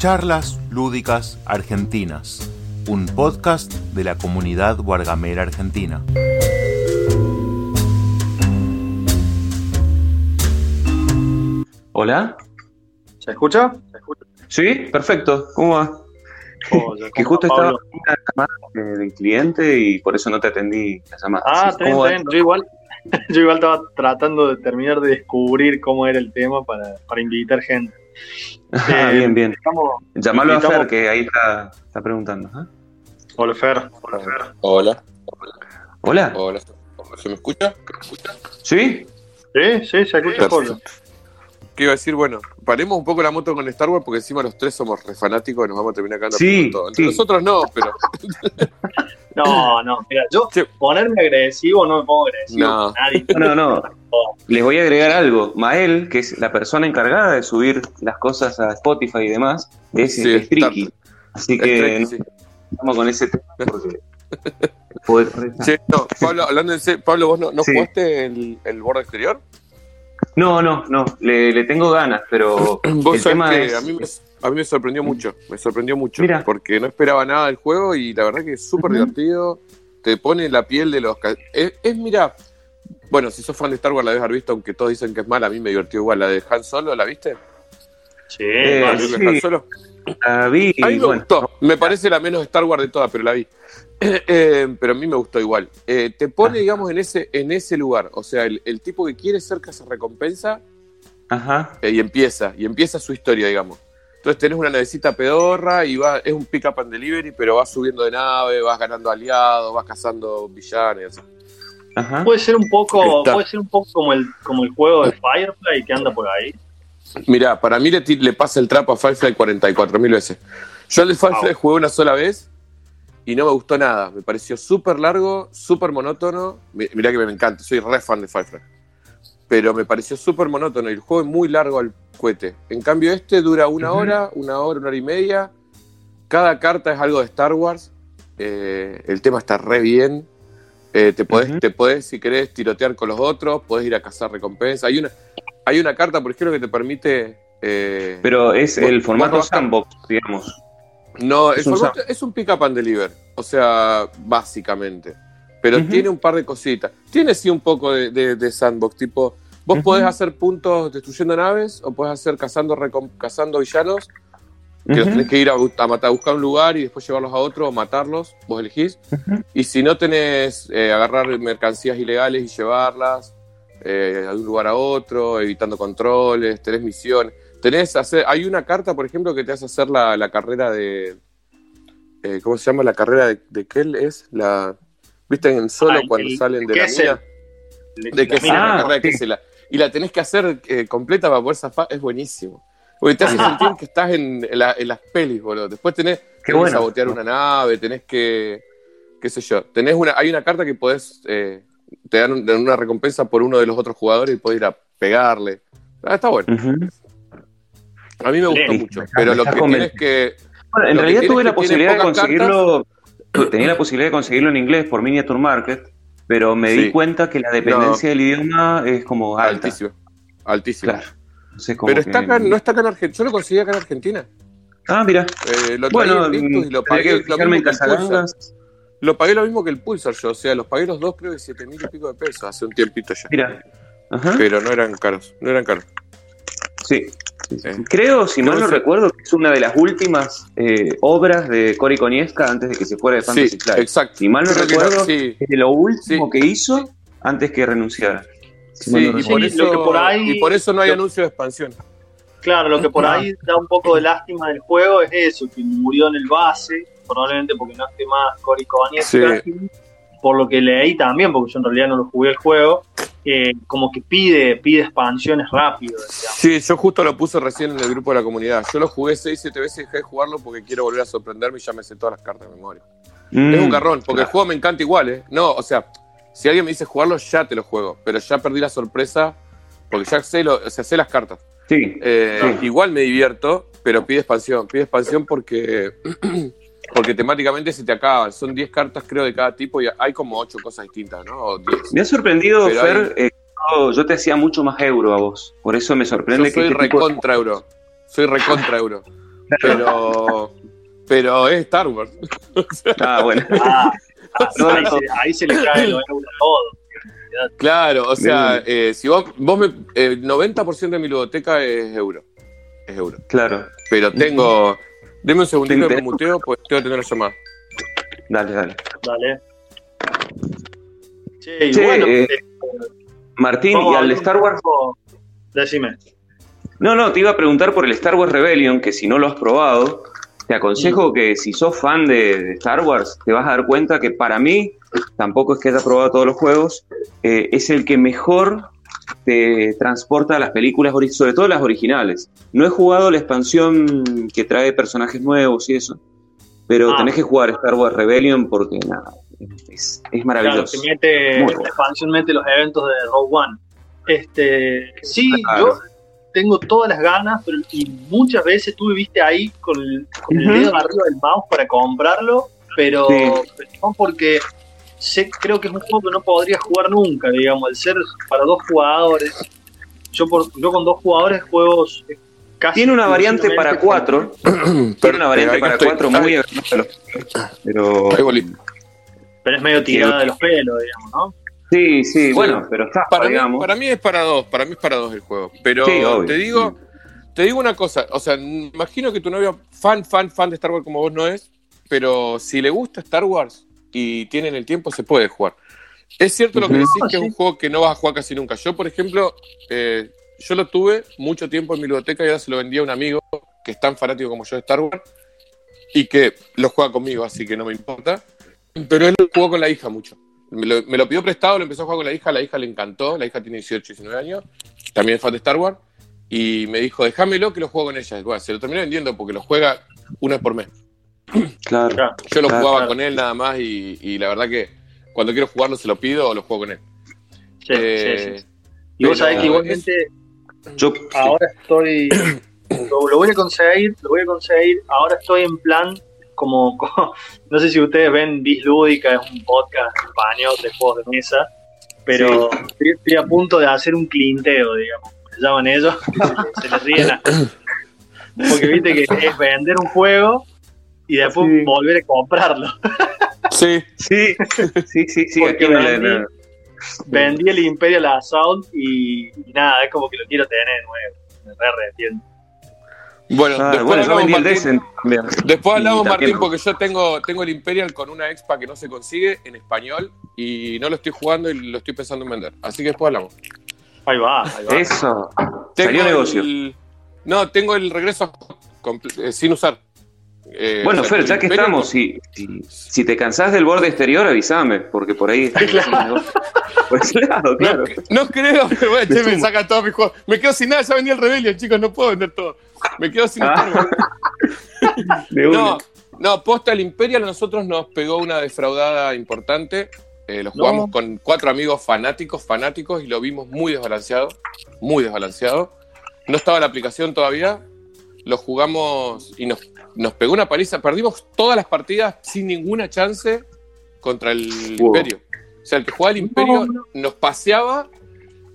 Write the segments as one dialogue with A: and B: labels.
A: Charlas Lúdicas Argentinas, un podcast de la comunidad Guargamera Argentina.
B: Hola.
C: ¿Se escucha?
B: Sí, perfecto. ¿Cómo va?
C: Oh,
B: Que
C: ¿cómo
B: justo estaba en una llamada de- del cliente y por eso no te atendí la llamada.
C: Ah,
B: Sí,
C: está bien. Yo igual, yo igual estaba tratando de terminar de descubrir cómo era el tema para, para invitar gente.
B: Ah,
C: Eh,
B: bien, bien.
C: Estamos...
B: Llamalo a Fer, que ahí está, está preguntando. ¿ah?
C: Hola, Fer. Hola, Fer.
D: Hola,
B: Hola.
D: hola. ¿Se me escucha?
B: ¿Sí?
C: Sí, sí, se escucha. Pablo.
D: ¿Qué iba a decir? Bueno, paremos un poco la moto con Star Wars porque encima los tres somos re fanáticos y nos vamos a terminar cagando
B: Sí,
D: por todo. Entre
B: sí.
D: nosotros no, pero
C: No, no, mira, yo ponerme agresivo no me pongo agresivo
D: No.
C: nadie.
B: No, no, no. Les voy a agregar algo. Mael, que es la persona encargada de subir las cosas a Spotify y demás, es,
D: Sí,
B: es. Así
D: es
B: que
D: tricky, sí.
B: vamos con ese tema porque
D: no, Pablo, hablando en serio, Pablo, ¿vos no, no jugaste el, el borde exterior?
B: No, no, no. Le, le tengo ganas, pero
D: Vos
B: el tema es.
D: a, mí me, a mí me sorprendió mucho, me sorprendió mucho,
B: Mira.
D: porque no esperaba nada del juego y la verdad que es súper divertido, te pone la piel de los... Es, es, mira, bueno, si sos fan de Star Wars la debes haber visto, aunque todos dicen que es mala, a mí me divirtió igual, la de Han Solo, ¿la viste?
C: Sí,
B: Eh,
D: ¿La
B: sí.
D: Han Solo?
B: La vi,
D: A mí me
B: bueno,
D: gustó. Me parece la menos Star Wars de todas, pero la vi. Eh, pero a mí me gustó igual. Eh, te pone,
B: Ah.
D: digamos, en ese, en ese lugar. O sea, el, el tipo que quiere ser recompensa
B: Ajá.
D: eh, y empieza. Y empieza su historia, digamos. Entonces tenés una navecita pedorra y va, es un pick up and delivery, pero vas subiendo de nave, vas ganando aliados, vas cazando villanos.
B: Ajá.
C: Puede ser un poco,
D: Está.
C: puede ser un poco como el, como el juego de Firefly que anda por ahí.
D: Mirá, para mí le, le pasa el trapo a Firefly 44 mil veces. Yo al de Firefly
C: Wow.
D: jugué una sola vez y no me gustó nada. Me pareció súper largo, súper monótono. Mi- Mirá que me encanta, soy re fan de Firefly. Pero me pareció súper monótono y el juego es muy largo al cohete. En cambio, este dura una hora, una hora, una hora y media. Cada carta es algo de Star Wars. Eh, el tema está re bien. Eh, te, podés,
B: Ujú.
D: te podés, si querés, tirotear con los otros, podés ir a cazar recompensa. Hay una, hay una carta, por ejemplo, que te permite. eh,
B: Pero es
D: Vos-
B: el formato sandbox, digamos.
D: no,
B: es
D: es,
B: un
D: un, es un pick up and deliver. O sea, básicamente. Pero tiene un par de cositas. Tiene sí un poco de, de- de sandbox. Tipo, vos
B: Ujú.
D: podés hacer puntos destruyendo naves o podés hacer cazando, cazando villanos. Que los
B: Ujú.
D: tenés que ir a, matar, a buscar un lugar y después llevarlos a otro o matarlos. Vos elegís. Y si no tenés, eh, agarrar mercancías ilegales y llevarlas eh, de un lugar a otro, evitando controles, tenés misiones. Tenés hacer, hay una carta, por ejemplo, que te hace hacer la, la carrera de. eh, ¿Cómo se llama? La carrera de, de Kel es la. ¿Viste en solo
C: Ah,
D: cuando
C: el
D: salen de la mina? De
C: Mira,
D: la
B: Ah,
D: carrera de
B: sí.
D: Kessel. Y la tenés que hacer eh, completa para poder zafar, es buenísimo. Porque te hace sentir que estás en, en la- en las pelis, boludo. Después tenés que
B: bueno.
D: sabotear una nave, tenés que, qué sé yo, tenés una, hay una carta que podés, eh, te dan un- dan una recompensa por uno de los otros jugadores y podés ir a pegarle. Ah, está bueno. A mí me gustó
C: Bien,
D: mucho,
B: me
D: pero
B: me
D: lo que tienes que,
B: Bueno, en realidad tuve la posibilidad de conseguirlo. Tenía la posibilidad de conseguirlo en inglés por Miniature Market, pero me di cuenta que la dependencia del idioma es como alta.
D: altísimo, altísimo.
B: Claro. Entonces, como
D: Pero está
B: que-
D: acá, no está acá en Argentina, yo lo conseguí acá en Argentina.
B: Ah, mira.
D: Eh, lo
B: Bueno,
D: y lo
B: tendría
D: pagué, lo
B: en
D: mismo que el Pulsar.
B: Casagangas.
D: Lo pagué lo mismo que el Pulsar yo, o sea, los pagué los dos creo que siete mil y pico de pesos hace un tiempito ya.
B: Mira. Ajá.
D: Pero no eran caros, no eran caros.
B: Sí. Sí, sí.
D: Eh.
B: Creo, si mal
D: No
B: recuerdo, que es una de las últimas eh, obras de Cory Konieska antes de que se fuera de Fantasy
D: Sí,
B: Flight.
D: exacto.
B: Si mal no
D: Creo que
B: recuerdo,
D: no,
B: es de lo último que hizo antes que renunciara.
D: Sí,
B: no
D: y
C: Sí,
D: por, eso,
C: lo que por ahí-
D: y por eso no hay
C: lo-
D: anuncio de expansión.
C: Claro, lo que por ahí da un poco de lástima del juego es eso, que murió en el base, probablemente porque no esté más Cory Konietzka. Por lo que leí también, porque yo en realidad no lo jugué el juego, eh, como que pide, pide expansiones rápido, digamos.
D: Sí, yo justo lo puse recién en el grupo de la comunidad. Yo lo jugué 6, 7 veces y dejé de jugarlo porque quiero volver a sorprenderme y ya me sé todas las cartas de memoria.
B: Mm,
D: es un garrón, porque el juego me encanta igual, ¿eh? No, o sea, si alguien me dice jugarlo, ya te lo juego. Pero ya perdí la sorpresa porque ya sé, lo, o sea, sé las cartas.
B: Sí.
D: Eh,
B: Sí.
D: Igual me divierto, pero pide expansión. Pide expansión porque, porque temáticamente se te acaban. Son 10 cartas, creo, de cada tipo y hay como 8 cosas distintas, ¿no? O 10.
B: Me ha sorprendido,
D: Pero
B: Fer, eh, yo, yo te hacía mucho más euro a vos. Por eso me
D: Yo
B: sorprende
D: soy
B: que este tipo de-
D: recontra euro. Soy recontra euro. pero, pero es Star Wars.
B: Ah, bueno.
C: Ah, ahí, se, ahí se le cae lo todo.
D: Claro, o sea, eh, si vos, vos me, el 90% de mi ludoteca es euro. Es euro.
B: Claro.
D: Pero tengo. Deme un segundito que me muteo, pues tengo que tener la llamada.
B: Dale, dale.
C: Dale. Che, y
B: Che,
C: bueno,
B: eh,
C: eh,
B: Martín, y
C: a
B: al Star Wars.
C: Decime.
B: No, no, te iba a preguntar por el Star Wars Rebellion, que si no lo has probado, te aconsejo que si sos fan de, de Star Wars, te vas a dar cuenta que para mí, tampoco es que haya probado todos los juegos, eh, es el que mejor te transporta a las películas, sobre todo las originales. No he jugado la expansión que trae personajes nuevos y eso, pero
C: Ah.
B: tenés que jugar Star Wars Rebellion porque nada, es, es
C: Claro,
B: maravilloso.
C: que mete, expansión mete los eventos de Rogue One. Este, sí,
B: Claro.
C: yo tengo todas las ganas, pero y muchas veces tú viste ahí con el, con el dedo arriba del mouse para comprarlo, pero,
B: Sí.
C: pero no porque sé, creo que es un juego que no podría jugar nunca, digamos, al ser para dos jugadores. Yo, por, yo con dos jugadores juego eh, casi.
B: Tiene una variante para cuatro, tiene una variante para
D: estoy-
B: cuatro muy pero
C: con- Pero es medio tirada de los pelos, digamos, ¿no?
B: Sí, sí,
D: Sí.
B: bueno, pero está,
D: Para mí,
B: digamos.
D: para mí es para dos, para mí es para dos el juego. Pero
B: Sí,
D: te digo, te digo una cosa, o sea, imagino que tu novia, fan, fan, fan de Star Wars como vos no es, pero si le gusta Star Wars y tienen el tiempo, se puede jugar. Es cierto lo que decís, que es un juego que no vas a jugar casi nunca. Yo, por ejemplo, eh, yo lo tuve mucho tiempo en mi biblioteca y ahora se lo vendí a un amigo que es tan fanático como yo de Star Wars y que lo juega conmigo, así que no me importa. Pero él lo jugó con la hija mucho. Me lo, me lo pidió prestado, lo empezó a jugar con la hija, la hija le encantó, la hija tiene 18, 19 años, también es fan de Star Wars, y me dijo, déjamelo que lo juego con ella. Bueno, se lo terminé vendiendo porque lo juega una vez por mes.
B: Claro.
D: Yo lo
B: Claro,
D: jugaba
C: claro.
D: con él nada más y, y la verdad que cuando quiero jugarlo se lo pido o lo juego con él.
C: Sí,
D: Eh,
C: sí, sí. Y vos
D: pero
C: sabés que igualmente
B: Yo,
C: ahora estoy lo, lo voy a conseguir lo voy a conseguir ahora estoy en plan como, como- no sé si ustedes ven Bislúdica es un podcast español de juegos de mesa pero estoy, estoy a punto de hacer un clinteo digamos. Se llaman ellos se les ríen a- porque viste que es vender un juego y después
B: Sí.
C: volver a comprarlo.
D: Sí,
B: sí, sí, sí, sí,
C: Porque
B: aquí no
C: vendí-
B: no-
C: vendí el Imperial Assault y, y nada es como que lo quiero tener de nuevo. Me re arrepiento.
D: Bueno,
B: Ah,
D: después
B: bueno, yo
D: hablamos,
B: vendí el
D: Martín, después hablamos, Martín, porque yo tengo, tengo el Imperial con una expa que no se consigue en español y no lo estoy jugando y lo estoy pensando en vender. Así que después hablamos.
C: ahí va ahí va
B: Eso.
D: Tengo
B: Salió negocio.
D: el- no, tengo el regreso eh, sin usar. Eh,
B: Bueno,
D: o sea,
B: Fer, ya que estamos, si, si, si te cansás del borde exterior, avísame, porque por ahí está negocio. Por ese lado, claro.
D: No, no creo, pero bueno, che, me saca todos mis juegos. Me quedo sin nada, ya vendí el Rebellion, chicos, no puedo vender todo. Me quedo sin
B: Ah.
D: No, no, posta el Imperial a nosotros nos pegó una defraudada importante. Eh, lo jugamos
C: No.
D: con cuatro amigos fanáticos, fanáticos, y lo vimos muy desbalanceado, muy desbalanceado. No estaba la aplicación todavía. Lo jugamos y nos, nos pegó una paliza. Perdimos todas las partidas sin ninguna chance contra el
B: Wow.
D: Imperio. O sea, el que jugaba el Imperio
C: No, no.
D: nos paseaba.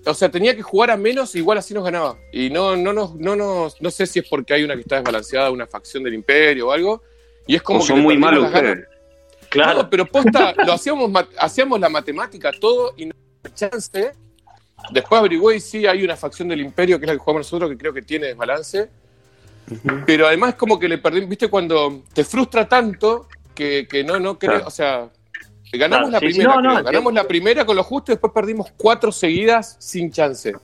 D: O sea, tenía que jugar a menos, igual así nos ganaba. Y no, no, nos, no, nos, no sé si es porque hay una que está desbalanceada, una facción del Imperio o algo. Y es como
B: o son muy malos ustedes.
C: claro
D: No, pero posta, lo hacíamos, hacíamos la matemática, todo, y no chance. Después averigüé y sí hay una facción del Imperio, que es la que jugamos nosotros, que creo que tiene desbalance. Pero además como que le perdimos, viste, cuando te frustra tanto que, que no, no
B: Claro.
D: o sea, ganamos
C: Claro,
D: la
C: sí, sí,
D: primera,
C: no, no,
D: ganamos la primera con lo justo y después perdimos cuatro seguidas sin chance.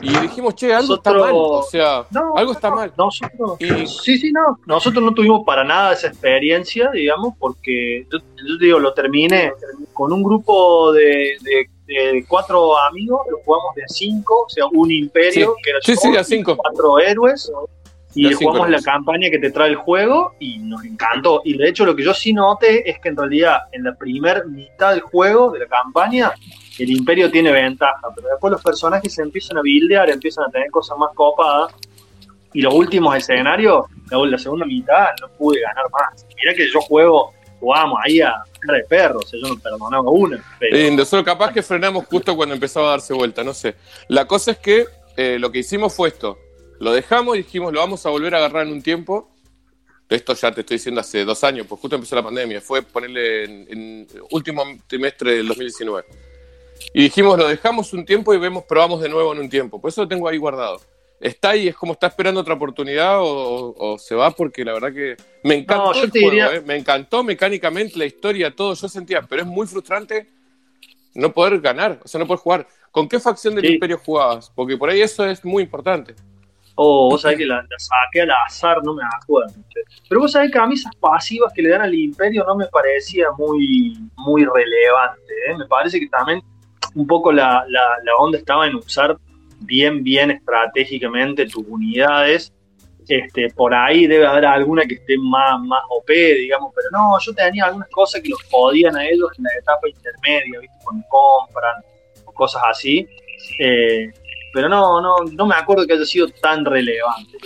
D: Y dijimos, che, algo está mal, o sea,
C: No,
D: algo está mal.
C: Nosotros,
D: Y-
C: sí, sí, no. Nosotros no tuvimos para nada esa experiencia, digamos, porque yo, yo te digo, lo terminé con un grupo de, de- de cuatro amigos, lo jugamos de a cinco, o sea, un imperio, que era
D: Sí, sí, de cinco.
C: cuatro héroes, y jugamos la campaña que te trae el juego y nos encantó. Y de hecho, lo que yo sí noté es que en realidad, en la primer mitad del juego, de la campaña, el imperio tiene ventaja, pero después los personajes se empiezan a buildear, empiezan a tener cosas más copadas. Y los últimos escenarios, la, la segunda mitad, no pude ganar más. Mirá que yo juego, jugamos ahí a cara de perro, o sea, yo no perdonaba una. Pero,
D: Eh, nosotros capaz que frenamos justo cuando empezaba a darse vuelta, no sé. La cosa es que eh, lo que hicimos fue esto. Lo dejamos y dijimos, lo vamos a volver a agarrar en un tiempo. esto ya te estoy diciendo hace dos años, pues justo empezó la pandemia, fue ponerle en, en último trimestre del 2019. Y dijimos, lo dejamos un tiempo y vemos, probamos de nuevo en un tiempo. Por eso lo tengo ahí guardado. Está ahí, es como está esperando otra oportunidad o, o se va porque la verdad que me encantó
C: No,
D: el juego,
C: diría-
D: ¿eh? me encantó mecánicamente la historia, todo, yo sentía, pero es muy frustrante no poder ganar, o sea, no poder jugar. ¿Con qué facción del
C: Sí.
D: Imperio jugabas? Porque por ahí eso es muy importante.
C: O vos sabés que la, saqué al azar, no me acuerdo. Pero vos sabés que a mí pasivas que le dan al Imperio no me parecía muy, muy relevante. ¿eh? Me parece que también un poco la, la, la onda estaba en usar bien, bien estratégicamente tus unidades. Este, por ahí debe haber alguna que esté más, más OP, digamos, pero no, yo tenía algunas cosas que los podían a ellos en la etapa intermedia, ¿viste? cuando compran o cosas así. Eh, pero no, no, no me acuerdo que haya sido tan relevante.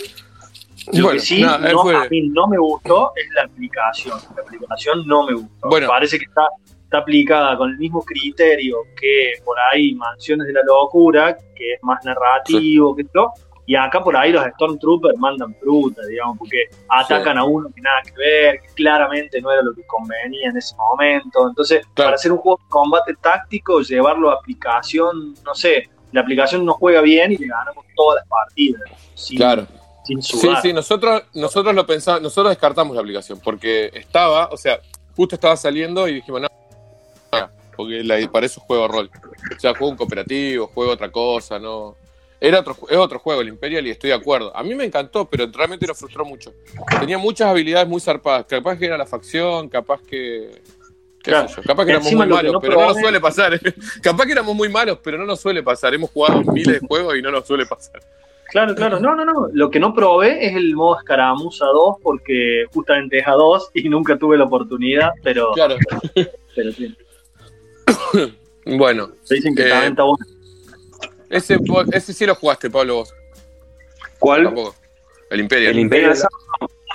C: Lo
D: Bueno,
C: que sí no,
D: fue-
C: a mí no me gustó es la aplicación. La aplicación no me gustó.
D: Bueno.
C: Parece que está, está aplicada con el mismo criterio que por ahí Mansiones de la Locura, que es más narrativo, que esto. Y acá por ahí los Stormtroopers mandan fruta, digamos, porque atacan a uno que nada que ver, que claramente no era lo que convenía en ese momento. Entonces,
D: Claro.
C: para hacer un juego de combate táctico, llevarlo a aplicación, no sé, la aplicación no juega bien y le ganamos todas las partidas. Sin,
D: Claro.
C: sin
D: Sí, sí, nosotros, nosotros lo pensamos, nosotros descartamos la aplicación porque estaba, o sea, justo estaba saliendo y dijimos, no, porque la, para eso juego rol. O sea, juego un cooperativo, juego otra cosa, no. Era otro, es otro juego, el Imperial, y estoy de acuerdo. A mí me encantó, pero realmente nos frustró mucho. Tenía muchas habilidades muy zarpadas. Capaz que era la facción, capaz que.
C: Claro.
D: Capaz que éramos muy malos,
C: no
D: pero no nos suele pasar. ¿eh? Capaz que éramos muy malos, pero no nos suele pasar. Hemos jugado miles de juegos y no nos suele pasar.
C: Claro, claro. No, no, no. Lo que no probé es el modo escaramuza 2 porque justamente es a 2 y nunca tuve la oportunidad, pero,
D: Claro.
C: pero sí.
D: Bueno,
C: Se dicen que
D: Eh,
C: también está bueno.
D: ese, ese sí lo jugaste, Pablo, vos.
B: ¿Cuál?
D: Tampoco. El Imperial.
B: El Imperial Assault.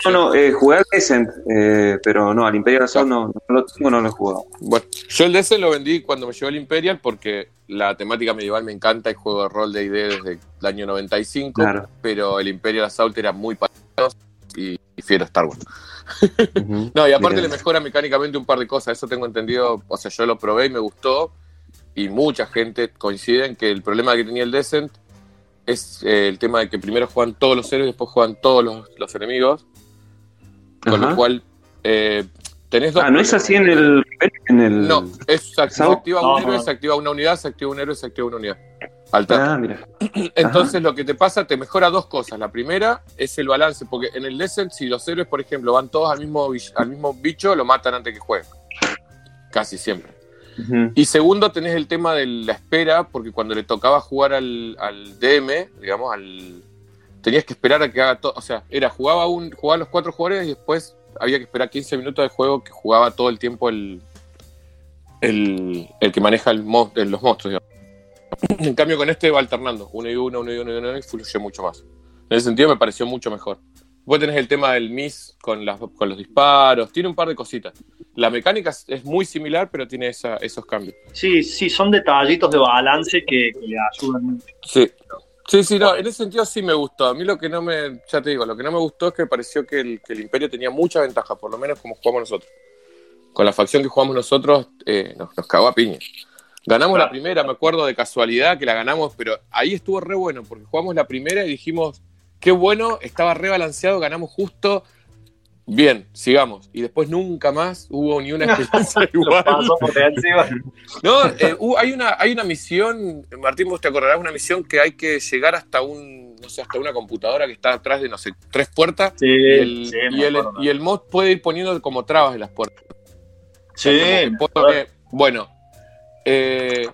B: No, no, eh, jugué al Descent, eh, pero no, al Imperial Assault no, no lo tengo, no lo he jugado.
D: Bueno, yo el DS lo vendí cuando me llegó el Imperial porque la temática medieval me encanta y juego de rol de ID desde el año 95,
B: Claro.
D: pero el Imperial Assault era muy parecido y, y fiero Star Wars. No, y aparte le mejora mecánicamente un par de cosas, eso tengo entendido, o sea, yo lo probé y me gustó y mucha gente coincide en que el problema que tenía el Descent es eh, el tema de que primero juegan todos los héroes y después juegan todos los, los enemigos, con
B: Ajá.
D: lo cual eh, tenés dos
B: Ah, ¿no es así en el... En el...
D: No, es, se activa
C: No,
D: un héroe,
C: no.
D: se activa una unidad, se activa un héroe, se activa una unidad. Alterna.
B: Ah, mira.
D: Entonces lo que te pasa, te mejora dos cosas. La primera es el balance, porque en el Descent, si los héroes, por ejemplo, van todos al mismo, al mismo bicho, lo matan antes que jueguen. Casi siempre. Y segundo, tenés el tema de la espera, porque cuando le tocaba jugar al, al DM, digamos, al tenías que esperar a que haga todo. O sea, era jugaba un, jugaba los cuatro jugadores y después había que esperar 15 minutos de juego que jugaba todo el tiempo el, el, el que maneja el mo- el- los monstruos. digamos. En cambio, con este va alternando, uno y uno, uno y uno y uno, y fluye mucho más. En ese sentido me pareció mucho mejor. Vos tenés el tema del miss con, las, con los disparos, tiene un par de cositas. La mecánica es- muy similar, pero tiene esa- esos cambios.
C: Sí, sí, son detallitos de balance que, que le ayudan mucho.
D: Sí. Sí, sí, no, en ese sentido sí me gustó. A mí lo que no me, ya te digo, lo que no me gustó es que me pareció que el, que el Imperio tenía mucha ventaja, por lo menos como jugamos nosotros. Con la facción que jugamos nosotros, eh, nos, nos cagó a piña. Ganamos
C: Claro.
D: la primera, me acuerdo de casualidad que la ganamos, pero ahí estuvo re bueno, porque jugamos la primera y dijimos, qué bueno, estaba re balanceado, ganamos justo, bien, sigamos. Y después nunca más hubo ni una experiencia igual. No, eh, hay, una, hay una misión, Martín, vos te acordarás, una misión que hay que llegar hasta un, no sé, hasta una computadora que está atrás de, no sé, tres puertas.
C: Sí,
D: y el,
C: sí,
D: y el- y el mod puede ir poniendo como trabas en las puertas.
C: Sí,
D: O sea, pone- bueno, eh,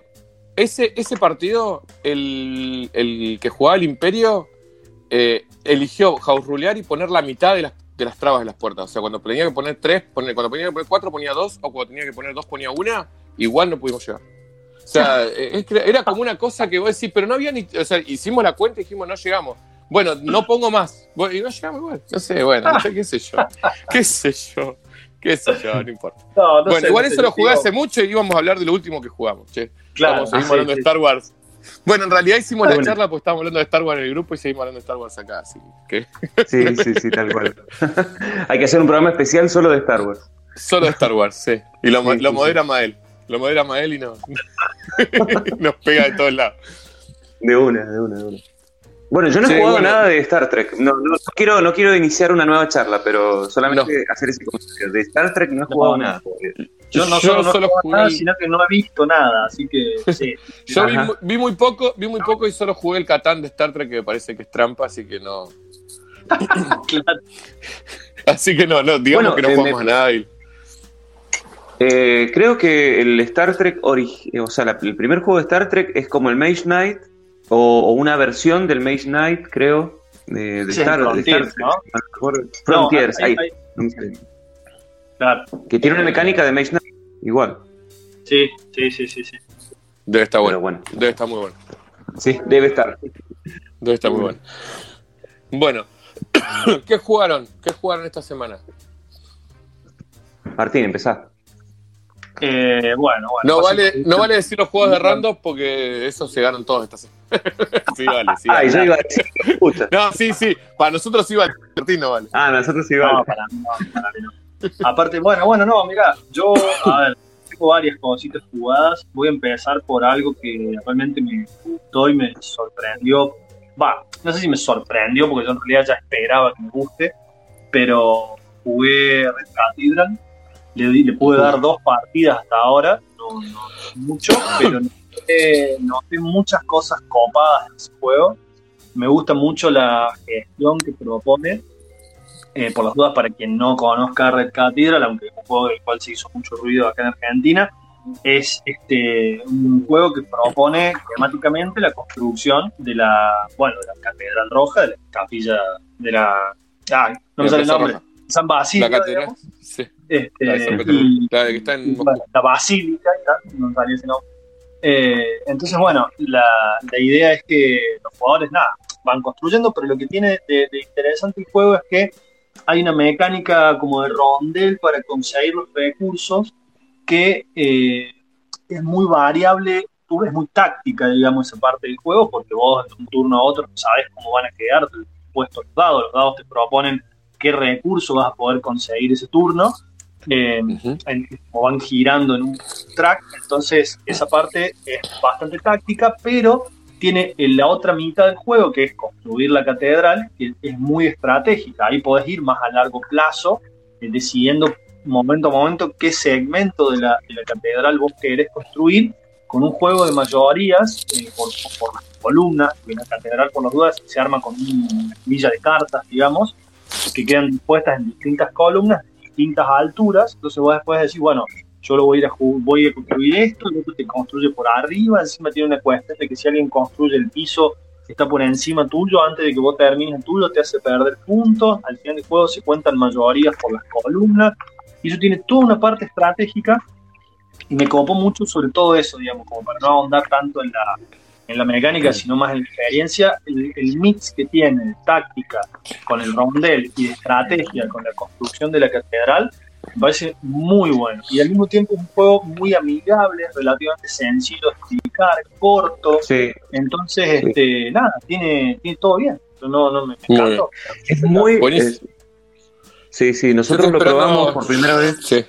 D: ese, ese partido, el, el que jugaba el Imperio, eh, eligió jaurrulear y poner la mitad de las, de las trabas en las puertas. O sea, cuando tenía que poner tres, poner, cuando tenía que poner cuatro ponía dos, o cuando tenía que poner dos ponía una, igual no pudimos llegar. O sea, eh, era como una cosa que vos decís, pero no había ni. O sea, hicimos la cuenta y dijimos, no llegamos. Bueno, no pongo más. Y no llegamos igual. No sé, bueno, no sé, qué sé yo. Qué sé yo. Qué sé yo, no importa.
C: No, no
D: bueno,
C: sé,
D: igual
C: no sé,
D: eso lo jugué hace mucho y íbamos a hablar de lo último que jugamos, che.
C: Claro,
D: seguimos hablando de. Star Wars. Bueno, en realidad hicimos la charla porque estábamos hablando de Star Wars en el grupo y seguimos hablando de Star Wars acá, así que...
B: Sí, sí, sí, tal cual. Hay que hacer un programa especial solo de Star Wars.
D: Solo de Star Wars, sí. Y lo, lo modera Mael. Lo modera Mael y no, nos pega de todos lados.
B: De una, de una, de una. Bueno, yo no he jugado nada de Star Trek. No, no, quiero, no quiero iniciar una nueva charla, pero solamente hacer ese comentario. De Star Trek no he jugado nada.
C: Yo no, solo, no jugué nada, sino que no he visto nada, así que sí.
D: Yo vi, muy poco, vi muy poco y solo jugué el Catán de Star Trek que me parece que es trampa, así que no. claro. Así que no, no, digamos que no eh, jugamos a nada.
B: Eh, creo que el Star Trek, o sea, el primer juego de Star Trek es como el Mage Knight, o, una versión del Mage Knight, creo, de, Star, Frontiers, ¿no? Frontiers, ahí. Claro. Que tiene una mecánica de Mage Knight igual.
C: Sí, sí, sí, sí, sí.
D: Debe estar bueno. bueno. Debe estar muy bueno.
B: Sí, debe estar.
D: Debe estar muy bueno. Bueno, ¿qué jugaron? ¿Qué jugaron esta semana?
B: Martín, empezá.
C: Eh, bueno, bueno.
D: No vale, no vale decir los juegos de random porque esos se ganan todos esta semana. sí, vale, sí.
B: Ah, yo iba a decir,
D: No, sí, sí. Para nosotros iba Martín, no vale.
B: Ah, nosotros sí vale.
C: No, para no, para mí no. Aparte, bueno, bueno, no, mira, yo, a ver, tengo varias cositas jugadas. Voy a empezar por algo que realmente me gustó y me sorprendió. Va, no sé si me sorprendió porque yo en realidad ya esperaba que me guste, pero jugué Red Cathedral. Le, le pude dar dos partidas hasta ahora, no, no mucho, pero noté muchas cosas copadas en ese juego. Me gusta mucho la gestión que propone eh, por las dudas, para quien no conozca Red Cathedral, aunque es un juego del cual se hizo mucho ruido acá en Argentina, es este un juego que propone temáticamente la construcción de la, bueno, de la Catedral Roja, de la capilla de la... Ah, no me sale el nombre. San Basílica. La catedral, sí. Este, la, que está en la Basílica, no sale ese nombre. Eh, entonces, bueno, la, la, idea es que los jugadores, nada, van construyendo, pero lo que tiene de interesante el juego es que hay una mecánica como de rondel para conseguir los recursos que eh, es muy variable, es muy táctica, digamos, esa parte del juego, porque vos de un turno a otro no sabes cómo van a quedar puestos los dados, los dados te proponen qué recurso vas a poder conseguir ese turno, eh, como van girando en un track, entonces esa parte es bastante táctica, pero tiene la otra mitad del juego, que es construir la catedral, que es muy estratégica. Ahí podés ir más a largo plazo, eh, decidiendo momento a momento qué segmento de la, catedral vos querés construir, con un juego de mayorías eh, por, las columnas, que la catedral, por las dudas, se arma con una villa de cartas, digamos, que quedan dispuestas en distintas columnas, distintas alturas. Entonces vos después decís, bueno, yo lo voy a ir a, voy a construir esto, el otro te construye por arriba, encima tiene una cuestión de que si alguien construye el piso está por encima tuyo, antes de que vos termines el tuyo te hace perder puntos, al final del juego se cuentan mayorías por las columnas, y eso tiene toda una parte estratégica, y me copó mucho sobre todo eso, digamos, como para no ahondar tanto en la, en la mecánica, sino más en la experiencia, el, el mix que tiene táctica con el rondel y de estrategia con la construcción de la catedral, me parece muy bueno. Y al mismo tiempo un juego muy amigable, relativamente sencillo de explicar, corto. Entonces, este, nada, tiene, tiene todo bien. No, no me, encantó.
B: Es muy... sí, sí, nosotros lo probamos por primera vez. Sí.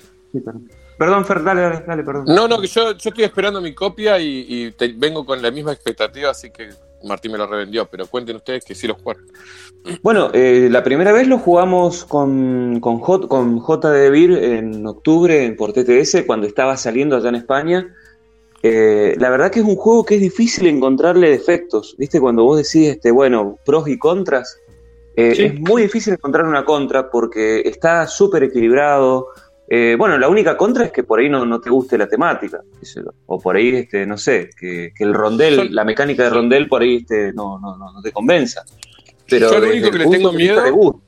B: perdón. Fer, dale, dale, dale, perdón.
D: No, no, que yo, yo estoy esperando mi copia y, vengo con la misma expectativa, así que Martín me lo revendió, pero cuenten ustedes que sí lo jugaron.
B: Bueno, eh, la primera vez lo jugamos con, con, J, con J de Vir en octubre por TTS, cuando estaba saliendo allá en España. Eh, la verdad que es un juego que es difícil encontrarle defectos, ¿viste? Cuando vos decís, este, bueno, pros y contras, eh, es muy difícil encontrar una contra porque está súper equilibrado. Bueno, la única contra es que por ahí no, no te guste la temática, o por ahí, este, no sé, que, el rondel, la mecánica de rondel por ahí este, no, no, no te convenza
D: yo lo único que le tengo miedo.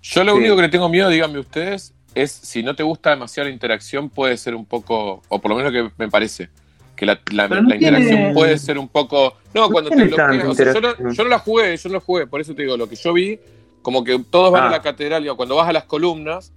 D: Yo lo único que le tengo miedo, díganme ustedes, es si no te gusta demasiado la interacción, puede ser un poco, o por lo menos que me parece, que la, interacción puede ser un poco. No, cuando te bloqueas. yo, no, la jugué, yo no la jugué, por eso te digo, lo que yo vi, como que todos van a la ah. catedral, digo, cuando vas a las columnas,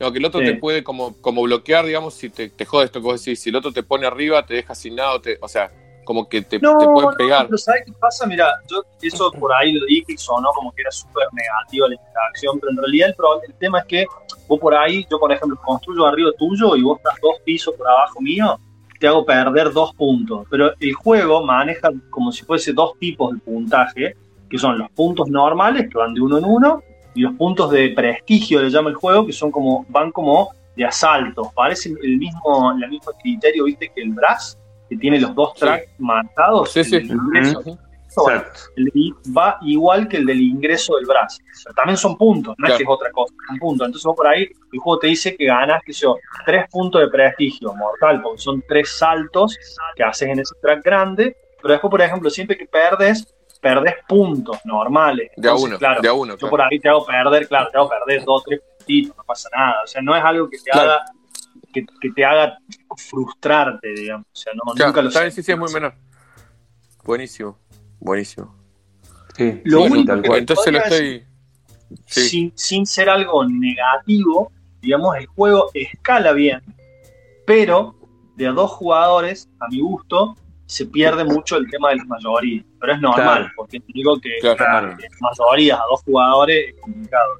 D: digo, que el otro te puede como, como bloquear, digamos, si te, te jode esto que vos decís, si el otro te pone arriba, te deja sin nada, o sea, como que te, pueden pegar.
C: No, pero ¿sabes qué pasa? Mira, yo eso por ahí lo dije y sonó como que era súper negativa la interacción, pero en realidad el, el tema es que vos por ahí, yo por ejemplo construyo arriba tuyo y vos estás dos pisos por abajo mío, te hago perder dos puntos. Pero el juego maneja como si fuese dos tipos de puntaje, que son los puntos normales, que van de uno en uno, y los puntos de prestigio, le llama el juego, que son como, van como de asalto. Parece el mismo, el mismo criterio, viste, que el Brass, que tiene los dos tracks marcados.
D: Sí, sí. El ingreso,
C: va igual que el del ingreso del Brass. también son puntos, no es que es otra cosa, son puntos. Entonces vos por ahí, el juego te dice que ganas, que yo, tres puntos de prestigio mortal, porque son tres saltos que haces en ese track grande, pero después, por ejemplo, siempre que perdes, perdes puntos normales.
D: de a uno,
C: claro,
D: de a uno.
C: Yo por ahí te hago perder, claro, te hago perder dos, tres puntitos, no pasa nada. O sea, no es algo que te haga que, te haga frustrarte, digamos. O sea, no, nunca lo
D: sé. Sí, sí, es muy menor. Buenísimo, buenísimo.
C: Sí, lo único
D: Entonces lo estoy.
C: Sin, sin ser algo negativo, digamos, el juego escala bien, pero de a dos jugadores, a mi gusto, se pierde mucho el tema de las mayorías. Pero es normal, porque digo que claro. mayorías a dos jugadores es complicado.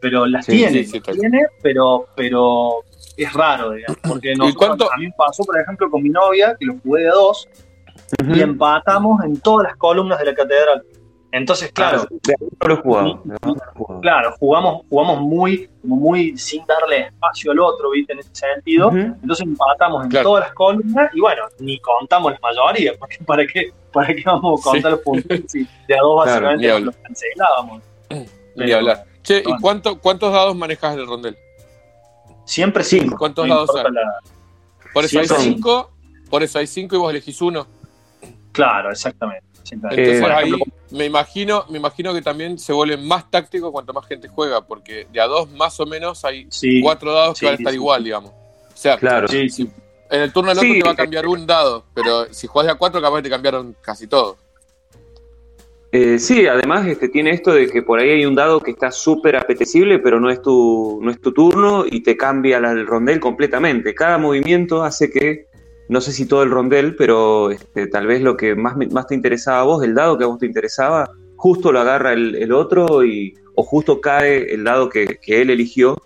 C: Pero las tiene, tiene, pero, pero es raro, digamos. Porque a mí pasó, por ejemplo, con mi novia, que lo jugué de dos, y empatamos en todas las columnas de la catedral. Entonces, claro, claro, jugamos, jugamos muy, muy sin darle espacio al otro, ¿viste? En ese sentido. Entonces empatamos en todas las columnas y bueno, ni contamos las mayorías, porque para qué, para qué vamos a contar los puntos si de a dos básicamente los cancelábamos.
D: Ni hablar. Che, ¿y cuánto, cuántos dados manejas del rondel?
C: Siempre cinco.
D: ¿Cuántos dados hay? Por eso hay cinco, por eso hay cinco y vos elegís uno.
C: Claro, exactamente.
D: Entonces ahí me imagino, me imagino que también se vuelve más táctico cuanto más gente juega, porque de a dos más o menos hay cuatro dados que van a estar igual, digamos. O sea, claro. en el turno del otro te va a cambiar un dado, pero si juegas de a cuatro capaz te cambiaron casi todo.
B: Eh, sí, además este, tiene esto de que por ahí hay un dado que está súper apetecible, pero no es, tu, no es tu turno y te cambia el rondel completamente. Cada movimiento hace que, no sé si todo el rondel, pero este, tal vez lo que más, más te interesaba a vos, el dado que a vos te interesaba, justo lo agarra el, otro y, o justo cae el dado que, él eligió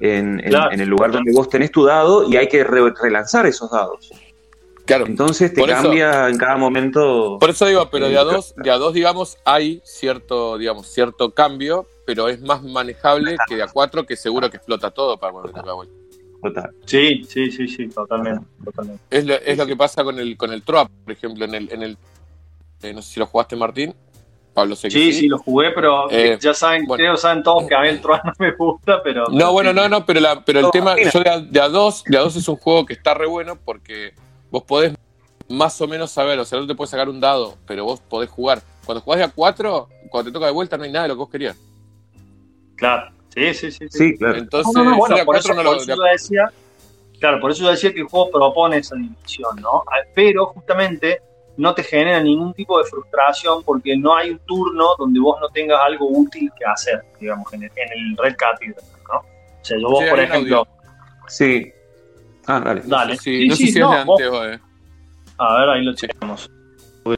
B: en, el lugar donde vos tenés tu dado y hay que relanzar esos dados.
D: Claro.
B: Entonces te cambia en cada momento.
D: Por eso digo, pero de a dos, de a dos, digamos, hay cierto, digamos, cierto cambio, pero es más manejable que de a cuatro, que seguro que explota todo para volver a la vuelta.
C: Sí, sí, sí, sí, totalmente, totalmente.
D: Es lo, es lo que pasa con el con el Troap, por ejemplo, en el, en el eh, no sé si lo jugaste Martín. Pablo sé
C: sí, sí, lo jugué, pero eh, ya saben, creo saben todos que a mí el Troap no me gusta, pero.
D: No, bueno, no, no, pero la, pero el tema, yo de a, de a dos, de a dos es un juego que está re bueno porque vos podés más o menos saber, o sea, no te puedes sacar un dado, pero vos podés jugar. Cuando jugás de a 4, cuando te toca de vuelta no hay nada de lo que vos querías.
C: Claro, sí, sí, sí.
B: Sí, claro.
D: Entonces, bueno,
C: por, eso, no lo, yo decía, claro, por eso yo decía que el juego propone esa división, ¿no? Ah, pero justamente no te genera ningún tipo de frustración porque no hay un turno donde vos no tengas algo útil que hacer, digamos, en el, Red Cathedral, ¿no? O sea, yo vos, por ejemplo...
B: Sí,
C: Ah, dale. Dale.
D: Sí, no sé si es de antes o de...
C: A ver, ahí lo checamos. El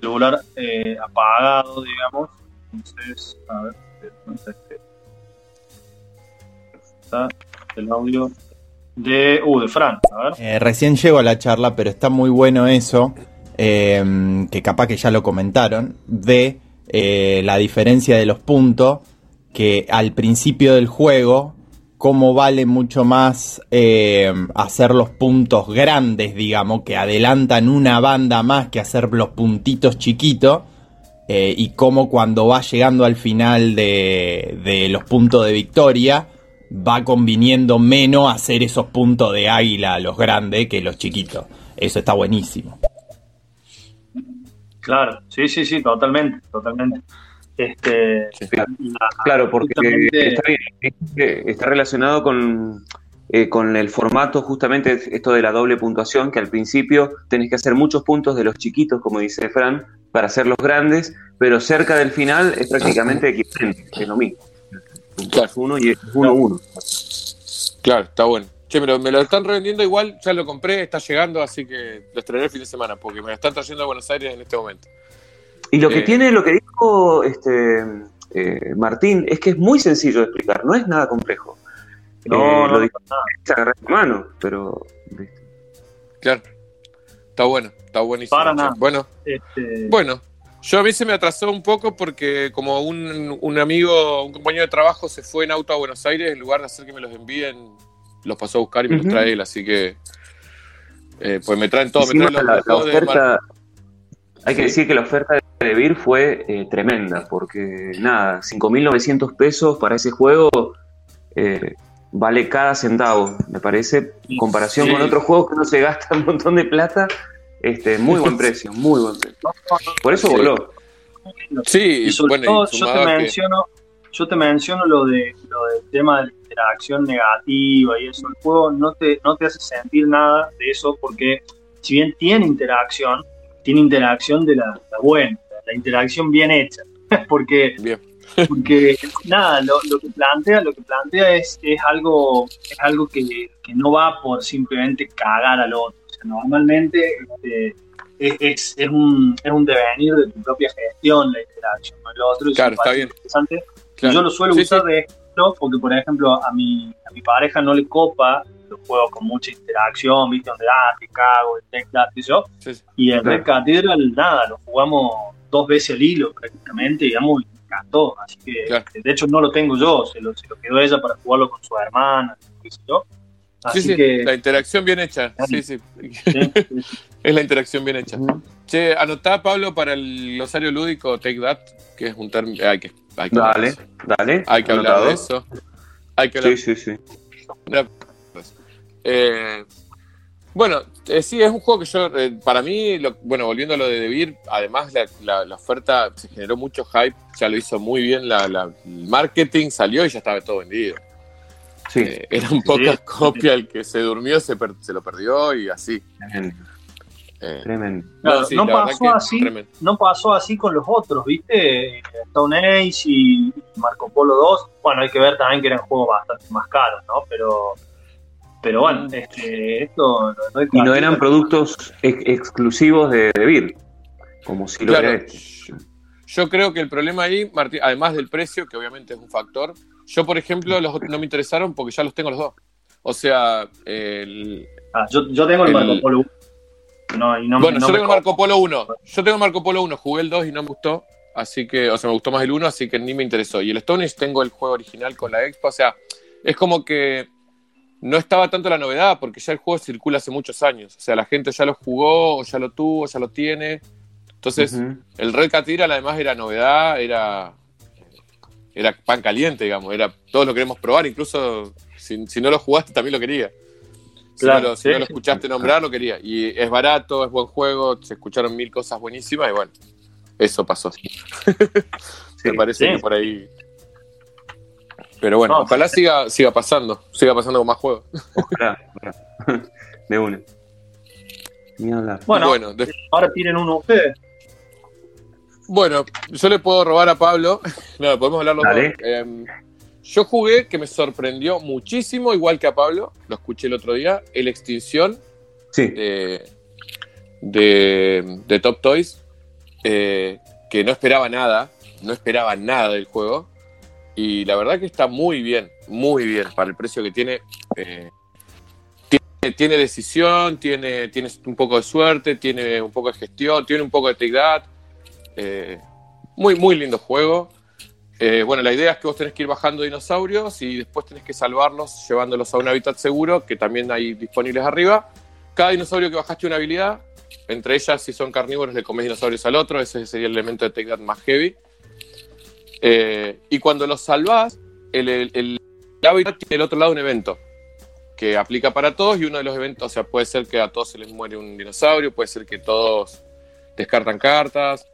C: celular eh, apagado, digamos. Entonces, a ver. El audio de. Uh, de Fran. A ver.
E: Eh, recién llego a la charla, pero está muy bueno eso. Eh, que capaz que ya lo comentaron. De eh, la diferencia de los puntos. Que al principio del juego cómo vale mucho más eh, hacer los puntos grandes, digamos, que adelantan una banda más que hacer los puntitos chiquitos. Eh, y cómo cuando va llegando al final de, los puntos de victoria, va conviniendo menos hacer esos puntos de águila, los grandes, que los chiquitos. Eso está buenísimo.
C: Claro, sí, sí, sí, totalmente, totalmente. Este,
B: claro, porque está, relacionado con, eh, con el formato, justamente esto de la doble puntuación, que al principio tenés que hacer muchos puntos de los chiquitos, como dice Fran, para hacerlos grandes, pero cerca del final es prácticamente equivalente, es lo mismo.
D: Claro.
B: Uno y uno uno.
D: Claro, está bueno. Che, pero me lo están revendiendo igual, ya lo compré, está llegando, así que lo estrenaré el fin de semana, porque me lo están trayendo a Buenos Aires en este momento.
B: Y lo que
D: Eh.
B: tiene, lo que dijo este eh, Martín, es que es muy sencillo de explicar, no es nada complejo.
C: No,
B: Eh,
C: no,
B: lo dijo
C: nada.
B: se agarra la mano, pero
D: Claro. Está bueno, está buenísimo.
C: Para nada.
D: Bueno,
C: Este,
D: bueno. Yo a mí se me atrasó un poco porque como un, un amigo, un compañero de trabajo se fue en auto a Buenos Aires, en lugar de hacer que me los envíen, los pasó a buscar y me los trae él, así que eh, pues me traen todo, me traen los,
B: la,
D: los
B: la oferta, hay que decir que la oferta de Vir fue eh, tremenda, porque nada, 5.900 pesos para ese juego eh, vale cada centavo, me parece, en comparación
D: Sí.
B: con otros juegos que no se gasta un montón de plata, este, muy buen precio, muy buen precio. Por eso
D: Sí.
B: voló.
D: Sí,
C: y sobre
D: bueno, y
C: todo, yo te
D: que-
C: menciono, yo te menciono lo de lo del tema de la interacción negativa y eso. El juego no te, no te hace sentir nada de eso porque si bien tiene interacción, tiene interacción de la, la buena, la interacción bien hecha. porque
D: Bien.
C: porque nada, lo, lo que plantea, lo que plantea es, es algo, es algo que, que no va por simplemente cagar al otro. Sea, normalmente este, es, es, es un, es un devenir de tu propia gestión la interacción con el otro. y
D: Claro, está bien.
C: interesante.
D: Claro.
C: Yo lo suelo
D: Sí,
C: usar
D: sí.
C: de ejemplo porque, por ejemplo, a mi, a mi pareja no le copa los juegos con mucha interacción, ¿viste? Donde, ah, te cago, el teclado, y yo.
D: Sí, sí.
C: Y el
B: Claro.
C: Red Cathedral, nada, lo jugamos dos veces al hilo prácticamente, digamos, y me encantó. Así que,
D: Claro.
C: de hecho, no lo tengo yo, se lo, se lo quedó ella para jugarlo con su hermana, qué sé yo. Así
D: Sí, sí,
C: que,
D: la interacción bien hecha. Sí, sí. Es la interacción bien hecha.
B: Ujú.
D: Che, anotá, Pablo, para el glosario lúdico Take That, que es un término. Hay que, hay que
B: Dale, dale.
D: Hay que hablar de eso. Hay que hablar
B: Sí, sí, sí.
D: Eh, bueno, eh, sí, es un juego que yo, eh, para mí, lo- bueno, volviendo a lo de Debir, además la, la- la oferta se generó mucho hype, ya lo hizo muy bien la, la- el marketing, salió y ya estaba todo vendido.
B: Sí,
D: Eh, era un poca
C: Sí.
D: copia, el que se durmió se, per- se lo perdió y así.
B: tremendo.
D: Eh,
B: tremendo.
C: Claro,
D: sí,
C: no pasó así.
D: tremendo.
C: no pasó así con los otros, ¿viste? Stone Age y Marco Polo 2. Bueno, hay que ver también que eran juegos bastante más caros, ¿no? Pero, pero bueno, este, esto. lo de
B: Y no eran productos ex- exclusivos de, de Vir, como si lo
D: Claro,
B: era este.
D: yo, yo creo que el problema ahí, Martín, además del precio, que obviamente es un factor, yo, por ejemplo, los otros no me interesaron porque ya los tengo los dos. O sea, el,
C: Ah, yo, yo tengo el,
D: el-
C: Marco Polo 1. No, y no,
D: bueno,
C: no
D: yo
C: me
D: tengo el Marco Polo 1. Yo tengo el Marco Polo 1, jugué el 2 y no me gustó. Así que, o sea, me gustó más el 1, así que ni me interesó. Y el Stone Age tengo el juego original con la Expo. O sea, es como que no estaba tanto la novedad porque ya el juego circula hace muchos años. O sea, la gente ya lo jugó, o ya lo tuvo, ya lo tiene. Entonces, el Red Cathedral además era novedad, era, era pan caliente, digamos. Era, todos lo queremos probar, incluso si, si no lo jugaste también lo quería. Si,
C: Claro,
D: no, lo, si
C: sí,
D: no lo
C: sí.
D: escuchaste nombrar, lo quería. Y es barato, es buen juego, se escucharon mil cosas buenísimas y bueno, eso pasó.
B: Sí,
D: Me parece
C: sí.
D: que por ahí. Pero bueno,
C: No,
D: ojalá siga, siga pasando, siga pasando con más juegos.
B: ojalá, ojalá. De una. Ni hablar.
C: Bueno,
D: Bueno, de-
C: ahora tienen uno ustedes.
D: Bueno, yo le puedo robar a Pablo. No, podemos hablar los
B: Dale.
D: dos. Em, yo jugué que me sorprendió muchísimo, igual que a Pablo, lo escuché el otro día, el Extinción
B: Sí,
D: de, de, de Top Toys, eh, que no esperaba nada, no esperaba nada del juego. Y la verdad que está muy bien, muy bien para el precio que tiene. eh, tiene, tiene decisión, tiene, tiene un poco de suerte, tiene un poco de gestión, tiene un poco de take that. Eh, muy, muy lindo juego. Eh, bueno, la idea es que vos tenés que ir bajando dinosaurios y después tenés que salvarlos llevándolos a un hábitat seguro, que también hay disponibles arriba. Cada dinosaurio que bajaste una habilidad, entre ellas, si son carnívoros, le comes dinosaurios al otro, ese sería el elemento de take that más heavy. Eh, y cuando los salvás, el, el, el hábitat tiene el otro lado un evento que aplica para todos y uno de los eventos, o sea, puede ser que a todos se les muere un dinosaurio, puede ser que todos descartan cartas.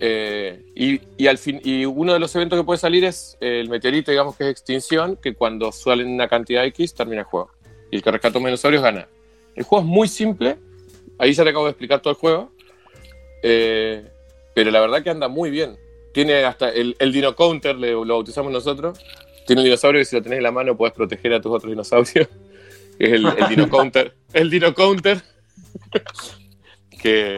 D: Eh, y, al fin, y uno de los eventos que puede salir es el meteorito, digamos que es extinción, que cuando salen una cantidad X termina el juego. Y el que rescata un dinosaurios gana. El juego es muy simple, ahí ya te acabo de explicar todo el juego, eh, pero la verdad que anda muy bien. Tiene hasta el, Dino Counter, lo bautizamos nosotros. Tiene un dinosaurio que si lo tenés en la mano podés proteger a tus otros dinosaurios. es el, el Dino Counter. El Dino Counter. que,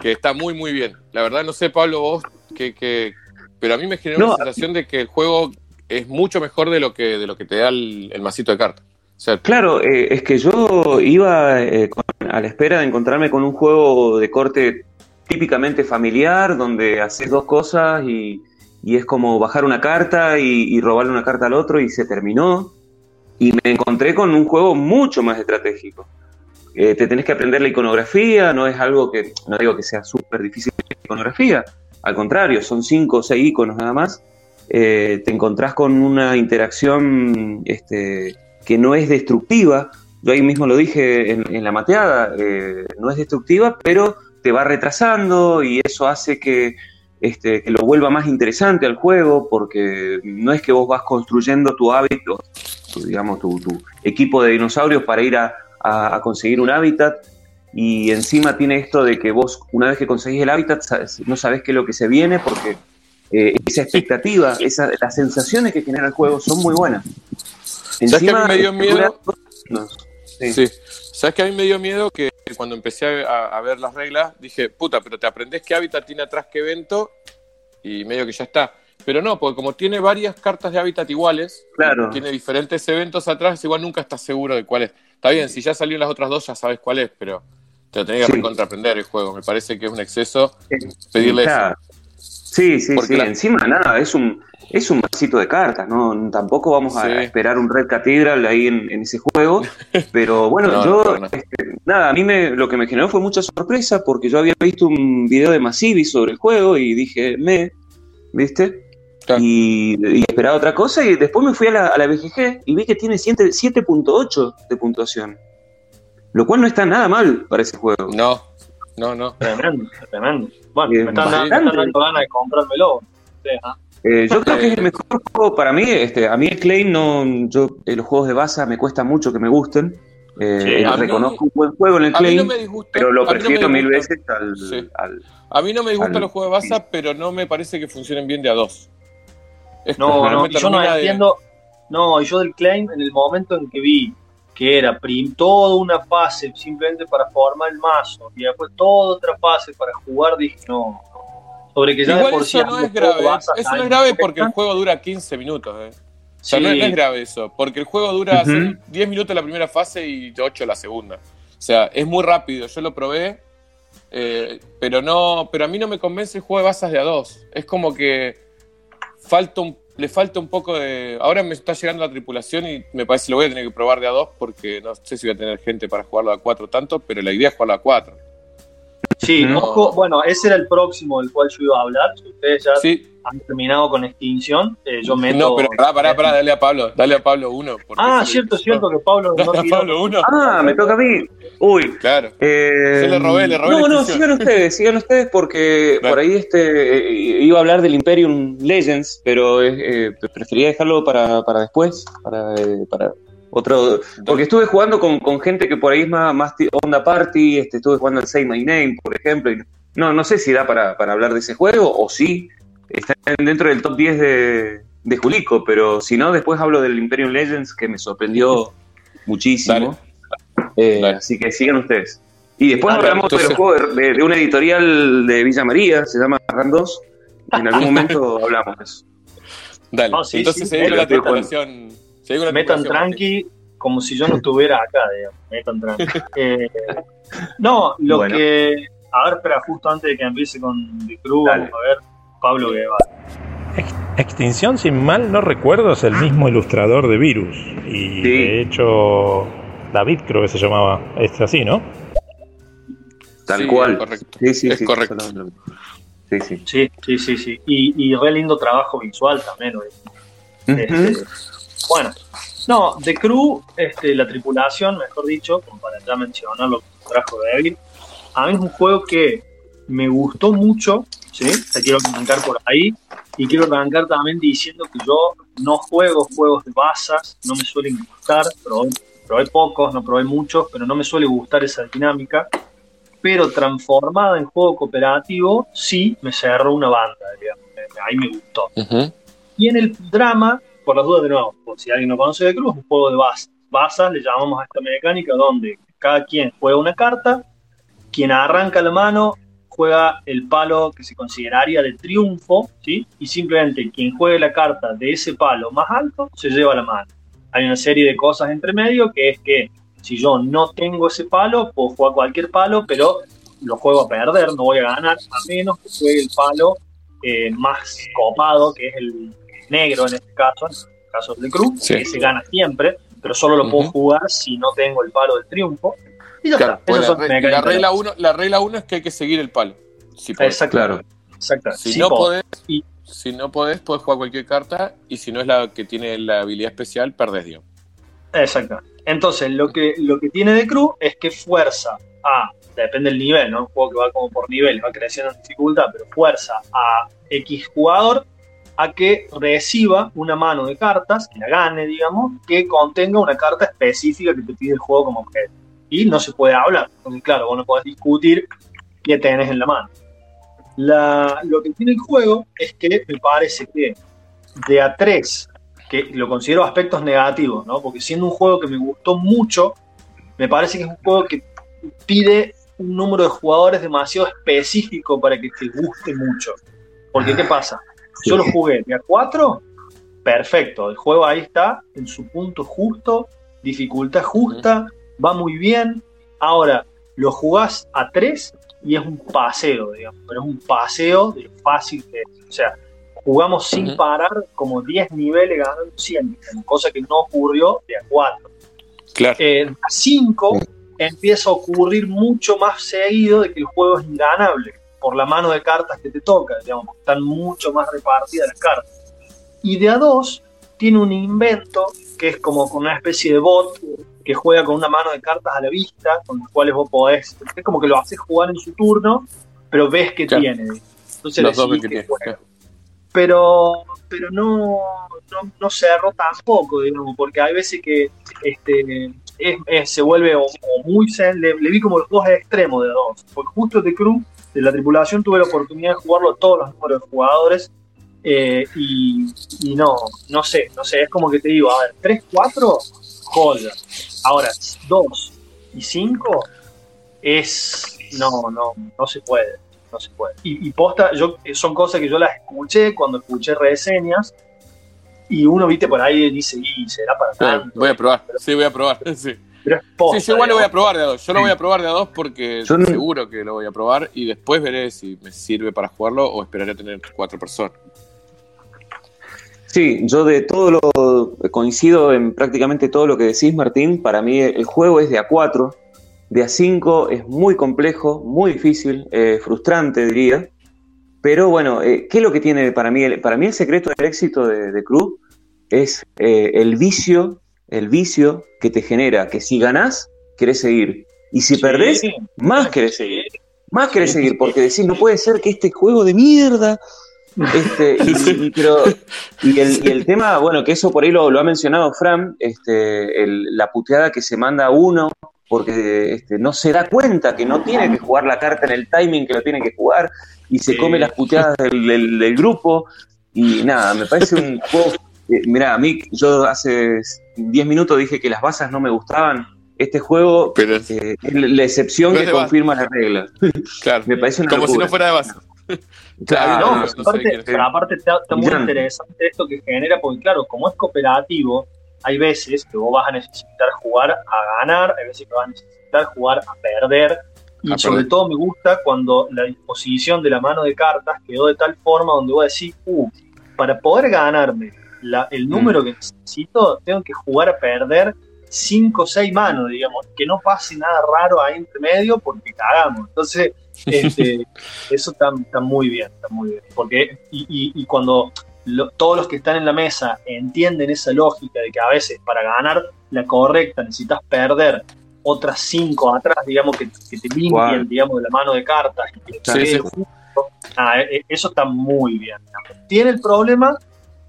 D: que está muy, muy bien. La verdad, no sé, Pablo, vos, que, que pero a mí me generó
B: No,
D: la sensación de que el juego es mucho mejor de lo que, de lo que te da el, el masito de cartas. O sea,
B: Claro, eh, es que yo iba eh, con- a la espera de encontrarme con un juego de corte típicamente familiar, donde haces dos cosas y, y es como bajar una carta y, y robarle una carta al otro y se terminó. Y me encontré con un juego mucho más estratégico. Eh, te tenés que aprender la iconografía, no es algo que, no digo que sea súper difícil la iconografía, al contrario, son cinco o seis iconos nada más. Eh, te encontrás con una interacción este, que no es destructiva. Yo ahí mismo lo dije en, la mateada, eh, no es destructiva, pero te va retrasando y eso hace que, este, que lo vuelva más interesante al juego, porque no es que vos vas construyendo tu hábito, tu, digamos, tu, tu equipo de dinosaurios para ir a, a- a conseguir un hábitat, y encima tiene esto de que vos, una vez que conseguís el hábitat, sabes- no sabés qué es lo que se viene, porque eh, esa expectativa, esa, las sensaciones que genera el juego son muy buenas.
D: ¿Sabes que a mí me dio miedo?
B: No, sí.
D: Sí. ¿Sabes que a mí me dio miedo que cuando empecé a, a ver las reglas dije, puta, pero te aprendés qué hábitat tiene atrás qué evento y medio que ya está. Pero no, porque como tiene varias cartas de hábitat iguales,
B: Claro.
D: tiene diferentes eventos atrás, igual nunca estás seguro de cuál es. Está bien, si ya salieron las otras dos ya sabes cuál es, pero te lo tenés que
B: Sí.
D: recontraprender el juego. Me parece que es un exceso pedirle
B: Claro. Sí, sí,
D: Porque
B: sí.
D: la-
B: Encima, nada, es un, es un vasito de cartas, ¿no? Tampoco vamos a esperar un Red Cathedral ahí en, en ese juego. Pero bueno,
D: No,
B: yo,
D: no, no.
B: este, nada, a mí me, lo que me generó fue mucha sorpresa porque yo había visto un video de Massivi sobre el juego y dije, me, ¿viste?
D: Claro.
B: Y, y esperaba otra cosa y después me fui a la, a la BGG y vi que tiene 7 7.8 de puntuación. Lo cual no está nada mal para ese juego.
D: No, no, no.
C: Tremendo, tremendo. Bueno, me están, dando- me
B: bastante.
C: están dando ganas de comprármelo. Sí.
B: Eh, yo creo que es el mejor juego para mí. Este, a mí el Claim no, yo eh, los juegos de Baza me cuesta mucho que me gusten. Eh,
C: Sí,
B: eh,
D: a mí-
B: reconozco un buen juego en el
D: A mí
B: Claim,
D: no disgusta.
B: pero lo
D: no
B: prefiero mil veces al,
D: Sí.
B: al-
D: A mí no me disgustan los juegos de Baza, pero no me parece que funcionen bien de a dos. Es
C: No, yo no
D: de-
C: entiendo. No, y yo del claim, en el momento en que vi que era prim, toda una fase simplemente para formar el mazo y después toda otra fase para jugar, dije no. Sobre que ya de
D: Igual
C: por
D: eso
C: sí
D: no es grave. Eso no es grave
C: que
D: porque el juego dura 15 minutos. eh. O sea, no,
C: Sí.
D: no es grave eso. Porque el juego dura son 10 minutos la primera fase y 8 la segunda. O sea, es muy rápido. Yo lo probé. eh, pero no. Pero a mí no me convence el juego de basas de a dos. Es como que falta un- le falta un poco de. Ahora me está llegando la tripulación y me parece que lo voy a tener que probar de a dos porque no sé si voy a tener gente para jugarlo a cuatro tanto, pero la idea es jugarlo a cuatro.
C: Sí, ojo, bueno, ese era el próximo del cual yo iba a hablar. Si ustedes ya
D: Sí,
C: han terminado con extinción, eh, yo meto.
D: no, pero pará, pará, pará, dale a Pablo, dale a Pablo uno.
C: Ah,
D: se le-
C: cierto, cierto que Pablo no
D: Dale a
C: tiró.
D: Pablo uno.
B: Ah, me toca a mí. Uy.
D: Claro.
B: eh,
D: Yo le robé, le robé
B: No,
D: la
B: no, sigan ustedes, sigan ustedes porque por ahí este eh, iba a hablar del Imperium Legends, pero eh, eh, prefería dejarlo para, para después, para, eh, para otro. Porque estuve jugando con, con gente que por ahí es más, más onda party, este, estuve jugando al Say My Name, por ejemplo, y no, no sé si da para, para hablar de ese juego o sí, está dentro del top 10 de, de Julico, pero si no, después hablo del Imperium Legends que me sorprendió muchísimo. Eh,
D: Dale.
B: Así que sigan ustedes. Y después
C: Ah,
B: hablamos
D: entonces-
B: del juego de, de una editorial de Villa María, se llama Randos. En algún momento hablamos de eso.
D: Dale.
C: Sí,
D: Entonces
C: sí,
B: lo
D: la la
C: metan tranqui como si yo no estuviera acá, digamos. Metan tranqui. Eh, no, lo
B: Bueno.
C: que. A ver, espera, justo antes de que empiece con The Crew,
B: Dale.
C: a ver. Pablo Guevara.
F: Extinción, sin mal no recuerdo, es el mismo ilustrador de Virus. Y
B: Sí.
F: de hecho, David creo que se llamaba. Es así, ¿no?
B: Tal
D: Sí,
B: cual.
D: es correcto.
B: Sí, sí,
D: Es
B: sí,
D: correcto.
B: Sí, sí.
C: Sí, sí, sí, sí. Y, y re lindo trabajo visual también. ¿no? Este, bueno, no, The Crew, este, la tripulación, mejor dicho, como para ya mencionar lo que trajo David, a mí es un juego que me gustó mucho, ¿sí? Te quiero arrancar por ahí, y quiero arrancar también diciendo que yo no juego juegos de basas, no me suelen gustar, probé, probé pocos, no probé muchos, pero no me suele gustar esa dinámica, pero transformada en juego cooperativo, sí me cerró una banda, digamos, ahí me gustó.
D: Ujú.
C: Y en el drama, por las dudas de nuevo, por si alguien no conoce de Cruz, es un juego de base. basas le llamamos a esta mecánica donde cada quien juega una carta, quien arranca la mano juega el palo que se consideraría de triunfo, ¿sí? Y simplemente quien juegue la carta de ese palo más alto se lleva la mano. Hay una serie de cosas entre medio que es que si yo no tengo ese palo, puedo jugar cualquier palo, pero lo juego a perder, no voy a ganar, a menos que juegue el palo eh, más copado, que es el negro en este caso, en el caso de Cruz, que se gana siempre, pero solo lo puedo jugar si no tengo el palo del triunfo. Y ya está.
D: Pues la, regla uno, la regla 1 es que hay que seguir el palo.
C: Si Exacto. Claro.
D: Exacto. Si, no podés, si no podés, puedes jugar cualquier carta y si no es la que tiene la habilidad especial, perdés, Dios.
C: Exacto. Entonces, lo que, lo que tiene de Cruz es que fuerza a, depende del nivel, ¿no? Un juego que va como por nivel, va creciendo en dificultad, pero fuerza a X jugador a que reciba una mano de cartas, que la gane, digamos, que contenga una carta específica que te pide el juego como objeto. Y no se puede hablar, porque claro, vos no podés discutir qué tenés en la mano. lo que tiene el juego es que me parece que de a 3 que lo considero aspectos negativos, ¿no? Porque siendo un juego que me gustó mucho, me parece que es un juego que pide un número de jugadores demasiado específico para que te guste mucho. Porque, ¿qué pasa? Yo lo jugué de a 4, perfecto. El juego ahí está, en su punto justo, dificultad justa, va muy bien. Ahora, lo jugás a 3 y es un paseo, digamos, pero es un paseo de fácil que O sea, jugamos sin parar como 10 niveles ganando 100, cosa que no ocurrió de a 4.
D: Claro.
C: Eh, a 5 empieza a ocurrir mucho más seguido de que el juego es inganable por la mano de cartas que te toca, digamos, están mucho más repartidas las cartas. Y de a 2 tiene un invento que es como con una especie de bot que juega con una mano de cartas a la vista, con las cuales vos podés, es como que lo haces jugar en su turno, pero ves que tiene. Entonces Los dos que, pero pero no, no, cerró tampoco, digamos, porque hay veces que este, se vuelve o, muy zen, le, vi como los dos extremos de dos, porque justo de Cruz, de la tripulación, tuve la oportunidad de jugarlo a todos los números de jugadores eh, y, no, no sé, no sé, es como que te digo, a ver, 3, 4, joya. Ahora, 2 y 5 es, no, no, no se puede no se puede. Y, posta, yo, son cosas que yo las escuché cuando escuché reseñas y uno, viste, por ahí dice, y será para tanto.
D: Voy a probar, sí, voy a probar, sí. sí, yo igual lo voy a probar de a dos. Yo lo voy a probar de a dos porque seguro que lo voy a probar y después veré si me sirve para jugarlo o esperaré a tener cuatro personas.
B: Sí, yo de todo lo coincido en prácticamente todo lo que decís, Martín. Para mí el juego es de A4, de A5 es muy complejo, muy difícil, eh, frustrante diría. Pero bueno, eh, ¿qué es lo que tiene para mí? para mí el secreto del éxito de, de Cruz es eh, el vicio, el vicio que te genera, que si ganás, querés seguir. Y si perdés, más querés seguir. Más querés seguir, porque decís, no puede ser que este juego de mierda este, y, pero, y, el, tema, bueno, que eso por ahí lo, ha mencionado Fran, este, la puteada que se manda uno porque este, no se da cuenta que no tiene que jugar la carta en el timing que lo tiene que jugar y se come las puteadas del, grupo y nada, me parece un juego... Eh, mirá, a mí yo hace 10 minutos dije que las basas no me gustaban. Este juego eh, es la excepción que confirma la regla.
D: Claro, me parece una como si no fuera de base.
C: Claro, no, aparte, pero aparte está, muy interesante esto que genera, porque claro, como es cooperativo, hay veces que vos vas a necesitar jugar a ganar, hay veces que vas a necesitar jugar a perder. Y sobre todo me gusta cuando la disposición de la mano de cartas quedó de tal forma donde vos decís, uh, para poder ganarme el mm. número que necesito, tengo que jugar a perder 5 o 6 manos, digamos, que no pase nada raro ahí entre medio porque cagamos. Entonces, este, eso está, está, muy bien, está muy bien. Porque, y, y cuando todos los que están en la mesa entienden esa lógica de que a veces para ganar la correcta necesitas perder otras cinco atrás, digamos, que, te limpien, digamos, de la mano de cartas. Ah, e, e, eso está muy bien. Tiene el problema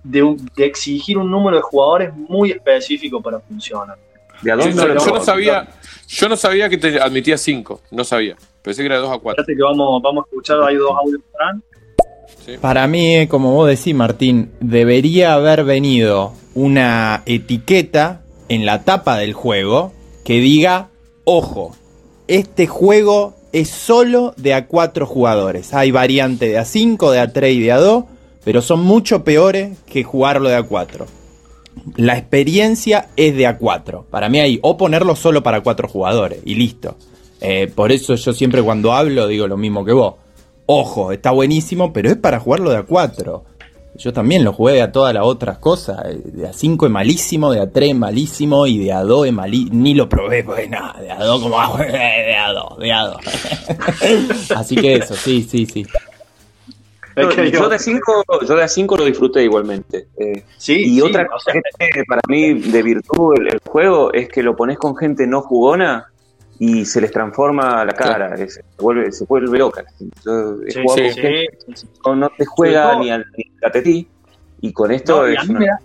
C: de, exigir un número de jugadores muy específico para funcionar.
D: yo, no sabía, yo no sabía que te admitía cinco, no sabía. Pensé que era de dos a cuatro.
C: que vamos, vamos a escuchar, hay dos audios
E: para mí, como vos decís, Martín, debería haber venido una etiqueta en la tapa del juego que diga, ojo, este juego es solo de a 4 jugadores. Hay variante de a 5, de a 3 y de a 2, pero son mucho peores que jugarlo de a 4. La experiencia es de a 4. Para mí hay o ponerlo solo para 4 jugadores y listo. Eh, por eso yo siempre cuando hablo digo lo mismo que vos. Ojo, está buenísimo, pero es para jugarlo de a 4. Yo también lo jugué a todas las otras cosas. De a 5 es malísimo, de a 3 es malísimo y de a 2 es malísimo. Ni lo probé, pues nada, de a 2 como de a 2, de a 2. Así que eso, sí, sí, sí.
B: yo de 5 yo de a 5 lo disfruté igualmente. Eh,
C: sí,
B: y
C: sí,
B: otra
C: o
B: cosa
C: sea,
B: que para mí de virtud el, el juego es que lo pones con gente no jugona y se les transforma la cara, se, vuelve, se vuelve loca. la gente. Yo he
C: sí, sí,
B: gente no te juega ni al ni al tetí, y con esto
C: No,
B: es una-
C: da-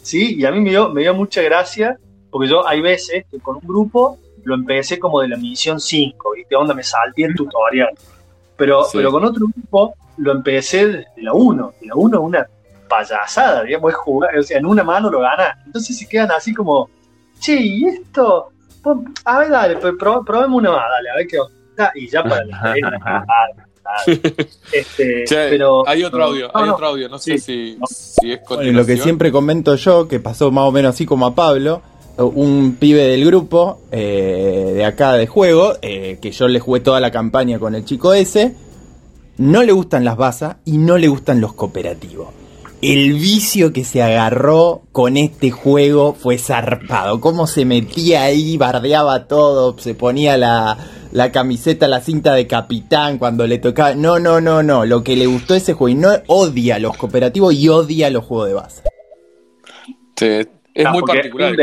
C: sí, y a mí me dio, me dio mucha gracia, porque yo hay veces que con un grupo lo empecé como de la misión 5, ¿viste? Onda, me salté el tutorial. Pero,
D: Sí.
C: pero con otro grupo lo empecé desde la 1. Y la 1 es una payasada, digamos, es jugar, o sea, en una mano lo ganas. Entonces se quedan así como, che, ¿y esto? A ver, dale, pues, pro- probemos una más, dale, a ver qué onda. Y ya para la ah. Este,
D: Che,
C: pero,
D: hay otro audio,
C: no,
D: hay otro audio, no
C: Sí.
D: sé si, si es
E: Bueno, lo que siempre comento yo, que pasó más o menos así como a Pablo, un pibe del grupo eh, de acá de juego, eh, que yo le jugué toda la campaña con el chico ese, no le gustan las basas y no le gustan los cooperativos. El vicio que se agarró con este juego fue zarpado. Cómo se metía ahí, bardeaba todo, se ponía la, la camiseta, la cinta de capitán cuando le tocaba. No, no, no, no. Lo que le gustó ese juego y no odia los cooperativos y odia los juegos de base.
D: Sí, es muy particular.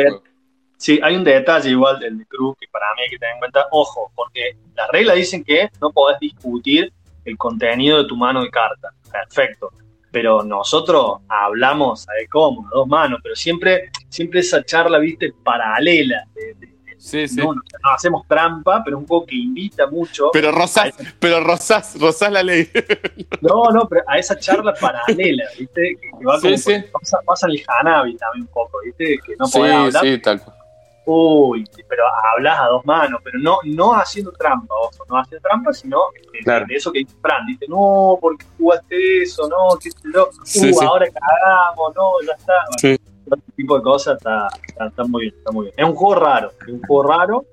C: Sí, hay un detalle igual del de Cruz que para mí hay que tener en cuenta. Ojo, porque las reglas dicen que no podés discutir el contenido de tu mano de carta. Perfecto. Pero nosotros hablamos, ¿sabes cómo? A dos manos, pero siempre, siempre esa charla, viste, paralela. de- de-
D: Sí, sí.
C: no, no, no hacemos trampa, pero es un juego que invita mucho.
D: Pero rozás, pero rozás, rozás la ley.
C: No, no, pero a esa charla paralela, ¿viste? Que, que va
D: Sí,
C: como
D: sí.
C: pasa, pasa el Hanabi también un poco, ¿viste? Que no
D: sí,
C: podés hablar.
D: sí, tal cual.
C: Uy, pero hablas a dos manos, pero no, no haciendo trampa, ojo, no haciendo trampa, sino este,
B: Claro.
C: de eso que dice Fran, dice, no, porque jugaste eso, no, qué yo, uh,
D: Sí, sí.
C: ahora cagamos, no, ya está. Bueno,
D: Sí.
C: todo ese tipo de cosas está, está, está muy bien, está muy bien. Es un juego raro, es un juego raro,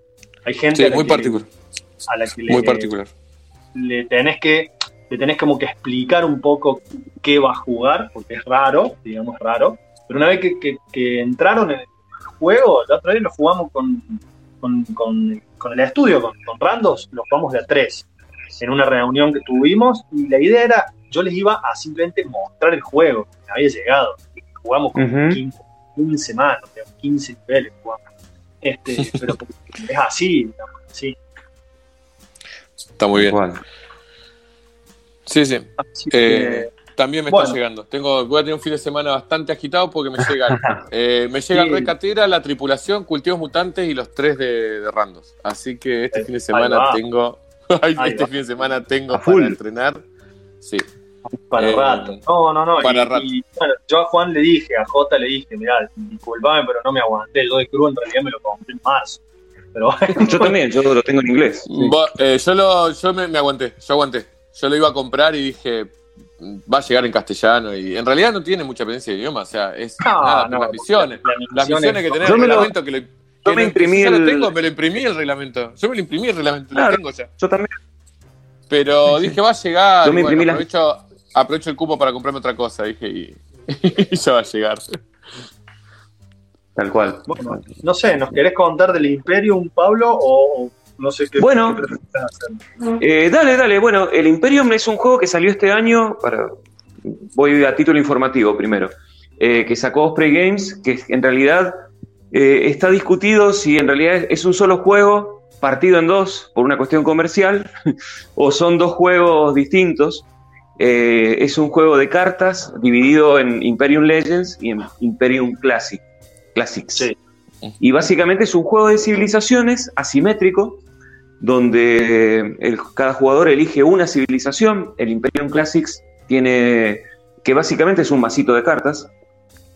C: hay gente
D: muy
C: que,
D: particular.
C: a la que le,
D: Muy particular.
C: le tenés que le tenés como que explicar un poco qué va a jugar, porque es raro, digamos raro, pero una vez que, que- que entraron en el juego, la otra vez lo jugamos con, con, con- con el estudio, con, con Randos, lo jugamos de a tres, en una reunión que tuvimos, y la idea era, yo les iba a simplemente mostrar el juego, que me había llegado, jugamos con
B: Ujú.
C: 15, 15 manos, digamos, 15 niveles jugamos. Este, pero es así, digamos, así.
D: Está muy bien. Sí, sí.
C: Así que-
D: Eh, también me
C: bueno.
D: está llegando. Tengo, voy a tener un fin de semana bastante agitado porque me llegan. eh, me llegan
C: Sí.
D: Recatera, la tripulación, cultivos mutantes y los tres de, de Randos. Así que este
C: Eh,
D: fin de semana tengo. Este
C: va.
D: fin de semana tengo
B: A full.
D: para entrenar. Sí.
C: Para
D: Eh,
C: rato. No, no, no.
D: para
C: y,
D: rato.
C: y, bueno, yo a Juan le dije, a Jota le dije, mirá, disculpame, pero no me aguanté. El 2 de Cruz en realidad me lo compré en marzo. Pero bueno,
B: Yo también, yo lo tengo en inglés.
D: Eh, yo lo, yo me, me aguanté, yo aguanté. Yo lo iba a comprar y dije, va a llegar en castellano. Y en realidad no tiene mucha presencia de idioma, o sea, es
C: No,
D: nada,
C: no,
D: las misiones.
C: las
D: Las
C: misiones-
D: que tenés
B: Yo
D: en el
B: me lo-
D: reglamento que, lo, que
B: yo me imprimí
D: ya lo
B: el-
D: tengo, me lo imprimí el reglamento. Yo me lo imprimí el reglamento,
B: Claro.
D: lo tengo ya.
B: Yo también.
D: Pero dije, va a llegar.
B: Yo me
D: y bueno,
B: imprimí las-
D: aprovecho, aprovecho el cupo para comprarme otra cosa, dije, y, y ya va a llegar.
B: Tal cual.
C: bueno, no sé, ¿nos querés contar del Imperium, Pablo? O, o no sé qué,
B: Bueno.
C: qué preferís hacer.
B: Eh, dale, dale. Bueno, el Imperium es un juego que salió este año. Para... Voy a título informativo primero. eh, que sacó Osprey Games, que en realidad eh, está discutido si en realidad es un solo juego partido en dos por una cuestión comercial o son dos juegos distintos. Eh, es un juego de cartas dividido en Imperium Legends y en Imperium Classic, Classics.
C: Sí.
B: Y básicamente es un juego de civilizaciones asimétrico, donde el- cada jugador elige una civilización. El Imperium Classics tiene, que básicamente es un masito de cartas.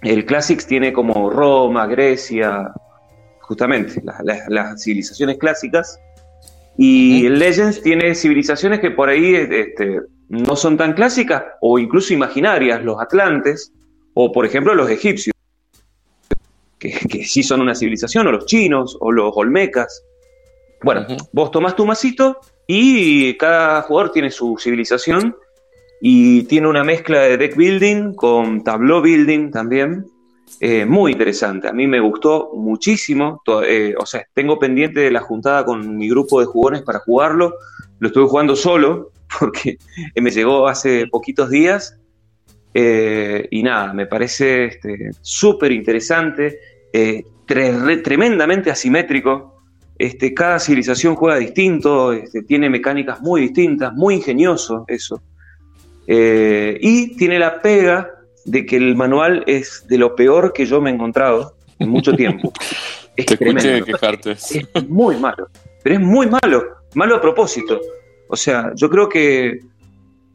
B: El Classics tiene como Roma, Grecia, justamente las, civilizaciones clásicas. Y el Legends tiene civilizaciones que por ahí este, no son tan clásicas o incluso imaginarias, los atlantes o por ejemplo los egipcios, que, sí son una civilización, o los chinos o los olmecas. Bueno, vos tomás tu masito y cada jugador tiene su civilización y tiene una mezcla de deck building con tableau building también. Eh, muy interesante, a mí me gustó muchísimo, eh, o sea, tengo pendiente de la juntada con mi grupo de jugones para jugarlo, lo estuve jugando solo porque me llegó hace poquitos días. Eh, y nada, me parece este, súper interesante, tremendamente asimétrico, este, cada civilización juega distinto, este, tiene mecánicas muy distintas, muy ingenioso eso. Eh, y tiene la pega de que el manual es de lo peor que yo me he encontrado en mucho tiempo.
D: es Te escuché quejarte.
B: Es muy malo, pero es muy malo, malo a propósito. O sea, yo creo que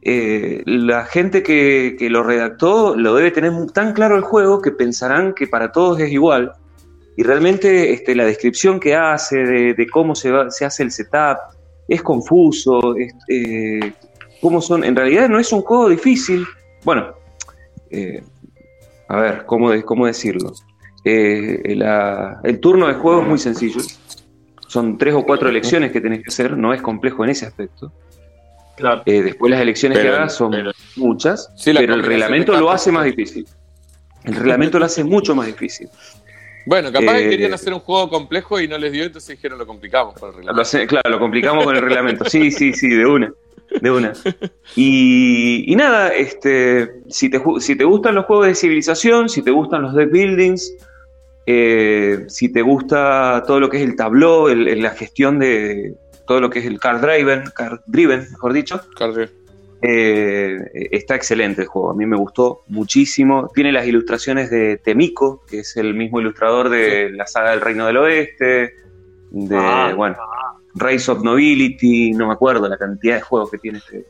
B: eh, la gente que, lo redactó lo debe tener tan claro el juego que pensarán que para todos es igual. Y realmente este, la descripción que hace de, cómo se, se hace el setup es confuso, eh, cómo son. En realidad no es un juego difícil. Bueno, eh, a ver, ¿cómo, cómo decirlo? Eh, el turno de juego es muy sencillo. Son tres o cuatro elecciones que tenés que hacer, no es complejo en ese aspecto. Claro. Eh, después las elecciones que hagas son muchas, pero el reglamento lo hace más difícil. El reglamento lo hace mucho más difícil.
D: Bueno, capaz que querían hacer un juego complejo y no les dio, entonces dijeron lo complicamos con el reglamento.
B: claro, lo complicamos con el reglamento. Sí, sí, sí, de una de una. Y, nada, este, si, te, si te gustan los juegos de civilización, si te gustan los deck buildings, eh, si te gusta todo lo que es el tableau, la gestión de todo lo que es el card driven, card driven, mejor dicho. Eh, está excelente el juego, a mí me gustó muchísimo. Tiene las ilustraciones de Temiko, que es el mismo ilustrador de la saga del Reino del Oeste, de, ah, bueno, Race of Nobility, no me acuerdo la cantidad de juegos que tiene este.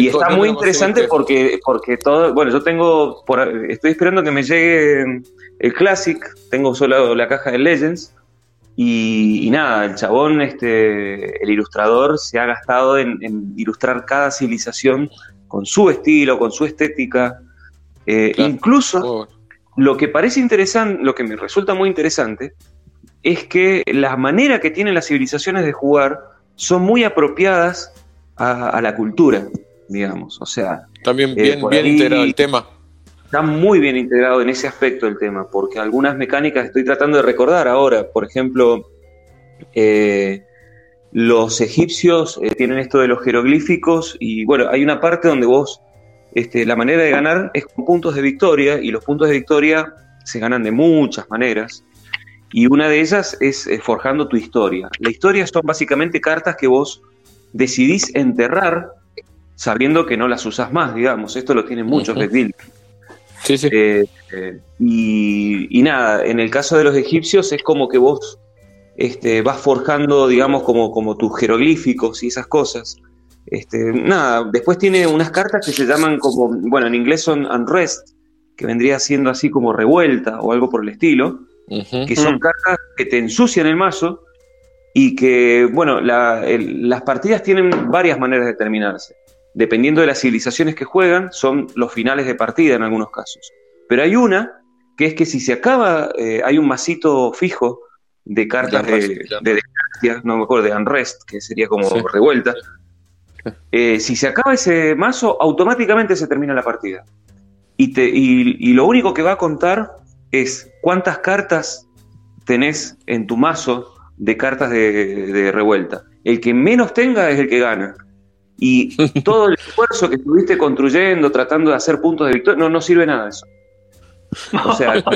B: y está muy interesante porque, porque todo, bueno, yo tengo, estoy esperando que me llegue el Classic, tengo solo la caja de Legends, y, nada, el chabón, este, el ilustrador, se ha gastado en, ilustrar cada civilización con su estilo, con su estética. Eh, incluso lo que parece interesante, lo que me resulta muy interesante, es que la manera que tienen las civilizaciones de jugar son muy apropiadas a, la cultura, digamos. O sea.
D: También eh, bien, bien integrado el tema.
B: Está muy bien integrado en ese aspecto el tema, porque algunas mecánicas estoy tratando de recordar ahora. Por ejemplo, eh, los egipcios eh, tienen esto de los jeroglíficos y bueno, hay una parte donde vos, este, la manera de ganar es con puntos de victoria y los puntos de victoria se ganan de muchas maneras. Y una de ellas es eh, forjando tu historia. La historia son básicamente cartas que vos decidís enterrar sabiendo que no las usas más, digamos. Esto lo tienen muchos uh
D: Sí, sí.
B: Eh, eh, y, nada, en el caso de los egipcios es como que vos este, vas forjando, digamos, como, como tus jeroglíficos y esas cosas. Este, nada, después tiene unas cartas que se llaman como, bueno, en inglés son unrest, que vendría siendo así como revuelta o algo por el estilo que son mm. cartas que te ensucian el mazo y que, bueno, las partidas tienen varias maneras de terminarse. Dependiendo de las civilizaciones que juegan, son los finales de partida en algunos casos. Pero hay una que es que si se acaba, eh, hay un masito fijo de cartas de, de, no me acuerdo, de Unrest, que sería como revuelta. Eh, si se acaba ese mazo, automáticamente se termina la partida. Y, te, y lo único que va a contar es cuántas cartas tenés en tu mazo de cartas de, revuelta. El que menos tenga es el que gana. Y todo el esfuerzo que estuviste construyendo, tratando de hacer puntos de victoria, no, no sirve nada de eso.
D: O sea,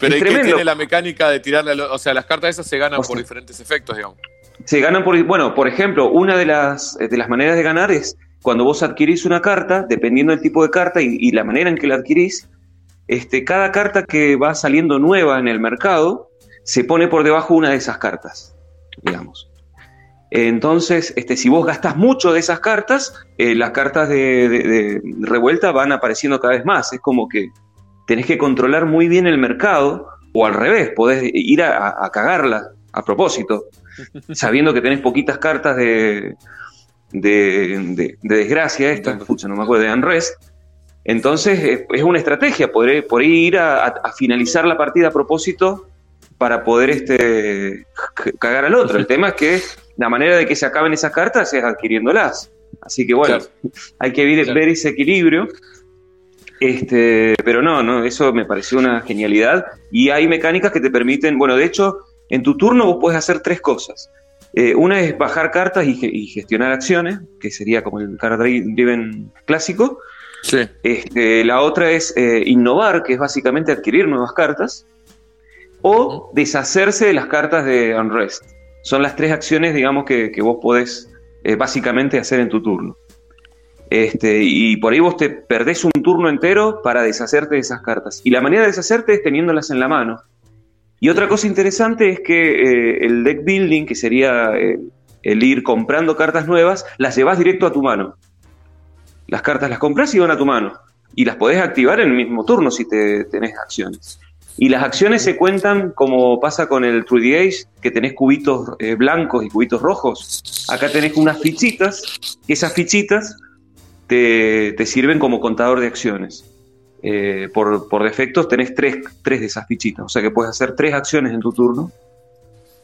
D: Pero es que tiene la mecánica de tirarle, o sea, las cartas esas se ganan por diferentes efectos, digamos.
B: Se ganan por, bueno, por ejemplo, una de las, de las maneras de ganar es cuando vos adquirís una carta, dependiendo del tipo de carta y, y la manera en que la adquirís, este, cada carta que va saliendo nueva en el mercado se pone por debajo una de esas cartas, digamos. Entonces, este, si vos gastas mucho de esas cartas, eh, las cartas de, revuelta van apareciendo cada vez más. Es como que tenés que controlar muy bien el mercado O al revés, podés ir a, cagarla a propósito, sabiendo que tenés poquitas cartas de, de, desgracia, esta, no me acuerdo, de Unrest. Entonces es una estrategia, poder, ir a, finalizar la partida a propósito para poder este, cagar al otro. El tema es que la manera de que se acaben esas cartas es adquiriéndolas. Así que bueno, hay que ver, ese equilibrio. Este, pero no, no, eso me pareció una genialidad. Y hay mecánicas que te permiten, bueno, de hecho, en tu turno vos puedes hacer tres cosas. Eh, una es bajar cartas y, gestionar acciones, que sería como el card driven clásico. Sí. Este, la otra es eh, innovar, que es básicamente adquirir nuevas cartas. O deshacerse de las cartas de Unrest. Son las tres acciones, digamos, que, que vos podés eh, básicamente hacer en tu turno. Este, y por ahí vos te perdés un turno entero para deshacerte de esas cartas. Y la manera de deshacerte es teniéndolas en la mano. Y otra cosa interesante es que eh, el deck building, que sería eh, el ir comprando cartas nuevas, las llevas directo a tu mano. Las cartas las compras y van a tu mano. Y las podés activar en el mismo turno si te tenés acciones. Y las acciones se cuentan como pasa con el 3D que tenés cubitos eh, blancos y cubitos rojos. Acá tenés unas fichitas, esas fichitas te, sirven como contador de acciones. Eh, por, por, defecto tenés tres, tres, de esas fichitas, o sea que puedes hacer tres acciones en tu turno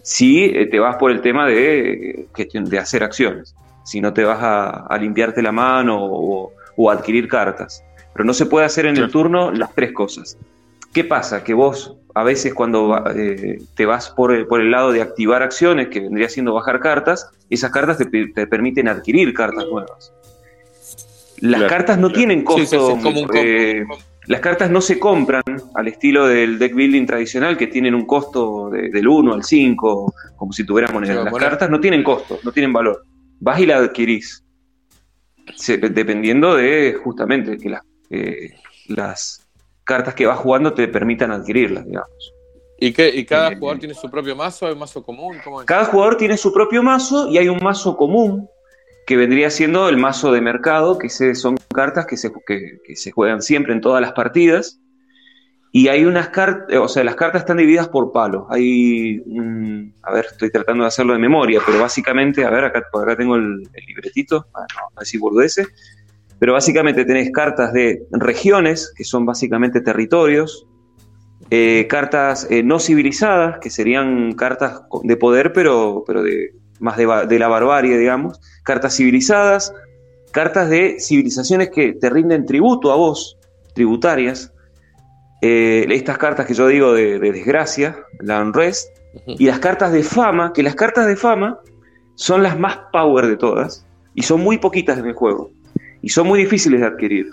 B: si eh, te vas por el tema de, de hacer acciones, si no te vas a, limpiarte la mano o, o, adquirir cartas. Pero no se puede hacer en el turno las tres cosas. ¿Qué pasa? Que vos a veces cuando eh, te vas por el, por el, lado de activar acciones, que vendría siendo bajar cartas, esas cartas te, permiten adquirir cartas nuevas. Las cartas no tienen costo. Eh, las cartas no se compran al estilo del deck building tradicional, que tienen un costo del 1 al 5, como si tuvieras moneda. Las cartas no tienen costo, no tienen valor. Vas y las adquirís. dependiendo de justamente que eh, las cartas que vas jugando te permitan adquirirlas, digamos.
D: ¿Y, qué, y cada eh, jugador tiene su propio mazo? ¿Hay un mazo común?
B: Cada jugador tiene su propio mazo y hay un mazo común que vendría siendo el mazo de mercado, que son cartas que se, que, se juegan siempre en todas las partidas. Y hay unas cartas, o sea, las cartas están divididas por palos. Hay, a ver, estoy tratando de hacerlo de memoria, pero básicamente, a ver, acá, acá tengo el, libretito, a ver si burdece. Pero básicamente tenés cartas de regiones, que son básicamente territorios, eh, cartas eh, no civilizadas, que serían cartas de poder, pero, pero de, más de, la barbarie, digamos, cartas civilizadas, cartas de civilizaciones que te rinden tributo a vos, tributarias, eh, estas cartas que yo digo de, desgracia, la unrest, y las cartas de fama, que las cartas de fama son las más power de todas, y son muy poquitas en el juego y son muy difíciles de adquirir,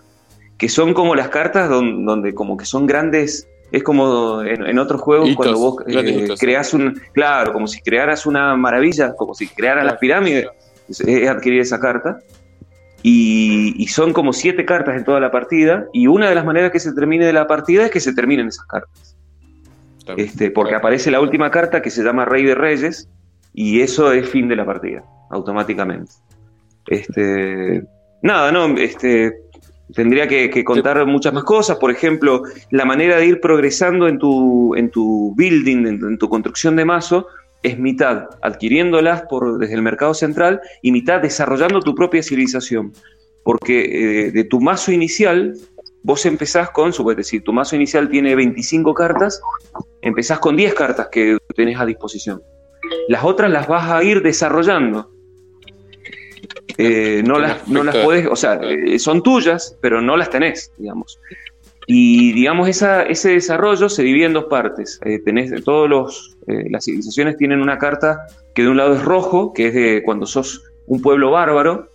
B: que son como las cartas donde, como que son grandes, es como en, otros juegos cuando vos eh, creas un, claro, como si crearas una maravilla, como si crearas las pirámides, es, adquirir esa carta. Y, son como siete cartas en toda la partida, y una de las maneras que se termine de la partida es que se terminen esas cartas. Este, porque aparece la última carta que se llama Rey de Reyes, y eso es fin de la partida, automáticamente. Este, nada, no, este, tendría que, contar muchas más cosas. Por ejemplo, la manera de ir progresando en tu, en tu building, en, tu construcción de mazo, es mitad adquiriéndolas por, desde el mercado central y mitad desarrollando tu propia civilización. Porque eh, de tu mazo inicial, vos empezás con, es decir, tu mazo inicial tiene 25 cartas, empezás con 10 cartas que tenés a disposición. Las otras las vas a ir desarrollando eh, no, las, no las puedes, o sea, eh, son tuyas, pero no las tenés, digamos. Y digamos, esa, ese desarrollo se divide en dos partes. Eh, tenés todos los, las civilizaciones tienen una carta que de un lado es rojo, que es de cuando sos un pueblo bárbaro,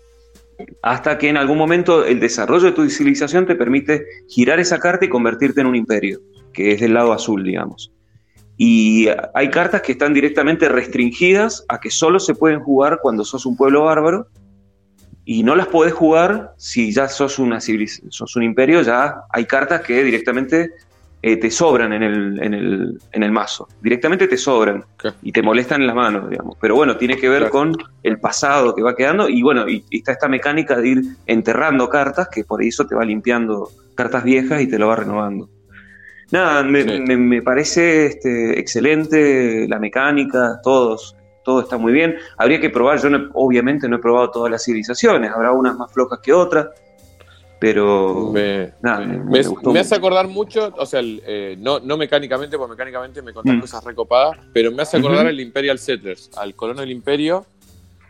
B: hasta que en algún momento el desarrollo de tu civilización te permite girar esa carta y convertirte en un imperio, que es del lado azul, digamos. Y hay cartas que están directamente restringidas a que solo se pueden jugar cuando sos un pueblo bárbaro y no las podés jugar si ya sos, una sos un imperio, ya hay cartas que directamente eh, te sobran en el, en, el, en el, mazo, directamente te sobran y te molestan en las manos, digamos. Pero bueno, tiene que ver con el pasado que va quedando y bueno, y, está esta mecánica de ir enterrando cartas que por eso te va limpiando cartas viejas y te lo va renovando. nada, me, parece este, excelente la mecánica, todos, todo está muy bien. Habría que probar, yo obviamente no he probado todas las civilizaciones, habrá unas más flojas que otras, pero
D: me, me, hace acordar mucho, o sea, eh, no, no mecánicamente, porque mecánicamente me contan mm. cosas recopadas, pero me hace acordar al Imperial Settlers, al colono del Imperio,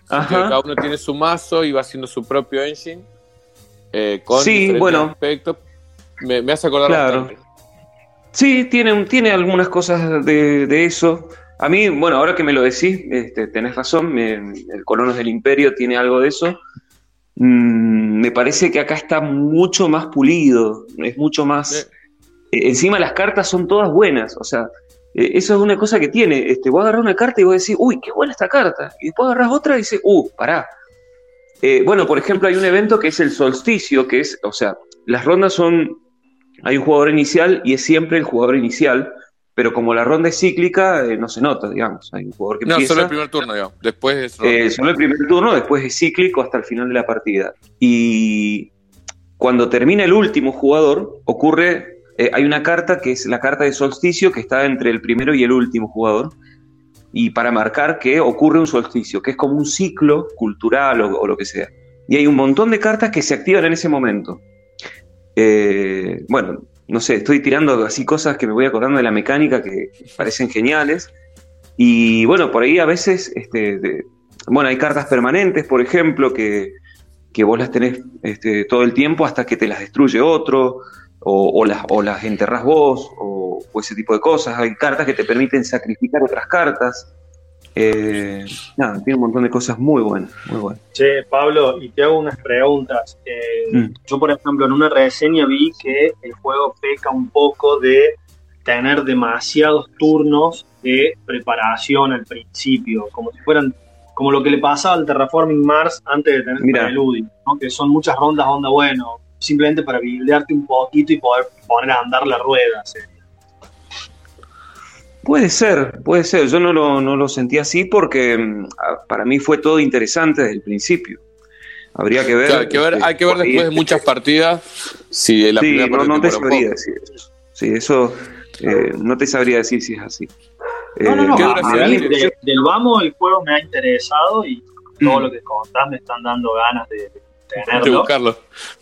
D: cada uno tiene su mazo y va haciendo su propio engine. Eh, con
B: sí, bueno.
D: Aspectos. Me, me, hace acordar
B: claro. Sí, tiene, tiene algunas cosas de, eso. A mí, bueno, ahora que me lo decís, este, tenés razón, el Colonos del Imperio tiene algo de eso. Mm, me parece que acá está mucho más pulido, es mucho más... Eh, encima las cartas son todas buenas, o sea, eh, eso es una cosa que tiene. Este, vos agarrar una carta y vos decís, uy, qué buena esta carta. Y después agarras otra y dices, uh, pará. Eh, bueno, por ejemplo, hay un evento que es el solsticio, que es, o sea, las rondas son, hay un jugador inicial y es siempre el jugador inicial, pero como la ronda es cíclica, eh, no se nota, digamos. Hay un jugador que
D: no, solo el primer turno, digamos. Después
B: es solo el primer turno, después es cíclico hasta el final de la partida. Y cuando termina el último jugador, ocurre eh, hay una carta que es la carta de solsticio que está entre el primero y el último jugador. Y para marcar que ocurre un solsticio, que es como un ciclo cultural o, lo que sea. Y hay un montón de cartas que se activan en ese momento. Eh, bueno, no sé, estoy tirando así cosas que me voy acordando de la mecánica que parecen geniales. Y bueno, por ahí a veces, este, bueno, hay cartas permanentes, por ejemplo, que, que vos las tenés este, todo el tiempo hasta que te las destruye otro o, las, o las enterrás vos, o, ese tipo de cosas. Hay cartas que te permiten sacrificar otras cartas. Eh, nada, tiene un montón de cosas muy buenas, muy buenas.
C: Che, Pablo, y te hago unas preguntas. Eh, mm. Yo, por ejemplo, en una reseña vi que el juego peca un poco de tener demasiados turnos de preparación al principio, como si fueran como lo que le pasaba al Terraforming Mars antes de tener el preludio, ¿no? que son muchas rondas onda bueno, simplemente para bildearte un poquito y poder poner a andar la rueda.
B: Puede ser, puede ser. Yo no lo, no lo sentí así porque mm, para mí fue todo interesante desde el principio. Habría que ver.
D: hay que ver, este, hay que ver después de muchas partidas si la
B: sí, no, no te sabría decir eso. Sí, eso eh, no te sabría decir si es así.
C: No, no, no. Eh, del vamos el juego me ha interesado y todo mm. lo que contás me están dando ganas de,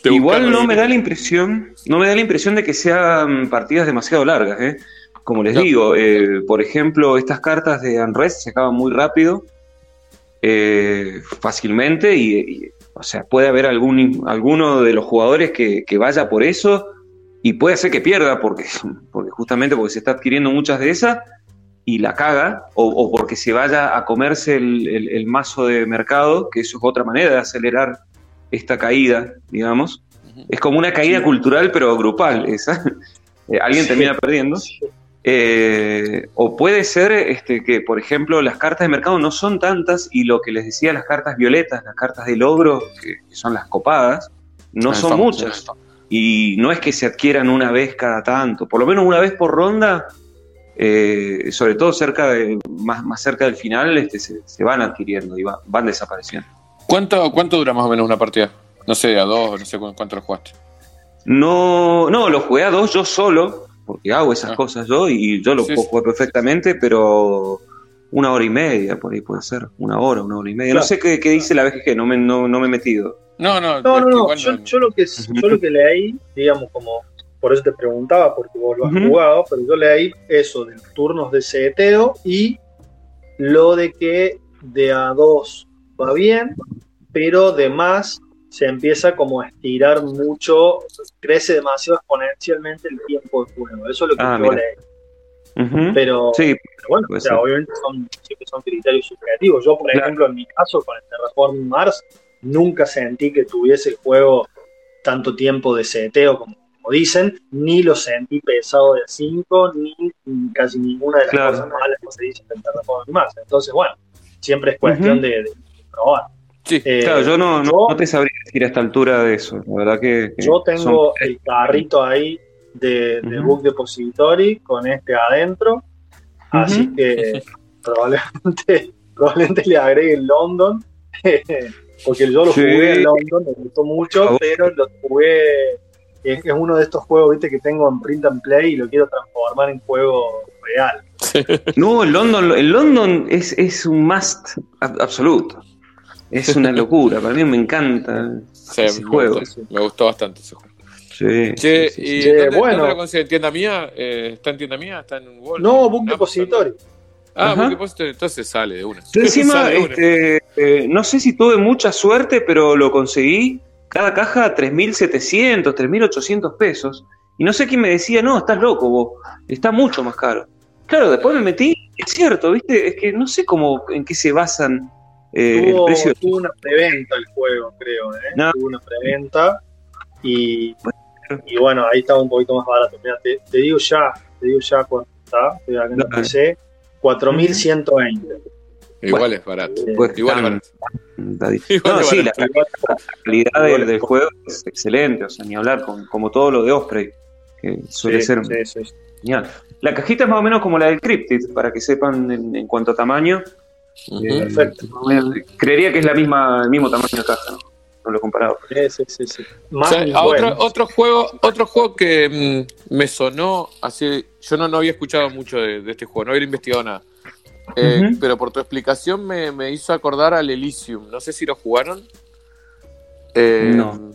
B: Igual no me da la impresión, no me da la impresión de que sean partidas demasiado largas, ¿eh? Como les digo, eh, por ejemplo, estas cartas de Unrest se acaban muy rápido, eh, fácilmente, y, o sea, puede haber algún, alguno de los jugadores que, vaya por eso y puede ser que pierda, porque, porque justamente porque se está adquiriendo muchas de esas y la caga, o, porque se vaya a comerse el, mazo de mercado, que eso es otra manera de acelerar esta caída, digamos. Es como una caída cultural, pero grupal, esa. Eh, alguien termina perdiendo. Eh, o puede ser este, que, por ejemplo, las cartas de mercado no son tantas y lo que les decía, las cartas violetas, las cartas de logro, que, son las copadas, no ah, son muchas. Y no es que se adquieran una vez cada tanto, por lo menos una vez por ronda, eh, sobre todo cerca de, más, más cerca del final, este, se, van adquiriendo y van desapareciendo.
D: ¿Cuánto, ¿Cuánto dura más o menos una partida? No sé, a dos, no sé cuánto lo jugaste.
B: No, no, lo jugué a dos yo solo, porque hago esas ah. cosas yo y yo lo puedo jugar perfectamente, pero una hora y media, por ahí puede ser, una hora, una hora y media. No sé qué, dice la BGG, no me, no, me he metido.
C: No, no, no, no, Yo, lo que, yo lo que leí, digamos, como por eso te preguntaba, porque vos lo has jugado, pero yo leí eso de turnos de seteo y lo de que de a dos va bien, pero de más se empieza como a estirar mucho, crece demasiado exponencialmente el tiempo de juego. Eso es lo que ah, yo leí. pero,
B: sí,
C: bueno, o sea, obviamente son, siempre son criterios subjetivos. Yo, por ejemplo, en mi caso, con el Terraforming Mars, nunca sentí que tuviese el juego tanto tiempo de seteo como, dicen, ni lo sentí pesado de 5, ni casi ninguna de las cosas malas que se dicen en Terraforming Mars. Entonces, bueno, siempre es cuestión de
B: Sí, eh, claro, yo no, no, te sabría decir a esta altura de eso. La verdad que.
C: yo tengo el carrito ahí de, de Book Depository con este adentro. Así que probablemente, probablemente le agregue el London. porque yo lo jugué en London, me gustó mucho, pero lo jugué es, es uno de estos juegos, viste, que tengo en print and play y lo quiero transformar en juego real.
B: No, el London, el London es, es un must ab- absoluto. Es una locura, para mí me encanta
D: Sí,
B: ese
D: me,
B: juego.
D: Gustó, me gustó bastante ese juego.
B: Sí,
D: Che,
B: sí, sí,
D: ¿y
B: sí.
C: Che,
D: dónde,
C: bueno.
D: dónde la? ¿En tienda mía? Eh, ¿Está en tienda mía? ¿Está en un Wall?
C: No, Book
D: ¿En
C: Depository.
D: Ah,
B: Ajá.
D: Book Depository, entonces sale de una.
B: Yo encima,
D: Sale de una.
B: este, eh, no sé si tuve mucha suerte, pero lo conseguí. Cada caja 3.700, 3.800 pesos. Y no sé quién me decía, no, estás loco vos, está mucho más caro. Claro, después me metí, es cierto, ¿viste? Es que no sé cómo, en qué se basan eh, el
C: tuvo,
B: precio.
C: tuvo una preventa el juego, creo, ¿eh?
B: No.
C: Tuvo una preventa y, y bueno, ahí estaba un poquito más barato. Mira, te, te digo ya, te digo ya cuánto está, acá en. PC, 4120.
D: Igual es barato.
B: Pues,
D: Igual es barato. Igual
B: No, sí, la calidad del, del juego es excelente, o sea, ni hablar, con- como todo lo de Osprey, que suele
C: Sí,
B: ser
C: sí, sí, sí.
B: genial. La cajita es más o menos como la del Cryptid, para que sepan en, en cuanto a tamaño. Eh,
C: Perfecto.
B: Creería que es la misma, el mismo tamaño de caja, ¿no? No lo he comparado.
C: Sí, sí, sí, sí. Más
D: O sea, a
C: bueno.
D: otro, otro juego, otro juego que mm, me sonó así, yo no, no había escuchado mucho de, de este juego, no había investigado nada. Eh. Pero por tu explicación me, me hizo acordar al Elysium. No sé si lo jugaron. Eh,
B: No.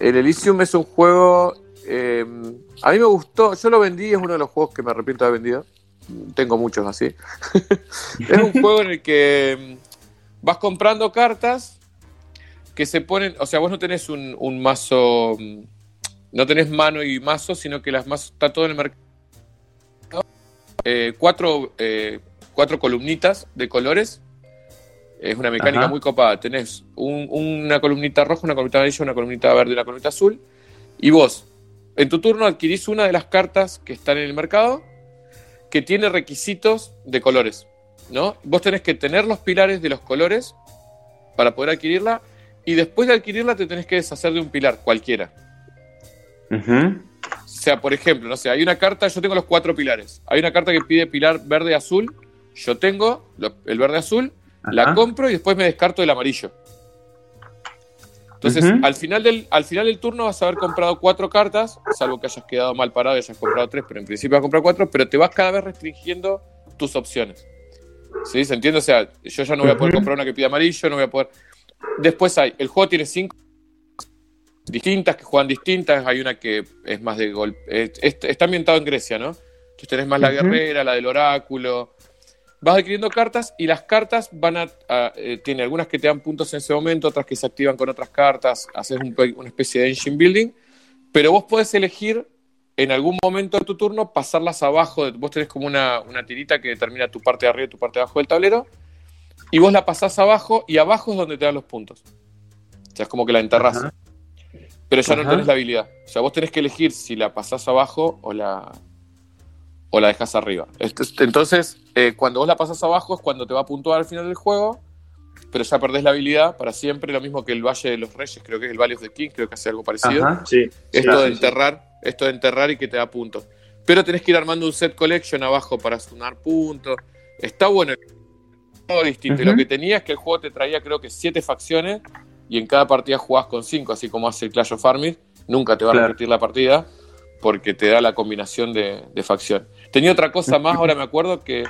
D: El Elysium es un juego. eh, a mí me gustó. Yo lo vendí, es uno de los juegos que me arrepiento de haber vendido. Tengo muchos así. es un juego en el que mm, vas comprando cartas que se ponen. O sea, vos no tenés un, un mazo. mm, No tenés mano y mazo, sino que las mazos está todo en el mercado. Eh, cuatro, eh, cuatro columnitas de colores. Es una mecánica
B: Ajá.
D: muy copada. Tenés un- una columnita roja, una columnita amarilla, una columnita verde una columnita azul. Y vos, en tu turno, adquirís una de las cartas que están en el mercado que tiene requisitos de colores. ¿no? Vos tenés que tener los pilares de los colores para poder adquirirla. Y después de adquirirla, te tenés que deshacer de un pilar, cualquiera. O sea, por ejemplo, no sé, hay una carta, yo tengo los cuatro pilares. Hay una carta que pide pilar verde azul. Yo tengo el verde azul, la compro y después me descarto el amarillo. Entonces, al, final del, al final del turno vas a haber comprado cuatro cartas, salvo que hayas quedado mal parado y hayas comprado tres, pero en principio vas a comprar cuatro, pero te vas cada vez restringiendo tus opciones. ¿Sí? ¿Se entiende? O sea, yo ya no voy a poder comprar una que pida amarillo, no voy a poder. Después hay, el juego tiene cinco distintas que juegan distintas. Hay una que es más de golpe. está ambientado en Grecia, ¿no? Entonces tenés más la guerrera, la del oráculo. Vas adquiriendo cartas y las cartas van a. a- eh, tiene algunas que te dan puntos en ese momento, otras que se activan con otras cartas. Haces un una especie de engine building. Pero vos podés elegir en algún momento de tu turno pasarlas abajo. Vos tenés como una, una tirita que determina tu parte de arriba y tu parte de abajo del tablero. Y vos la pasás abajo y abajo es donde te dan los puntos. O sea, es como que la enterrás.
B: Ajá.
D: Pero ya no tenés la habilidad. O sea, vos tenés que elegir si la pasás abajo o la, o la dejás arriba. Entonces, eh, cuando vos la pasás abajo es cuando te va a puntuar al final del juego, pero ya perdés la habilidad para siempre. Lo mismo que el Valle de los Reyes, creo que es el Valley of the King, creo que hace algo parecido.
B: Ajá.
C: Sí,
D: Esto
C: sí,
D: de
C: sí,
D: enterrar, esto de enterrar y que te da puntos. Pero tenés que ir armando un set collection abajo para sumar puntos. Está bueno. Todo distinto. Y
B: Ujú.
D: lo que tenía es que el juego te traía creo que siete facciones y en cada partida jugás con cinco, así como hace el Clash of Armies. Nunca te va a repetir la partida porque te da la combinación de, de facción. Tenía otra cosa más, ahora me acuerdo que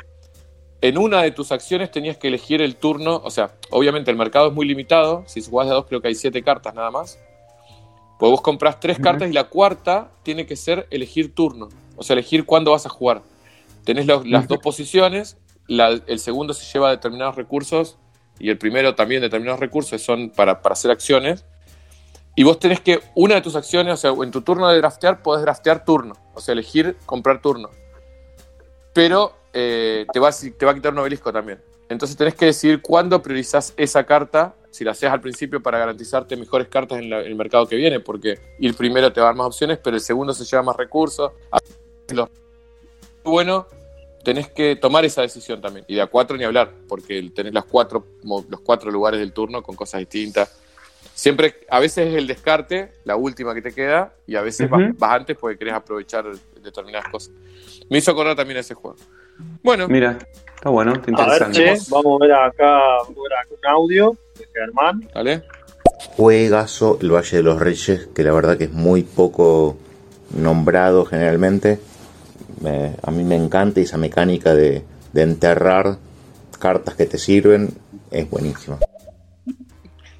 D: en una de tus acciones tenías que elegir el turno, o sea, obviamente el mercado es muy limitado, si jugás de dos creo que hay siete cartas nada más. Pues vos compras tres cartas y la cuarta tiene que ser elegir turno, o sea, elegir cuándo vas a jugar. Tenés los- las dos posiciones, la- el segundo se lleva determinados recursos y el primero también determinados recursos son para, para hacer acciones. Y vos tenés que, una de tus acciones, o sea, en tu turno de draftear, podés draftear turno, o sea, elegir comprar turno. Pero eh, te, va, a- te va a quitar un obelisco también. Entonces tenés que decidir cuándo priorizás esa carta, si la haces al principio para garantizarte mejores cartas en, la- el mercado que viene, porque ir primero te va a dar más opciones, pero el segundo se lleva más recursos. Bueno, tenés que tomar esa decisión también. Y de a cuatro ni hablar, porque tenés las cuatro, los cuatro lugares del turno con cosas distintas. Siempre, a veces es el descarte, la última que te queda, y a veces vas, antes porque querés aprovechar determinadas cosas. Me hizo acordar también ese juego. Bueno,
B: Mira, está bueno, está
C: A ver,
B: interesante.
C: che, vamos a ver acá, vamos a ver acá un audio de Germán.
D: ¿vale?
A: juegazo el Valle de los Reyes, que la verdad que es muy poco nombrado generalmente. a mí me encanta esa mecánica de, de enterrar cartas que te sirven, es buenísima.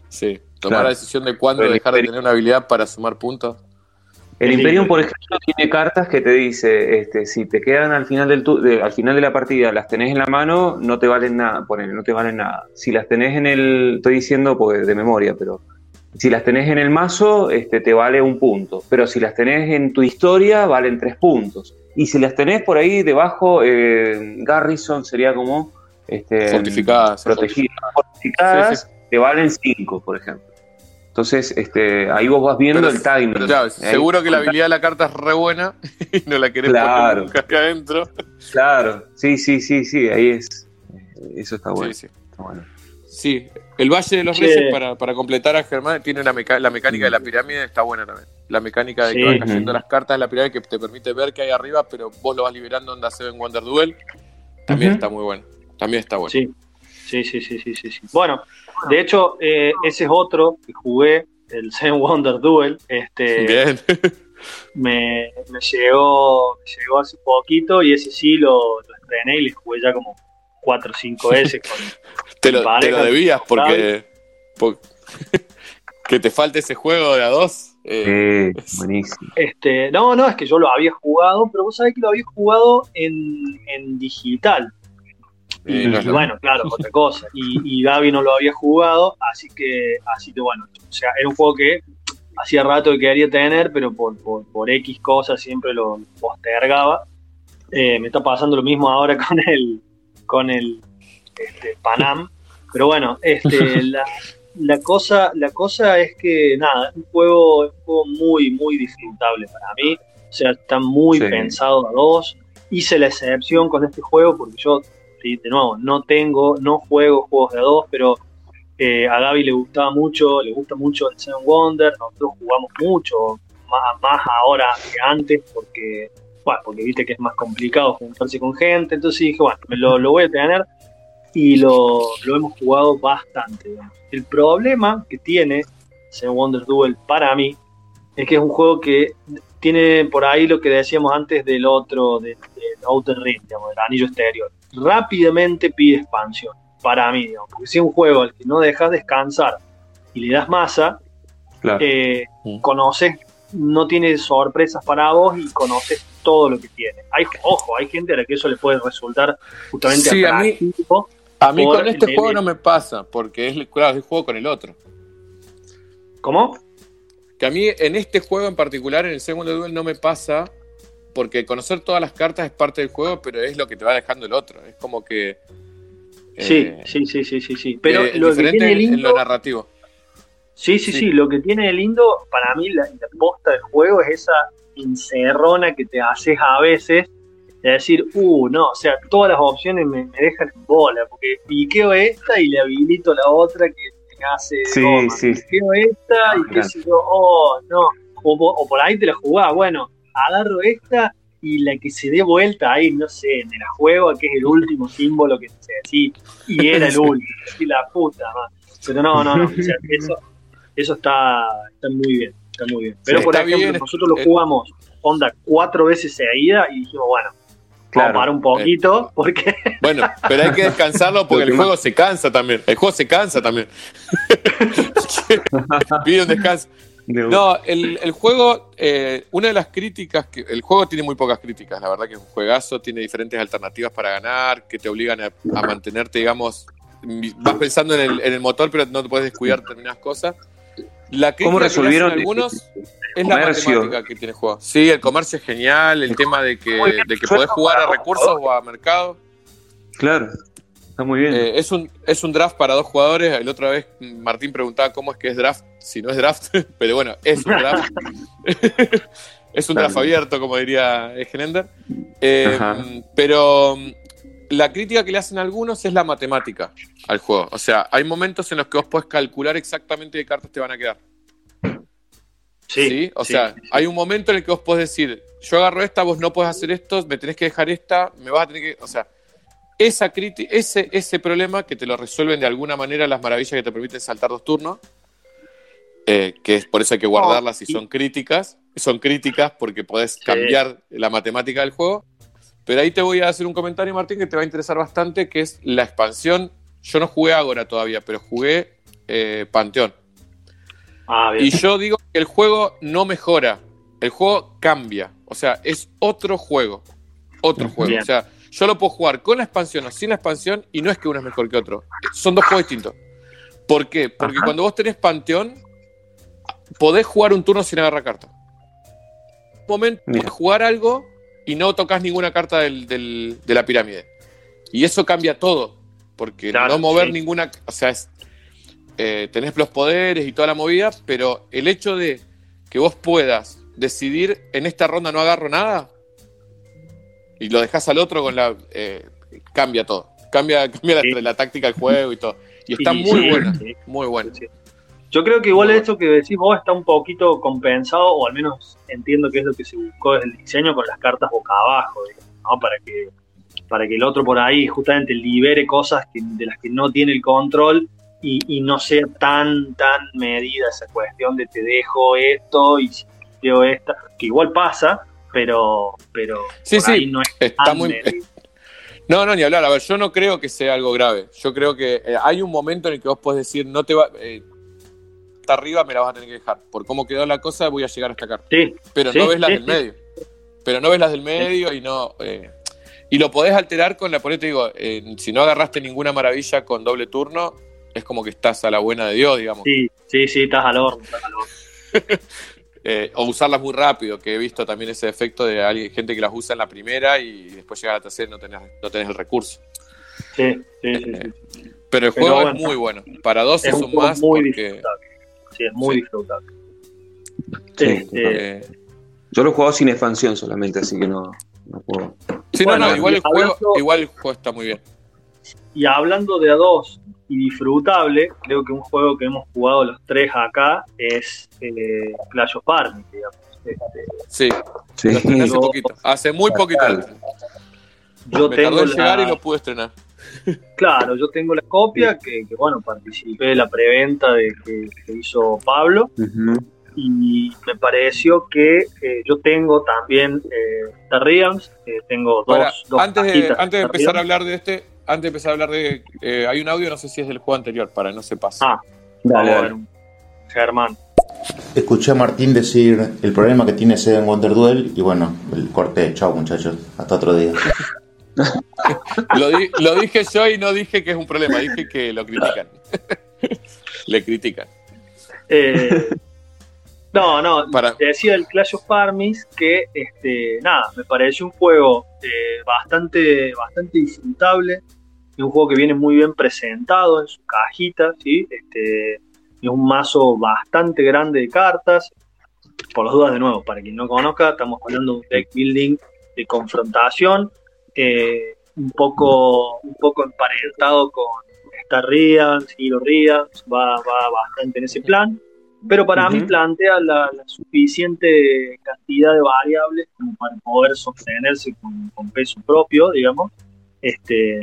D: Sí, tomar la decisión de cuándo dejar de tener una habilidad para sumar puntos.
B: El Imperium, por ejemplo, tiene cartas que te dice, este, si te quedan al final del de, al final de la partida, las tenés en la mano, no te valen nada, ponele, no te valen nada. Si las tenés en el, estoy diciendo pues, de memoria, pero si las tenés en el mazo, este, te vale un punto. Pero si las tenés en tu historia, valen tres puntos. Y si las tenés por ahí debajo, eh, Garrison sería como este,
D: fortificadas,
B: protegidas, fortificadas, te valen cinco, por ejemplo. Entonces, este, ahí vos vas viendo el timing.
D: seguro que la habilidad de la carta es re buena y no la querés
B: claro.
D: poner acá adentro.
B: Claro, sí, sí, sí, sí, ahí es. Eso está bueno. Sí, está bueno.
D: sí. el Valle de los Reyes, para, para, completar a Germán, tiene la mecánica de la pirámide, está buena también. La mecánica de que van cayendo las cartas de la pirámide que te permite ver qué hay arriba, pero vos lo vas liberando en Seven Wonder Duel. También está muy bueno. También está bueno.
C: Sí, sí, sí, sí, sí. sí. Bueno, de hecho, eh, ese es otro que jugué, el Zen Wonder Duel. Este,
D: Bien.
C: me, me, llegó, me llegó hace poquito y ese sí lo, lo estrené y le jugué ya como 4 o 5 veces. Con,
D: te, lo, te, lo, debías porque, que te falte ese juego de a dos.
B: Eh, buenísimo.
C: Este, no, no, es que yo lo había jugado, pero vos sabés que lo había jugado en, en digital. Y, bueno, claro, otra cosa. Y, y, Gaby no lo había jugado, así que, así que bueno, o sea, era un juego que hacía rato que quería tener, pero por, por, X cosas siempre lo postergaba. Eh, me está pasando lo mismo ahora con el, con el este, Panam. Pero bueno, este, la, la, cosa, la cosa es que nada, es un juego, un juego muy, muy disfrutable para mí. O sea, está muy pensado a dos. Hice la excepción con este juego porque yo de nuevo, no tengo, no juego juegos de a dos, pero eh, a Gaby le gustaba mucho, le gusta mucho el Seven Wonder, nosotros jugamos mucho, más, más ahora que antes, porque, bueno, porque viste que es más complicado juntarse con gente, entonces dije, bueno, lo, lo voy a tener y lo, lo hemos jugado bastante. El problema que tiene Seven Wonder Duel para mí es que es un juego que tiene por ahí lo que decíamos antes del otro, del, Outer Ring, digamos, del anillo exterior rápidamente pide expansión, para mí, porque si es un juego al que no dejas descansar y le das masa, eh, conoces, no tiene sorpresas para vos y conoces todo lo que tiene. Hay, ojo, hay gente a la que eso le puede resultar justamente
D: sí, A mí, a mí con este juego no me pasa, porque es, claro, es juego con el otro.
C: ¿Cómo?
D: Que a mí en este juego en particular, en el segundo duel, no me pasa porque conocer todas las cartas es parte del juego, pero es lo que te va dejando el otro. Es como que.
C: sí, eh, sí, sí, sí, sí, sí. Pero lo que tiene lindo,
D: en lo narrativo.
C: Sí, sí, sí, Lo que tiene de lindo, para mí, la, posta del juego es esa encerrona que te haces a veces de decir, uh, no, o sea, todas las opciones me, dejan en bola, porque piqueo esta y le habilito la otra que me hace.
B: Sí, sí.
C: Piqueo esta y qué sé yo, oh, no. O, o por ahí te la jugás, bueno, agarro esta y la que se dé vuelta ahí, no sé, en el juego, que es el último símbolo que se así, y era el último, y la puta, pero no, no, no, o sea, eso, eso está, está muy bien, está muy bien. Pero por ejemplo, nosotros lo jugamos onda cuatro veces seguida y dijimos, bueno, Claro, vamos a parar un poquito, eh, porque.
D: Bueno, pero hay que descansarlo porque el juego se cansa también. El juego se cansa también. Pide un descanso. No, el, el juego, eh, una de las críticas, que el juego tiene muy pocas críticas, la verdad que es un juegazo, tiene diferentes alternativas para ganar, que te obligan a, mantenerte, digamos, vas pensando en el, en el, motor, pero no te puedes descuidar determinadas cosas.
B: La ¿Cómo resolvieron
D: algunos es la matemática que tiene el juego. Sí, el comercio es genial, el tema de que, de que podés jugar a recursos o a mercado.
B: Claro. Está muy bien.
D: Eh, es, un, es un draft para dos jugadores. La otra vez Martín preguntaba cómo es que es draft, si no es draft, pero bueno, es un draft. es un draft abierto, como diría Genender. Eh, pero mm, la crítica que le hacen algunos es la matemática al juego. O sea, hay momentos en los que vos podés calcular exactamente qué cartas te van a quedar. Sí. O sea, hay un momento en el que vos podés decir, yo agarro esta, vos no podés hacer esto, me tenés que dejar esta, me vas a tener que. O sea, esa ese, ese problema que te lo resuelven de alguna manera las maravillas que te permiten saltar dos turnos, eh, que es por eso hay que guardarlas si son críticas. Son críticas porque podés cambiar la matemática del juego. Pero ahí te voy a hacer un comentario, Martín, que te va a interesar bastante, que es la expansión. Yo no jugué Agora todavía, pero jugué eh, Panteón.
C: Ah.
D: Y yo digo que el juego no mejora, el juego cambia. O sea, es otro juego. Otro juego.
C: Bien.
D: O sea, yo lo puedo jugar con la expansión o sin la expansión y no es que uno es mejor que otro. Son dos juegos distintos. ¿Por qué? Porque
C: Ajá.
D: cuando vos tenés Panteón, podés jugar un turno sin agarrar carta. Un momento
B: Mira.
D: podés jugar algo y no tocas ninguna carta del- del- de la pirámide. Y eso cambia todo. Porque
C: Claro,
D: no mover
C: sí.
D: ninguna. O sea, es, eh, tenés los poderes y toda la movida, pero el hecho de que vos puedas decidir en esta ronda no agarro nada y lo dejas al otro con la. eh, cambia todo. Cambia, cambia la,
C: Sí.
D: la táctica del juego y todo. Y está muy
C: sí,
D: buena.
C: sí.
D: Muy buena.
C: Yo creo que igual
D: Muy
C: esto que decís vos está un poquito compensado, o al menos entiendo que es lo que se buscó desde el diseño con las cartas boca abajo, ¿no? Para que, para que el otro por ahí justamente libere cosas que- de las que no tiene el control y, y no sea tan, tan medida esa cuestión de te dejo esto y si quiero esta, que igual pasa, pero, pero
D: Sí,
C: por
D: sí,
C: ahí no es
D: Está
C: tan
D: muy. No, no, ni hablar. A ver, yo no creo que sea algo grave. Yo creo que eh, hay un momento en el que vos podés decir, no te va. eh, está arriba, me la vas a tener que dejar. Por cómo quedó la cosa, voy a llegar a esta carta.
C: Sí,
D: Pero
C: Sí,
D: no ves las
C: sí,
D: del medio. Pero no ves las del medio y no. eh, y lo podés alterar con la. Por eso te digo, eh, si no agarraste ninguna maravilla con doble turno, es como que estás a la buena de Dios, digamos.
C: sí, sí, sí, estás al horno, estás al horno.
D: Eh, o usarlas muy rápido, que he visto también ese efecto de alguien, gente que las usa en la primera y después llega a la tercera y no tenés, no tenés el recurso.
C: Sí, sí, sí,
D: Eh,
C: sí.
D: Pero el
C: Pero
D: juego
C: bueno.
D: es muy bueno. Para dos
C: Es un
D: más
C: muy
D: porque.
C: Disfrutable. Sí, es muy
D: Sí.
C: disfrutable.
B: Sí,
C: Este,
D: eh,
B: Yo lo he jugado sin expansión solamente, así que no, no puedo.
D: sí,
C: Bueno,
D: no, no, igual el,
C: hablando-
D: juego, igual el juego está muy bien.
C: y hablando de A2 y disfrutable, creo que un juego que hemos jugado los tres acá es eh, Clash of Arms, digamos. Este,
D: Sí,
B: Sí.
D: lo estrené hace poquito. Hace muy poquito.
C: yo
D: Me
C: tengo
D: tardó en llegar
C: la,
D: y lo pude estrenar.
C: Claro, yo tengo la copia que, que, bueno, participé de la preventa de que, que hizo Pablo y me pareció que eh, yo tengo también eh, Realms, eh, tengo dos,
D: Ahora,
C: dos
D: antes de, antes de empezar a hablar de este, antes de empezar a hablar de. eh, hay un audio, no sé si es del juego anterior, para no se pase.
C: Ah,
B: Dale,
C: Germán.
A: Escuché a Martín decir el problema que tiene ese en Wonder Duel y bueno, el corte. Chao muchachos, hasta otro día.
D: Lo, di- lo dije yo y no dije que es un problema, dije que lo critican. Le critican.
C: Eh, no, no,
D: Para-
C: decía el Clash of Armies que, este, nada, me pareció un juego eh, bastante, bastante disfrutable, y un juego que viene muy bien presentado en su cajita, ¿sí? Este, es un mazo bastante grande de cartas. Por las dudas, de nuevo, para quien no conozca, estamos hablando de un deck building de confrontación, eh, un poco, un poco emparentado con Star Realms, Hero Realms, va, va bastante en ese plan, pero para mí
B: Ujú.
C: plantea la, la suficiente cantidad de variables como para poder sostenerse con, con peso propio, digamos, este,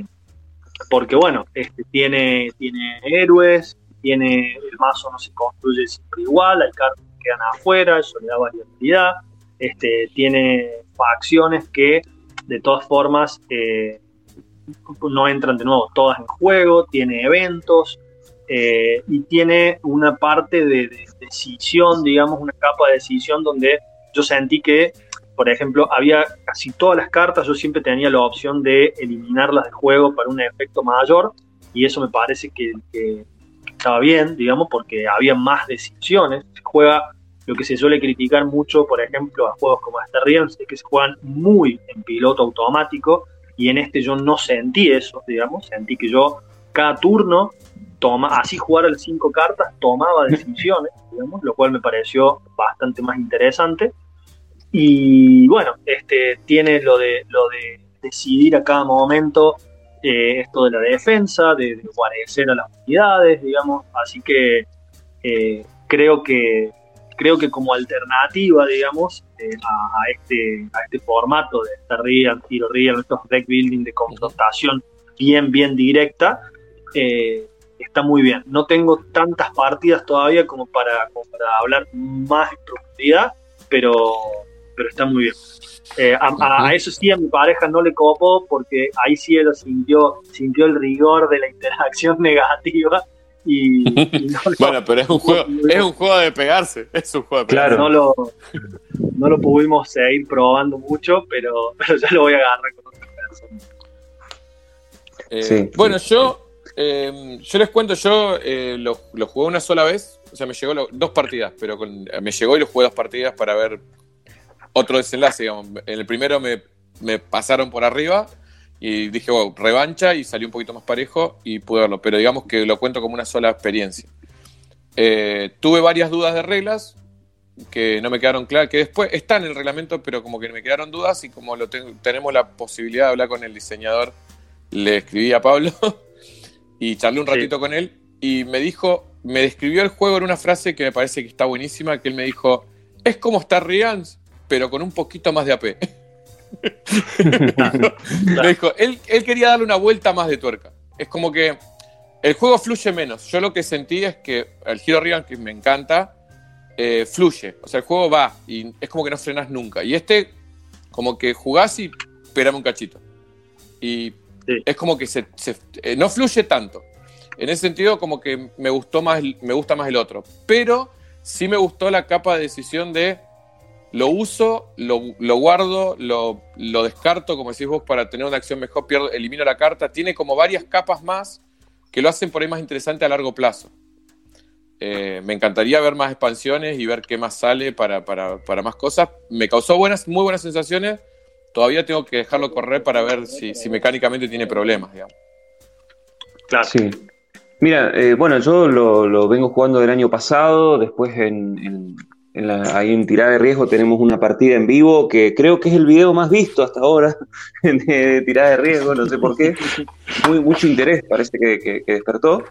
C: porque bueno, este, tiene, tiene héroes, tiene el mazo no se construye siempre igual, hay cartas que quedan afuera, eso le da variabilidad, este, tiene facciones que de todas formas eh, no entran de nuevo todas en juego, tiene eventos eh, y tiene una parte de, de decisión, digamos, una capa de decisión donde yo sentí que, por ejemplo, había casi todas las cartas, yo siempre tenía la opción de eliminarlas del juego para un efecto mayor y eso me parece que, que estaba bien, digamos, porque había más decisiones. Se juega lo que se suele criticar mucho, por ejemplo, a juegos como Star Realms, es que se juegan muy en piloto automático y en este yo no sentí eso, digamos, sentí que yo cada turno toma, así jugar las cinco cartas, tomaba decisiones, digamos, lo cual me pareció bastante más interesante. Y bueno, este tiene lo de lo de decidir a cada momento eh, esto de la defensa, de, de guarecer a las unidades, digamos, así que eh, creo que creo que como alternativa, digamos, eh, a, a este a este formato de Star Realms, Hero Realms, estos deck building de confrontación bien bien directa, eh, está muy bien. No tengo tantas partidas todavía como para, como para hablar más en profundidad, pero, pero está muy bien. Eh, a, eso sí a mi pareja no le copó porque ahí sí él sintió, sintió el rigor de la interacción negativa y,
D: bueno, pero es un juego, es un juego de pegarse, es un juego de
C: pegarse. Claro, no lo, no lo pudimos seguir probando mucho, pero, pero ya lo voy a agarrar con otra persona.
D: Eh, bueno, yo, eh, yo les cuento, yo eh, lo, lo, jugué una sola vez, o sea, me llegó dos partidas, pero me llegó y lo jugué dos partidas para ver otro desenlace, digamos. En el primero me, me pasaron por arriba y dije, wow, revancha y salió un poquito más parejo y pude verlo, pero digamos que lo cuento como una sola experiencia. Eh, tuve varias dudas de reglas que no me quedaron claras, que después están en el reglamento, pero como que me quedaron dudas y como lo tenemos la posibilidad de hablar con el diseñador, le escribí a Pablo y charlé un ratito con él y me dijo, me describió el juego en una frase que me parece que está buenísima, que él me dijo, es como Star Realms, pero con un poquito más de AP. dijo, él, quería darle una vuelta más de tuerca. Es como que el juego fluye menos. Yo lo que sentí es que el Hero Rigan, que me encanta, eh, fluye. O sea, el juego va y es como que no frenas nunca. Y este, como que jugás y esperame un cachito. Y es como que se, eh, no fluye tanto. En ese sentido, como que me gustó más, me gusta más el otro. Pero sí me gustó la capa de decisión de lo uso, lo, guardo, lo, descarto, como decís vos, para tener una acción mejor, pierdo, elimino la carta. Tiene como varias capas más que lo hacen por ahí más interesante a largo plazo. Eh, me encantaría ver más expansiones y ver qué más sale para, más cosas. Me causó buenas, muy buenas sensaciones. Todavía tengo que dejarlo correr para ver si, mecánicamente tiene problemas, digamos.
B: Claro. Sí. Mira, eh, bueno, yo lo, vengo jugando del año pasado, después en ahí en tirada de riesgo tenemos una partida en vivo que creo que es el video más visto hasta ahora de, tirada de riesgo, no sé por qué. Muy, mucho interés parece que, despertó.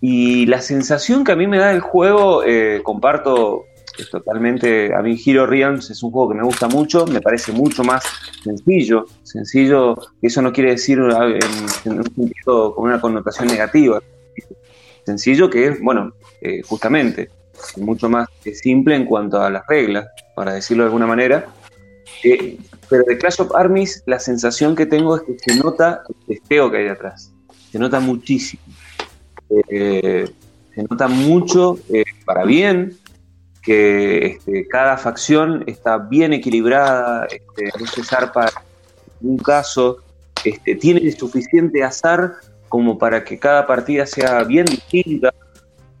B: Y la sensación que a mí me da el juego, eh, comparto totalmente, a mí Hero Realms es un juego que me gusta mucho, me parece mucho más sencillo, sencillo, eso no quiere decir sentido con una connotación negativa, sencillo que es, bueno, eh, justamente, mucho más simple en cuanto a las reglas, para decirlo de alguna manera. Eh, pero de Clash of Armies la sensación que tengo es que se nota el testeo que hay atrás. Se nota muchísimo. Eh, se nota mucho eh, para bien que este, cada facción está bien equilibrada, este, no se zarpa en un caso, este, tiene suficiente azar como para que cada partida sea bien distinta,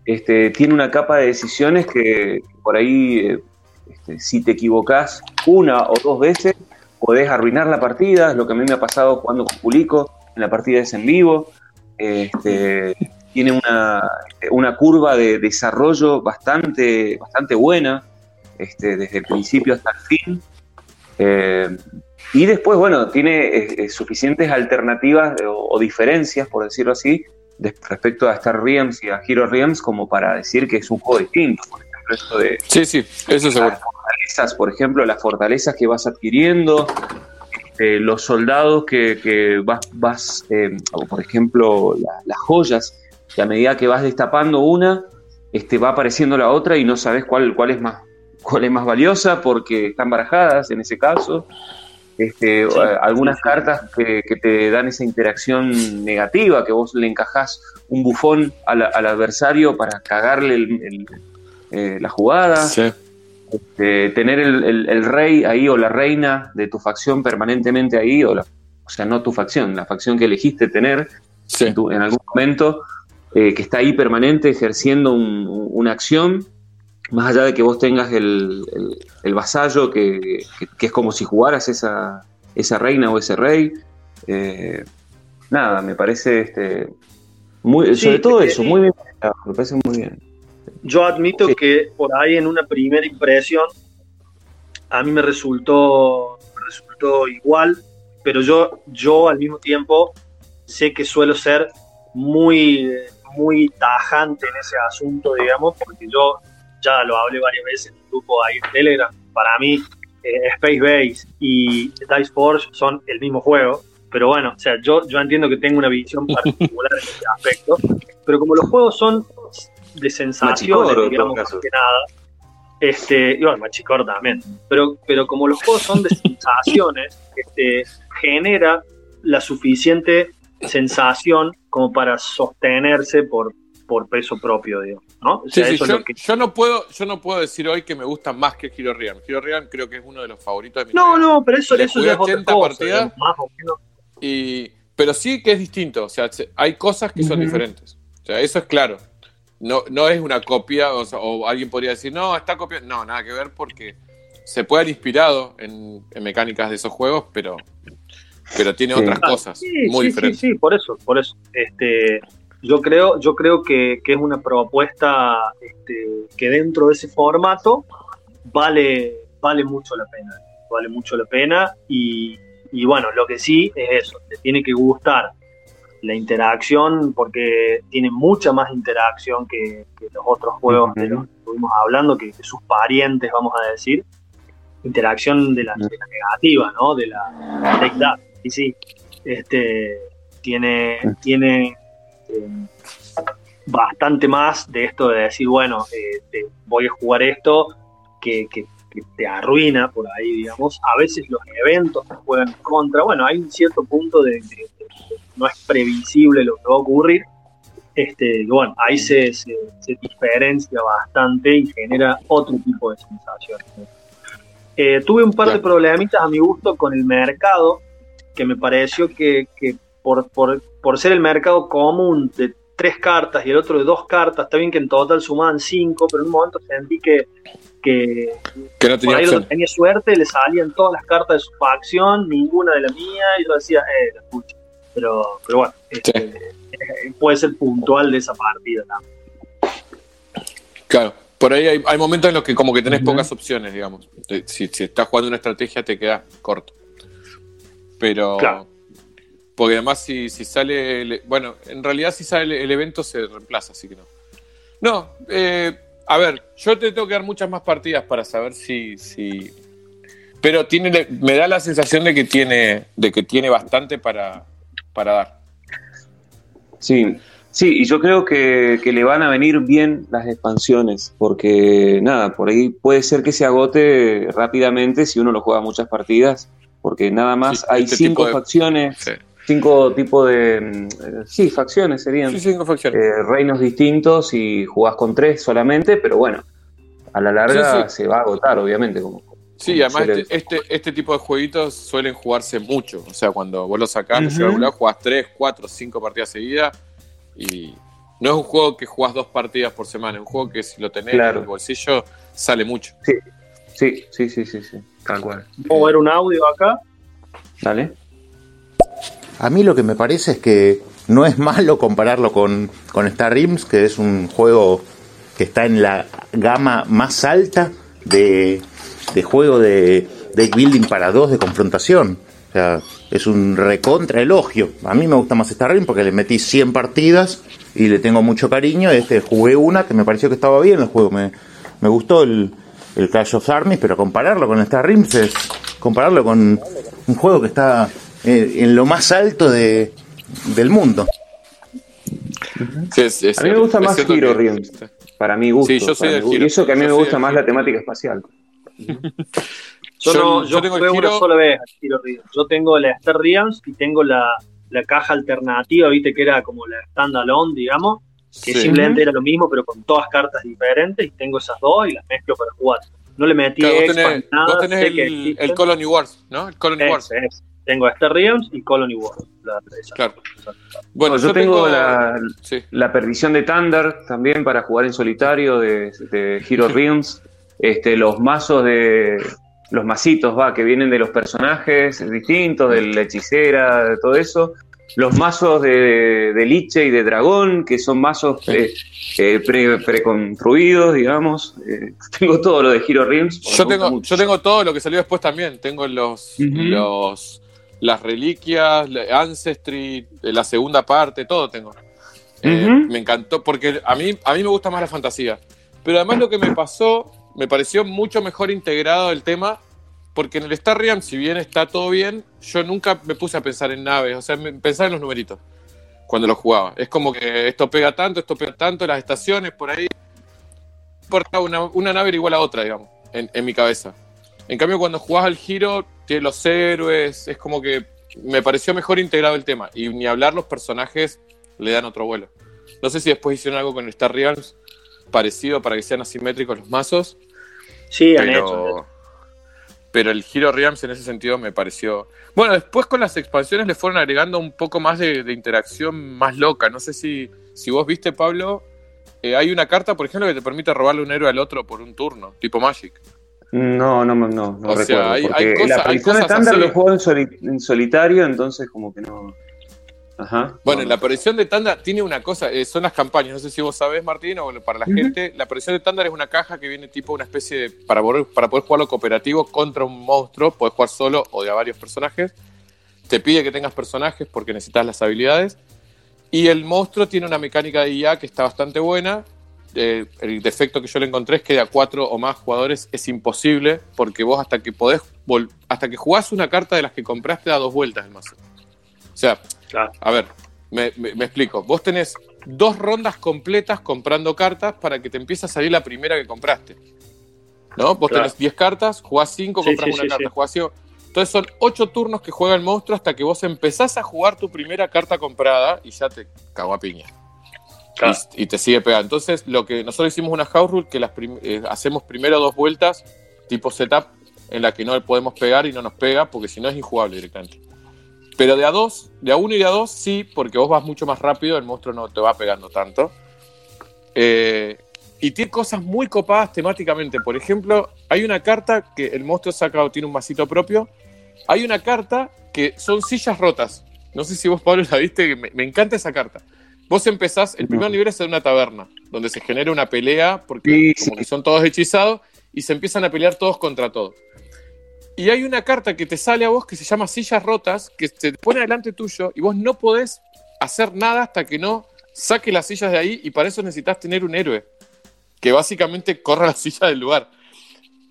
B: este, tiene una capa de decisiones que por ahí, eh, este, si te equivocas una o dos veces, podés arruinar la partida, es lo que a mí me ha pasado jugando con Pulico, en la partida es en vivo. Este, tiene una, curva de desarrollo bastante, bastante buena, desde el principio hasta el fin. Eh, y después, bueno, tiene eh, suficientes alternativas o, diferencias, por decirlo así, respecto a Star Realms y a Hero Realms como para decir que es un juego distinto. Por ejemplo, esto de.
D: Sí, sí, eso seguro.
B: Las fortalezas, por ejemplo, las fortalezas que vas adquiriendo, este, los soldados que, vas, vas eh, por ejemplo, las joyas, que a medida que vas destapando una, este, va apareciendo la otra y no sabes cuál, cuál, es más, cuál es más valiosa porque están barajadas en ese caso. Este, algunas cartas que, te dan esa interacción negativa, que vos le encajás un bufón al, adversario para cagarle eh, la jugada. Este, tener el, rey ahí o la reina de tu facción permanentemente ahí, o, o sea, no tu facción, la facción que elegiste tener en, algún momento, eh, que está ahí permanente ejerciendo una acción más allá de que vos tengas el, vasallo, que, es como si jugaras esa, esa reina o ese rey. Eh, nada, me parece este, muy, sobre todo eso, muy bien, me parece muy bien.
C: Yo admito que por ahí en una primera impresión a mí me resultó, resultó igual, pero yo, yo al mismo tiempo sé que suelo ser muy, muy tajante en ese asunto, digamos, porque yo ya lo hablé varias veces en un grupo ahí en Telegram. Para mí, eh, Space Base y Dice Forge son el mismo juego, pero bueno, o sea, yo, yo entiendo que tengo una visión particular en ese aspecto, pero como los juegos son de sensaciones, digamos, más que nada, este, y bueno, Machicor también, pero, pero como los juegos son de sensaciones, este, genera la suficiente sensación como para sostenerse por, por peso propio, digamos, ¿no? O sea,
D: sí, yo,
C: lo que...
D: yo no puedo, yo no puedo decir hoy que me gusta más que Hero Real. Hero Real creo que es uno de los favoritos de mi
C: No,
D: vida.
C: no, pero eso,
D: Le
C: eso ya es otra
D: 80
C: cosa,
D: partidas.
C: más o menos.
D: Y, pero sí que es distinto, o sea, se- hay cosas que son diferentes. O sea, eso es claro. No, no es una copia, o, sea, o alguien podría decir, no, está copiando. No, nada que ver porque se puede haber inspirado en, en mecánicas de esos juegos, pero, pero tiene
B: Sí.
D: otras
C: Ah,
D: cosas
C: sí,
D: muy
C: sí,
D: diferentes.
C: Sí, sí, por eso, por eso. Este, yo creo, yo creo que, que es una propuesta este, que dentro de ese formato vale, vale mucho la pena. Vale mucho la pena. Y, y bueno, lo que sí es eso, te tiene que gustar la interacción, porque tiene mucha más interacción que, que los otros juegos de los que estuvimos hablando, que, que sus parientes, vamos a decir. Interacción de la, de la negativa, ¿no? De la take that. Y sí, este, tiene, tiene eh, bastante más de esto de decir, bueno, eh, te- voy a jugar esto que, que- que te arruina por ahí, digamos. A veces los eventos te juegan contra. Bueno, hay un cierto punto de, de- no es previsible lo que va a ocurrir. Este, y bueno, ahí se, se- se diferencia bastante y genera otro tipo de sensaciones. Eh, tuve un par de problemitas a mi gusto con el mercado, que me pareció que, que por, por, por ser el mercado común de tres cartas y el otro de dos cartas, está bien que en total sumaban cinco, pero en un momento sentí que, que
D: Que no
C: por
D: tenía
C: ahí
D: opción.
C: donde tenía suerte le salían todas las cartas de su facción, ninguna de la mía, y yo decía, eh, la pucha. Pero, pero bueno, este, eh, puede ser puntual de esa partida. ¿no?
D: Claro, por ahí hay, hay momentos en los que como que tenés pocas opciones, digamos. Si, si estás jugando una estrategia te queda corto. Pero...
C: Claro.
D: Porque además si, si sale... el- bueno, en realidad si sale el evento se reemplaza, así que no. No, eh, a ver, yo te tengo que dar muchas más partidas para saber si... si... Pero tiene, me da la sensación de que tiene, de que tiene bastante para, para dar.
B: Sí, sí, y yo creo que, que le van a venir bien las expansiones, porque nada, por ahí puede ser que se agote rápidamente si uno lo juega muchas partidas, porque nada más
D: Sí,
B: hay
D: este
B: cinco
D: de-
B: facciones,
D: Sí,
B: cinco tipos de... mm, eh, Sí, facciones serían.
D: sí, sí, confección.
B: eh, reinos distintos y jugás con tres solamente, pero bueno, a la larga
D: Sí,
B: se va a agotar, obviamente. Como,
D: Sí,
B: como
D: además este, este, este tipo de jueguitos suelen jugarse mucho. O sea, cuando vos lo sacás, lo
C: Ujú.
D: llevas a un lado, jugás 3, 4, 5 partidas seguidas y no es un juego que jugás dos partidas por semana, es un juego que si lo tenés
B: Claro.
D: en el bolsillo sale mucho.
B: Sí, sí, sí, sí, sí, sí, tal cual.
C: Vamos a ver un audio acá.
B: Dale.
A: A mí lo que me parece es que no es malo compararlo con, con Star Realms, que es un juego que está en la gama más alta de, de juego de deck building para dos de confrontación. O sea, es un recontra elogio. A mí me gusta más Star Realms porque le metí 100 partidas y le tengo mucho cariño. Este jugué una que me pareció que estaba bien el juego. Me, me gustó el, el Clash of Armies, pero compararlo con Star Realms es compararlo con un juego que está eh, en lo más alto de, del mundo.
D: Sí, es- es
B: A mí me gusta
D: Es
B: más Hero
D: que-
B: Realms. Para mi gusto.
D: Sí, yo soy
B: mi. Y eso que a mí
D: Yo
B: me gusta más la temática espacial.
C: Yo,
D: Yo-
C: no,
D: yo
C: yo,
D: tengo
C: jugué una
D: Hero-
C: sola vez Hero Realms. Yo tengo la Star Realms y tengo la, la caja alternativa, viste, que era como la standalone, digamos, que
D: Sí.
C: simplemente era lo mismo, pero con todas cartas diferentes, y tengo esas dos y las mezclo para jugar. No le metí
D: Claro, vos tenés,
C: nada,
D: vos tenés el, el Colony Wars, ¿no? El Colony Wars.
C: Ese, Tengo Star Realms y Colony Wars.
D: Claro. Bueno,
B: yo, tengo, la,
D: Sí.
B: la perdición de Thunder también para jugar en solitario de, de Hero Realms. Este, los mazos de. Los masitos, va, que vienen de los personajes distintos, de la hechicera, de todo eso. Los mazos de, de Liche y de Dragón, que son mazos eh, eh, pre- preconstruidos, digamos. Eh, tengo todo lo de Hero Realms.
D: Yo tengo, yo tengo todo lo que salió después también. Tengo los, los las reliquias, Ancestry, eh, la segunda parte, todo tengo. Eh. Me encantó, porque a mí, a mí me gusta más la fantasía. Pero además lo que me pasó, me pareció mucho mejor integrado el tema porque en el Star Realm, si bien está todo bien, yo nunca me puse a pensar en naves, o sea, pensaba en los numeritos cuando lo jugaba. Es como que esto pega tanto, esto pega tanto, las estaciones por ahí. Importa, Una, una nave era igual a otra, digamos, en, en mi cabeza. En cambio, cuando jugás al giro, tiene los héroes, es como que me pareció mejor integrado el tema. Y ni hablar, los personajes le dan otro vuelo. No sé si después hicieron algo con el Star Realms parecido para que sean asimétricos los mazos,
C: Sí, han hecho.
D: pero, pero el Hero Realms en ese sentido me pareció. Bueno, después con las expansiones le fueron agregando un poco más de, de interacción más loca. No sé si, si vos viste, Pablo. eh, hay una carta, por ejemplo, que te permite robarle un héroe al otro por un turno, tipo Magic.
B: No, no, no, no, no
D: O sea,
B: recuerdo.
D: hay-
B: porque
D: hay
B: la aparición estándar lo juego en, soli- en solitario, entonces como que no. Ajá.
D: Bueno,
B: No,
D: la aparición de Tanda tiene una cosa, eh, son las campañas, no sé si vos sabés, Martín, o para la gente, la aparición de Tandar es una caja que viene tipo una especie de, para poder, para poder jugarlo cooperativo contra un monstruo, podés jugar solo o de a varios personajes, te pide que tengas personajes porque necesitas las habilidades, y el monstruo tiene una mecánica de IA que está bastante buena, Eh, el defecto que yo le encontré es que de a cuatro o más jugadores es imposible, porque vos hasta que podés, hasta que jugás una carta de las que compraste da dos vueltas el mazo. O sea,
C: Claro.
D: a ver, me, me- me explico. Vos tenés dos rondas completas comprando cartas para que te empiece a salir la primera que compraste. ¿No? Vos
C: Claro.
D: tenés 10 cartas, jugás 5,
C: Sí,
D: compras
C: sí,
D: una
C: sí,
D: carta, jugás 5. Entonces son 8 turnos que juega el monstruo hasta que vos empezás a jugar tu primera carta comprada y ya te cagó a piña.
C: Claro.
D: Y, y te sigue pegando. Entonces, lo que nosotros hicimos una house rule que las prim- eh, hacemos primero dos vueltas, tipo setup, en la que no podemos pegar y no nos pega, porque si no es injugable directamente. Pero de a dos, de a uno y de a dos, sí, porque vos vas mucho más rápido, el monstruo no te va pegando tanto. Eh, y tiene cosas muy copadas temáticamente. Por ejemplo, hay una carta que el monstruo saca tiene un masito propio. Hay una carta que son sillas rotas. No sé si vos, Pablo, la viste, me, me encanta esa carta. Vos empezás, el primer nivel es en una taberna, donde se genera una pelea, porque
B: Sí,
D: como
B: sí.
D: que son todos hechizados, y se empiezan a pelear todos contra todos. Y hay una carta que te sale a vos que se llama Sillas Rotas, que se te pone delante tuyo y vos no podés hacer nada hasta que no saque las sillas de ahí y para eso necesitas tener un héroe que básicamente corra las sillas del lugar.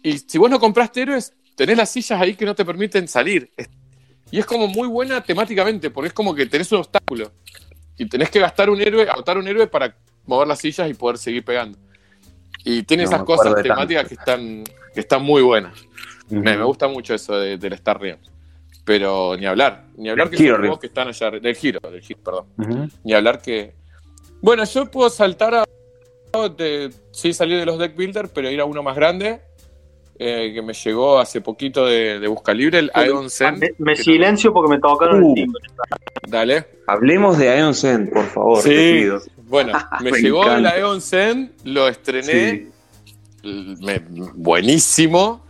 D: Y si vos no compraste héroes, tenés las sillas ahí que no te permiten salir. Y es como muy buena temáticamente, porque es como que tenés un obstáculo y tenés que gastar un héroe, agotar un héroe para mover las sillas y poder seguir pegando. Y tiene
B: No
D: esas cosas temáticas que están, que están muy buenas. Me, me gusta mucho eso de- del Star Realms. Pero ni hablar, ni hablar
B: Del
D: que
B: Hero
D: son que están allá, del giro, del giro, perdón. Ni hablar que. Bueno, yo puedo saltar a. De, sí, salir de los deck builder, pero ir a uno más grande. Eh, que me llegó hace poquito de, de Busca Libre, el Ion Zen.
C: Me, silencio porque me tocaron
B: Uh.
C: el timbre.
D: Dale.
B: Hablemos de Ion Zen, por favor.
D: Sí.
B: te pido.
D: Bueno, me,
B: Me
D: llegó el. Ion Zen, lo estrené.
B: Sí.
D: me- buenísimo.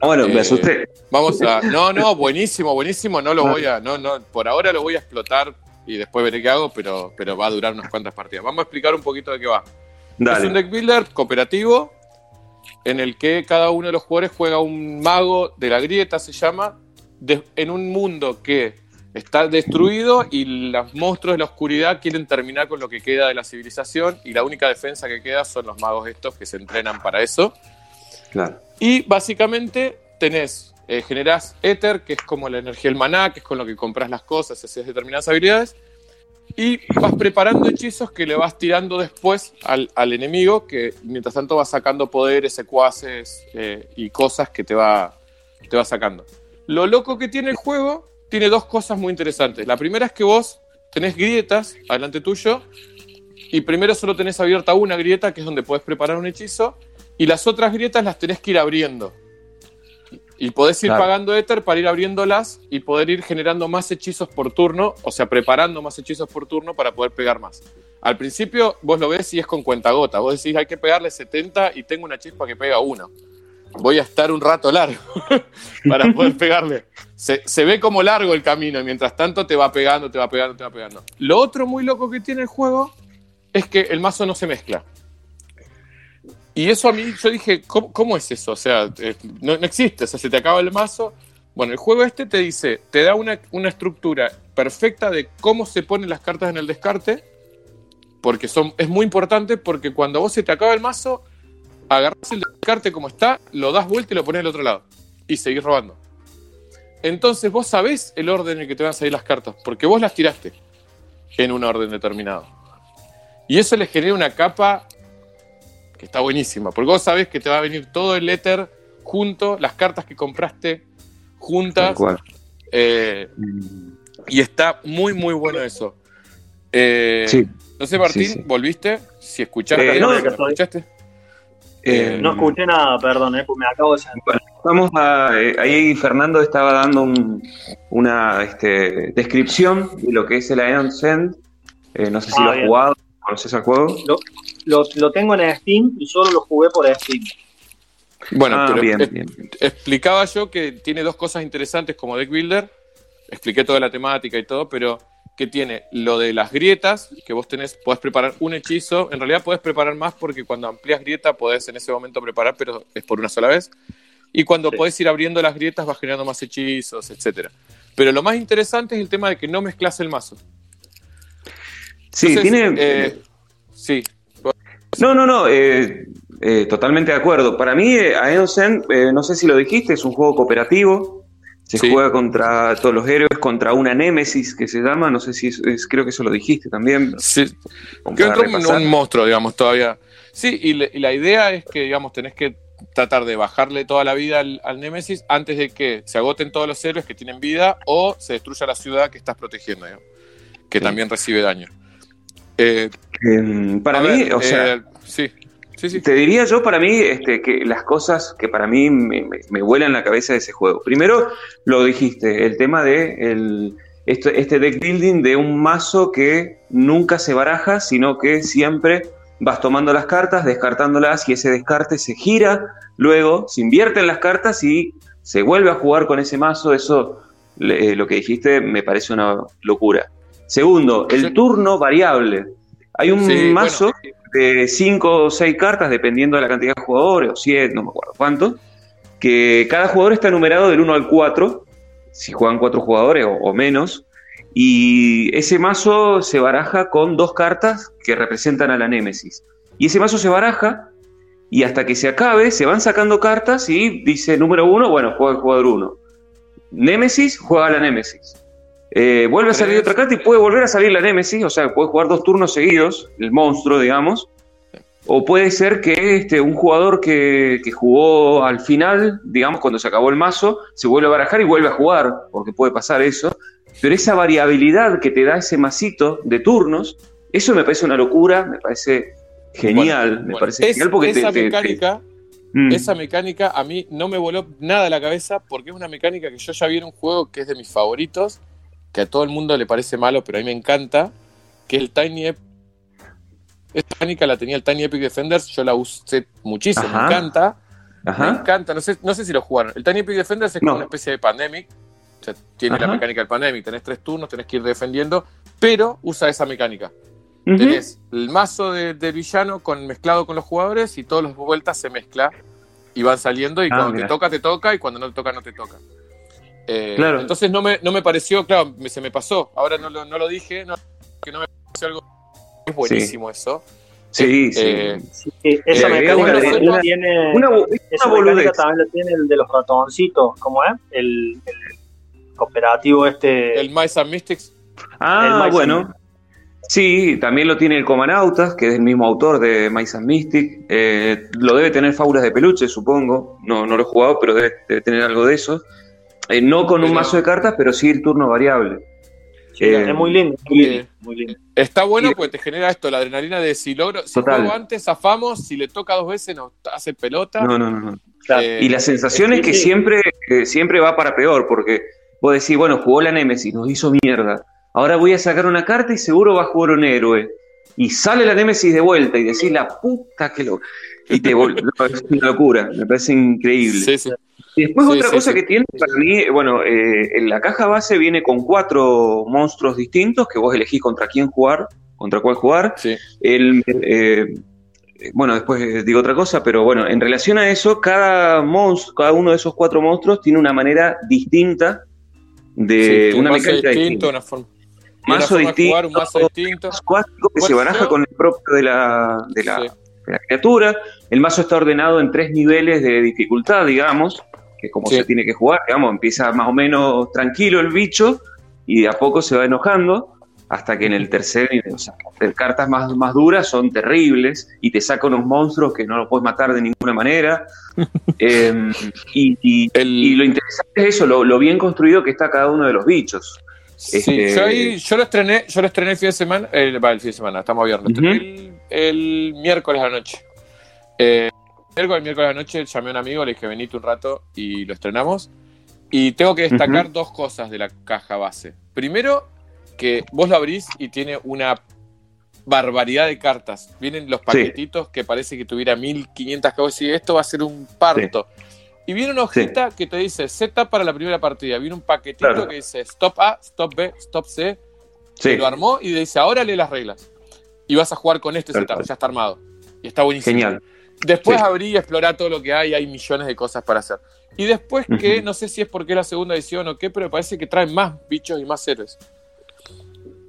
B: Ah, bueno,
D: Eh,
B: me asusté.
D: Vamos a. No, no, buenísimo, buenísimo. No lo voy a. No, no, por ahora lo voy a explotar y después veré qué hago, pero, pero va a durar unas cuantas partidas. Vamos a explicar un poquito de qué va. Es un deck builder cooperativo en el que cada uno de los jugadores juega un mago de la grieta, se llama, de- en un mundo que está destruido y los monstruos de la oscuridad quieren terminar con lo que queda de la civilización y la única defensa que queda son los magos estos que se entrenan para eso.
B: Claro.
D: Y básicamente tenés, eh, generás éter, que es como la energía del maná, que es con lo que compras las cosas, haces determinadas habilidades, y vas preparando hechizos que le vas tirando después al, al enemigo, que mientras tanto va sacando poderes, secuaces eh, y cosas que te va, te va sacando. Lo loco que tiene el juego tiene dos cosas muy interesantes. La primera es que vos tenés grietas adelante tuyo, y primero solo tenés abierta una grieta, que es donde podés preparar un hechizo, y las otras grietas las tenés que ir abriendo. Y podés ir
B: Claro.
D: pagando éter para ir abriéndolas y poder ir generando más hechizos por turno, o sea, preparando más hechizos por turno para poder pegar más. Al principio vos lo ves y es con cuentagota. Vos decís, hay que pegarle 70 y tengo una chispa que pega uno. Voy a estar un rato largo para poder pegarle. Se, se ve como largo el camino y mientras tanto te va pegando, te va pegando, te va pegando. Lo otro muy loco que tiene el juego es que el mazo no se mezcla. Y eso a mí, yo dije, ¿cómo, es eso? O sea, eh, no, no existe, o sea, se te acaba el mazo. Bueno, el juego este te dice, te da una, una estructura perfecta de cómo se ponen las cartas en el descarte, porque son, es muy importante porque cuando vos se te acaba el mazo, agarras el descarte como está, lo das vuelta y lo pones al otro lado. y seguís robando. Entonces vos sabés el orden en el que te van a salir las cartas, porque vos las tiraste en un orden determinado. Y eso le genera una capa que está buenísima, porque vos sabés que te va a venir todo el éter junto, las cartas que compraste juntas. Eh, y está muy, muy bueno eso. Eh,
B: Sí.
D: No sé, Martín,
B: Sí, sí.
D: ¿volviste? Si escuchaste,
C: Eh, no,
D: ¿no
C: no, no.
D: escuchaste?
B: Eh,
C: No escuché nada, perdón, eh, porque me acabo de sentar.
B: Vamos a, eh, ahí Fernando estaba dando un- una este, descripción de lo que es el Iron Send. Eh, no sé si
C: Ah,
B: lo has
C: bien.
B: jugado, conoces el juego.
C: Lo, lo tengo en Steam y solo lo jugué por Steam.
D: Bueno,
B: Ah,
D: pero
B: bien,
D: es-
B: bien.
D: explicaba yo que tiene dos cosas interesantes como deck builder. Expliqué toda la temática y todo, pero que tiene lo de las grietas, que vos tenés, podés preparar un hechizo. En realidad podés preparar más porque cuando amplías grieta podés en ese momento preparar, pero es por una sola vez. Y cuando
C: Sí.
D: podés ir abriendo las grietas vas generando más hechizos, etcétera. Pero lo más interesante es el tema de que no mezclas el mazo.
B: Sí,
D: Entonces,
B: tiene.
D: eh, sí,
B: No, no, no, eh, eh, totalmente de acuerdo. Para mí, eh, eh, no sé si lo dijiste, es un juego cooperativo. Se
D: Sí.
B: juega contra todos los héroes, contra una Némesis que se llama. No sé si es, es- creo que eso lo dijiste también.
D: sí, Que un, monstruo, digamos, todavía. Sí, y, le- y la idea es que, digamos, tenés que tratar de bajarle toda la vida al, al Némesis antes de que se agoten todos los héroes que tienen vida o se destruya la ciudad que estás protegiendo, digamos, que
B: Sí.
D: también recibe daño. Eh,
B: Eh, para mí,
D: ver,
B: o sea,
D: eh, sí, sí, sí.
B: Te diría yo para mí este, que las cosas que para mí me, me, me vuelan la cabeza de ese juego. Primero, lo dijiste, el tema de el, este, este deck building de un mazo que nunca se baraja, sino que siempre vas tomando las cartas, descartándolas y ese descarte se gira, luego se invierten las cartas y se vuelve a jugar con ese mazo. Eso, eh, lo que dijiste, me parece una locura. Segundo, el
D: Sí.
B: turno variable. Hay un
D: Sí, bueno.
B: mazo de 5 o 6 cartas, dependiendo de la cantidad de jugadores, o 7, no me acuerdo cuánto, que cada jugador está numerado del 1 al 4, si juegan 4 jugadores o, o menos, y ese mazo se baraja con dos cartas que representan a la Némesis. Y ese mazo se baraja, y hasta que se acabe, se van sacando cartas y dice número 1, bueno, juega el jugador 1. Némesis, juega la Némesis. Eh, vuelve a salir otra carta y puede volver a salir la Némesis, o sea, puede jugar dos turnos seguidos, el monstruo, digamos. O puede ser que este, un jugador que, que jugó al final, digamos, cuando se acabó el mazo, se vuelve a barajar y vuelve a jugar, porque puede pasar eso. Pero esa variabilidad que te da ese masito de turnos, eso me parece una locura, me parece genial,
D: Bueno,
B: me
D: bueno,
B: parece
D: es-
B: genial porque te-
D: esa
B: te- te-
D: mecánica,
B: Mm.
D: esa mecánica a mí no me voló nada a la cabeza porque es una mecánica que yo ya vi en un juego que es de mis favoritos, que a todo el mundo le parece malo, pero a mí me encanta, que es el Tiny Epic. Esta mecánica la tenía el Tiny Epic Defenders, yo la usé muchísimo,
B: Ajá.
D: me encanta. Me encanta, no sé, no sé si lo jugaron. El Tiny Epic Defenders es como una especie de Pandemic. O sea, tiene
B: Ajá.
D: la mecánica del Pandemic. Tenés tres turnos, tenés que ir defendiendo, pero usa esa mecánica.
B: Ujú.
D: Tenés el mazo de, de villano con, mezclado con los jugadores y todas las vueltas se mezcla y van saliendo y
B: Ah,
D: cuando
B: mira.
D: te toca, te toca y cuando no te toca, no te toca. Eh,
B: Claro.
D: Entonces no me, no me pareció, claro, me- se me pasó. Ahora no lo, no lo dije, no, que no me pareció algo. Es buenísimo eso.
B: Sí, sí.
D: Eh,
C: Sí, esa
B: Eh,
C: mecánica también
D: una-
C: lo tiene.
B: una,
C: esa mecánica también lo tiene el de los ratoncitos, ¿cómo es? El, el cooperativo este.
D: El Mice and Mystics,
B: Ah,
C: Mice
B: bueno.
C: and
B: Sí, también lo tiene el Comanautas, que es el mismo autor de Mice and Mystic. Eh, lo debe tener Fábulas de Peluche, supongo. No, no lo he jugado, pero debe, debe tener algo de eso. Eh, no con un mazo de cartas, pero sí el turno variable.
C: Sí,
B: eh,
C: es muy lindo, muy lindo, muy lindo.
D: Está bueno
B: Y-
D: porque te genera esto, la adrenalina de si logro, si
B: Total.
D: juego antes, zafamos, si le toca dos veces nos hace pelota.
B: No, no, no. no.
C: Claro.
D: Eh,
B: Y la sensación es que
C: sí.
B: siempre, que siempre va para peor, porque vos decís, bueno, jugó la Némesis, nos hizo mierda. Ahora voy a sacar una carta y seguro va a jugar un héroe. Y sale la Némesis de vuelta y decís, la puta que lo. Y te es una locura, me parece increíble.
D: Sí, sí.
B: Y después
D: Sí,
B: otra cosa que tiene para mí, bueno, eh, en la caja base viene con cuatro monstruos distintos que vos elegís contra quién jugar, contra cuál jugar.
D: sí.
B: El, eh, bueno, después eh, digo otra cosa, pero bueno, en relación a eso, cada monstruo, cada uno de esos cuatro monstruos tiene una manera distinta de una mecánica distinta.
D: una forma,
B: Mazo distinto,
D: jugar, un mazo distinto.
B: Que se baraja con el propio de la, de la,
D: Sí.
B: De la criatura. El mazo está ordenado en tres niveles de dificultad, digamos, que es como
D: Sí.
B: se tiene que jugar, digamos, empieza más o menos tranquilo el bicho y de a poco se va enojando hasta que en el tercer nivel, o sea, las cartas más, más duras son terribles y te saca unos monstruos que no los puedes matar de ninguna manera. Eh, y, y-
D: El-
B: y lo interesante es eso, lo, lo bien construido que está cada uno de los bichos.
D: Sí,
B: Este-
D: yo, ahí- yo lo estrené, yo lo estrené el fin de semana, el, va, el fin de semana, estamos viernes, estrené el, el miércoles a la noche. Eh, miércoles, miércoles a la noche llamé a un amigo, le dije venite un rato y lo estrenamos. Y tengo que destacar dos cosas de la caja base. Primero, que vos lo abrís y tiene una barbaridad de cartas. Vienen los paquetitos que parece que tuviera 1500 cabezas y esto va a ser un parto. Y viene una hojita que te dice setup para la primera partida. Viene un paquetito
B: Claro.
D: que dice stop A, stop B, stop C.
B: Sí,
D: lo armó y dice ahora lee las reglas. Y vas a jugar con este setup, ya está armado. Y está buenísimo.
B: genial.
D: Después
B: Sí.
D: abrí y explorá todo lo que hay, hay millones de cosas para hacer. Y después que, no sé si es porque es la segunda edición o qué, pero me parece que traen más bichos y más héroes.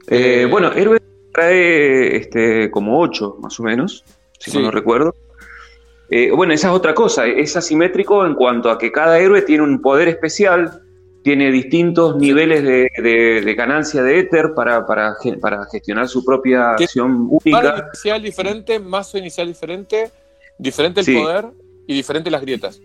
B: Eh, bueno, Héroe trae este, como 8, más o menos, si
D: Sí.
B: no recuerdo. Eh, bueno, esa es otra cosa, es asimétrico en cuanto a que cada héroe tiene un poder especial, tiene distintos niveles de, de- de ganancia de éter para, para, para gestionar su propia acción única.
D: inicial diferente, mazo inicial diferente, diferente el
B: Sí.
D: poder y diferente las grietas.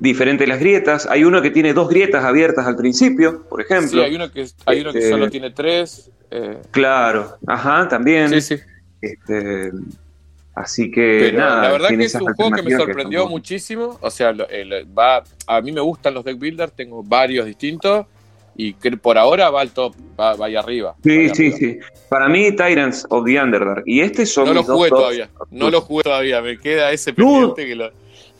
B: Diferente las grietas. Hay uno que tiene dos grietas abiertas al principio, por ejemplo.
D: Sí, hay uno que, hay uno que
B: Este-
D: solo tiene tres. eh,
B: Claro, ajá, también.
D: sí, sí.
B: Este, así que
D: Pero
B: nada.
D: la verdad que es un juego que me sorprendió muchísimo. O sea, lo- el- va, a mí me gustan los deck builders, tengo varios distintos y que por ahora va al top, va, va ahí arriba.
B: Sí,
D: va
B: sí,
D: arriba.
B: sí. Para mí, Tyrants of the Underdark. Y este son
D: No lo
B: mis dos
D: jugué
B: tops.
D: todavía, no lo jugué todavía, me queda ese
B: No.
D: pendiente que lo...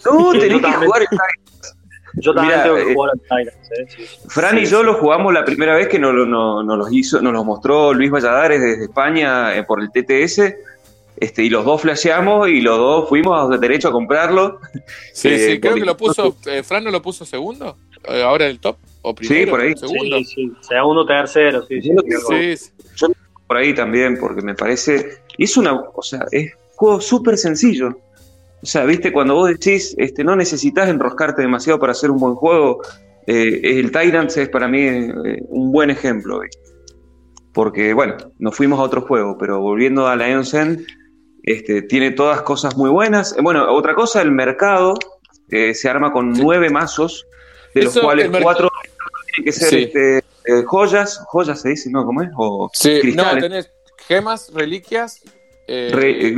B: No,
C: Yo
B: tenés que jugar el Tyrants.
C: Yo también
B: Mira,
C: tengo que
B: eh,
C: jugar al Tyrants, ¿eh? Sí.
B: Fran y yo
D: sí.
B: lo jugamos la primera vez que nos, lo- nos, nos los hizo, nos los mostró Luis Valladares desde España eh, por el TTS. Este, y los dos flasheamos y los dos fuimos de derecho a comprarlo.
D: Sí,
B: Eh,
D: sí, creo
B: por
D: que lo puso, eh, Fran no lo puso segundo, eh, ahora en el top, o primero,
B: por ahí.
D: segundo.
C: Sí, sí. Segundo, tercero, sí, sí.
B: Yo lo
C: sí.
D: Sí, sí.
B: por ahí también, porque me parece. y Es una. O sea, es un juego súper sencillo. O sea, viste, cuando vos decís, este, no necesitas enroscarte demasiado para hacer un buen juego, eh, el Tyrants es para mí eh, un buen ejemplo. ¿viste? Porque, bueno, nos fuimos a otro juego, pero volviendo a la End, este, tiene todas cosas muy buenas. Eh, Bueno, otra cosa, el mercado eh, se arma con nueve mazos, de los
D: Eso,
B: cuales cuatro tienen que ser
D: Sí.
B: este, eh, joyas, joyas se dice, ¿no? ¿Cómo es? O
D: Sí, no,
B: cristales.
D: tenés gemas, reliquias, eh,
B: Re-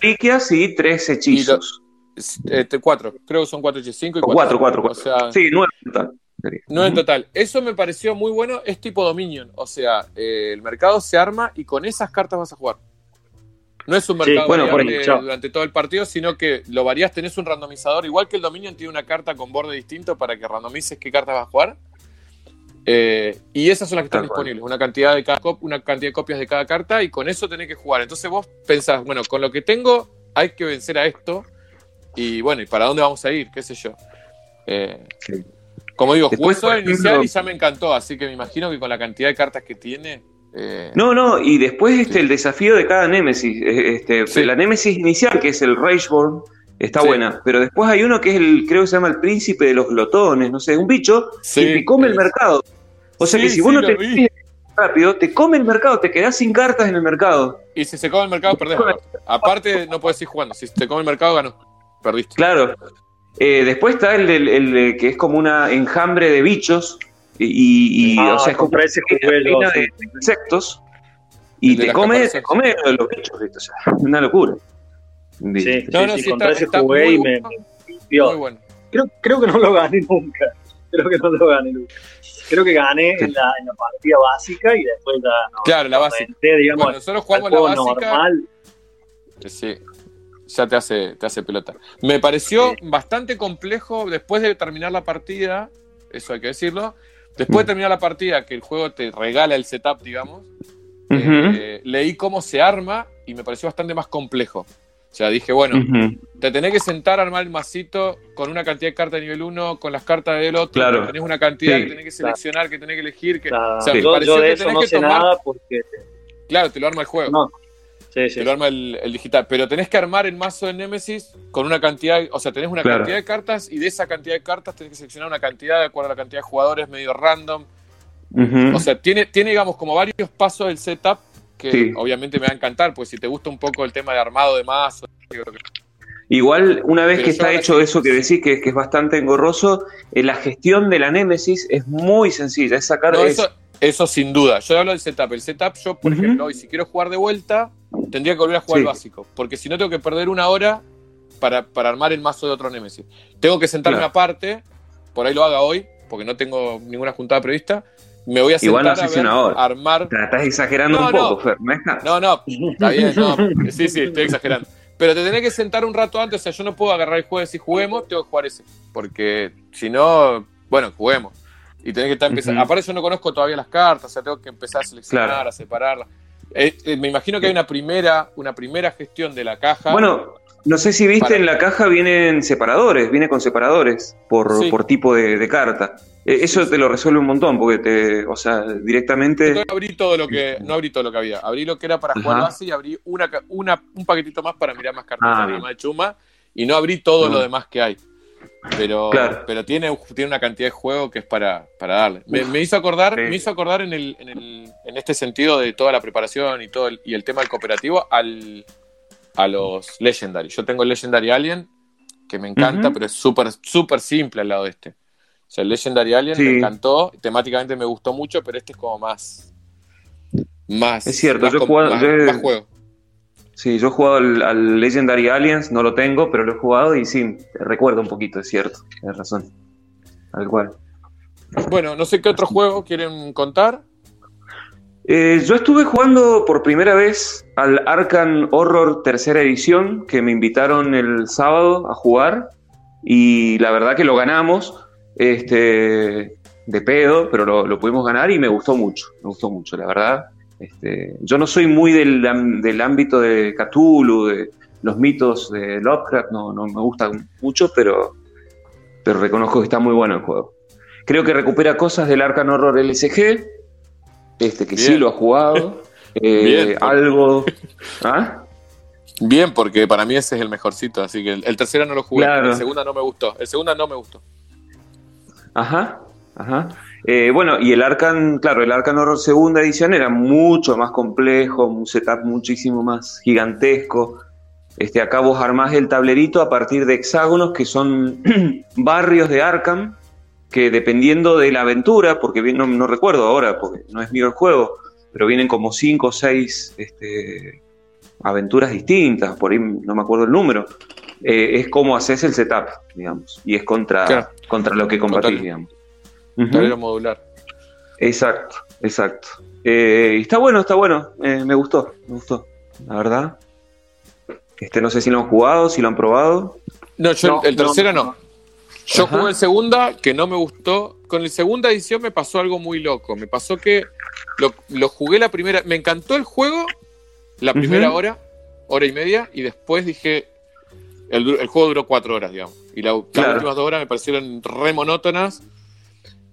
B: reliquias y tres hechizos.
D: eh, te- cuatro, creo que son cuatro hechizos, cinco y cuatro.
B: cuatro, cuatro, cuatro.
D: O sea,
B: sí, nueve en total.
D: No en total. Eso me pareció muy bueno. Es tipo Dominion. O sea, el mercado se arma y con esas cartas vas a jugar. No es un
C: Sí,
D: mercado
B: bueno,
D: variable
C: ahí, chao.
D: durante todo el partido, sino que lo variás, tenés un randomizador. Igual que el Dominion tiene una carta con borde distinto para que randomices qué cartas vas a jugar. Eh, y esas son las que están disponibles. Una cantidad, de cada una cantidad de copias de cada carta y con eso tenés que jugar. Entonces vos pensás, bueno, con lo que tengo hay que vencer a esto. Y bueno, ¿y para dónde vamos a ir? ¿Qué sé yo? Eh,
B: Sí.
D: como digo, jugué solo inicial y ya me encantó, así que me imagino que con la cantidad de cartas que tiene. Eh,
B: No, no, y después este,
D: Sí.
B: el desafío de cada Némesis. eh, Este,
D: Sí.
B: La Némesis inicial, que es el Rageborn, está
D: Sí.
B: buena. Pero después hay uno que es el, creo que se llama el príncipe de los glotones, no sé, un bicho
D: Sí,
B: que te come el mercado. O sea que si vos no te
D: vi.
B: rápido, te come el mercado, te quedás sin cartas en el mercado.
D: Y si se come el mercado, perdés. Aparte, Aparte, no puedes ir jugando. Si te come el mercado, ganó. Perdiste.
B: Claro. Eh, después está el, del- el de- que es como una enjambre de bichos. Y, y-
C: Ah,
B: o sea, es como
C: ese
B: reina
C: sí.
B: de insectos. Y
D: de
B: te come, te come lo de los bichos, ¿viste? O sea, una locura.
C: Sí, sí,
D: No, no,
C: sí,
D: sí,
C: contra
D: está-
C: ese
D: está
C: jugué
D: muy
C: y me,
D: bueno. Muy.
C: Creo, creo que no lo gané nunca. Creo que no lo gané nunca. Creo que gané en la, en la partida básica y después ya no.
D: Claro, la básica.
C: digamos,
D: Bueno, nosotros jugamos la básica.
C: normal.
D: Sí, ya te hace, te hace pelota. Me pareció bastante complejo después de terminar la partida, eso hay que decirlo. Después de
B: Mm.
D: terminar la partida, que el juego te regala el setup, digamos, eh, leí cómo se arma y me pareció bastante más complejo. O sea, dije, bueno, te tenés que sentar a armar el masito con una cantidad de cartas de nivel 1, con las cartas del otro,
B: Claro.
D: que tenés una cantidad
B: Sí,
D: que tenés que seleccionar, que tenés que elegir, que,
C: Claro,
D: o sea, me
C: yo,
D: pareció
C: yo de
D: que
C: eso
D: tenés
C: no
D: que
C: sé
D: tomar-
C: nada porque
D: claro, te lo arma el juego.
C: no, Sí, sí.
D: Te lo arma el, el digital. Pero tenés que armar el mazo de Nemesis con una cantidad, o sea, tenés una
B: Claro.
D: cantidad de cartas y de esa cantidad de cartas tenés que seleccionar una cantidad de acuerdo a la cantidad de jugadores, medio random. O sea, tiene, tiene, digamos, como varios pasos del setup que
B: Sí.
D: obviamente me va a encantar, pues si te gusta un poco el tema de armado de mazo,
B: Igual, una vez
D: Pero
B: que está hecho eso que decís, que, que es bastante engorroso, eh, la gestión de la Némesis es muy sencilla. Es sacar.
D: No,
B: es-
D: eso, sin duda. Yo hablo del setup. El setup, yo, por ejemplo, hoy si quiero jugar de vuelta, tendría que volver a jugar
B: Sí.
D: el básico. Porque si no, tengo que perder una hora para, para armar el mazo de otro Nemesis. Tengo que sentarme
B: Claro.
D: aparte, por ahí lo haga hoy, porque no tengo ninguna juntada prevista. Me voy a sentar
B: Igual no
D: a
B: una hora.
D: armar.
B: Te la estás exagerando
D: No,
B: un
D: no.
B: poco, Fer. ¿me dejas?
D: No, no, está bien, no. Sí, sí, estoy exagerando. Pero te tenés que sentar un rato antes, o sea, yo no puedo agarrar el juego y decir juguemos, tengo que jugar ese. Porque si no, bueno, juguemos. Y tenés que estar empezando.
B: Ujú.
D: Aparte, yo no conozco todavía las cartas, o sea, tengo que empezar a seleccionar,
B: Claro.
D: a separarlas. Eh, eh, me imagino que hay una primera, una primera gestión de la caja.
B: Bueno, no sé si viste
D: Para-
B: en la caja vienen separadores, viene con separadores por,
D: Sí.
B: por tipo de, de carta. Eh, eso te lo resuelve un montón, porque te, o sea, directamente.
D: Entonces abrí todo lo que, no abrí todo lo que había. Abrí lo que era para jugar
B: Ajá.
D: base y abrí una, una, un paquetito más para mirar más cartas,
B: Ah,
D: de chuma. Y no abrí todo lo demás que hay. Pero,
B: Claro.
D: pero tiene, tiene una cantidad de juego que es para, para darle. Me, me hizo acordar,
B: Sí.
D: me hizo acordar en, el, en, el, en este sentido de toda la preparación y todo el, y el tema del cooperativo al, a los Legendary. Yo tengo el Legendary Alien, que me encanta, pero es súper, súper simple al lado de este. O sea, el Legendary Alien
B: Sí.
D: me encantó, temáticamente me gustó mucho, pero este es como más. Más.
B: Es cierto,
D: más
B: yo
D: más-
B: yo
D: más juego.
B: Sí, yo he jugado al, al Legendary Aliens, no lo tengo, pero lo he jugado y sí, recuerdo un poquito, es cierto, tienes razón. Tal cual.
D: Bueno, no sé qué otro juego quieren contar.
B: Eh, yo estuve jugando por primera vez al Arkham Horror tercera edición, que me invitaron el sábado a jugar, y la verdad que lo ganamos, este, de pedo, pero lo, lo pudimos ganar y me gustó mucho, me gustó mucho, la verdad. Este, yo no soy muy del, del ámbito de Cthulhu, de los mitos de Lovecraft, no, no me gustan mucho, pero, pero reconozco que está muy bueno el juego. Creo que recupera cosas del Arkham Horror LSG, este que sí lo ha jugado. eh,
D: Bien.
B: algo. ¿Ah?
D: Bien, porque para mí ese es el mejorcito, así que el, el tercero no lo jugué,
B: Claro.
D: el segundo no me gustó. El segundo no me gustó.
B: Ajá, ajá. Eh, bueno, y el Arcan, claro, el Arcan Horror segunda edición era mucho más complejo, un setup muchísimo más gigantesco. Este, acá vos armás el tablerito a partir de hexágonos que son barrios de Arkham, que dependiendo de la aventura, porque no, no recuerdo ahora, porque no es mío el juego, pero vienen como cinco o seis este, aventuras distintas, por ahí no me acuerdo el número. Eh, es como haces el setup, digamos, y es contra,
D: Claro.
B: contra lo que combatís,
D: Contra- Tablero modular.
B: Exacto, exacto. Eh, y está bueno, está bueno. Eh, me gustó, me gustó, la verdad. Este, no sé si lo han jugado, si lo han probado.
D: No, yo
C: No,
D: el, el
C: no,
D: tercero no.
C: no.
D: Yo
B: Ajá.
D: jugué el segunda, que no me gustó. Con el segunda edición me pasó algo muy loco. Me pasó que lo, lo jugué la primera. Me encantó el juego la primera hora, hora y media, y después dije. El, juego duró cuatro horas, digamos. Y la- las últimas dos horas me parecieron re monótonas.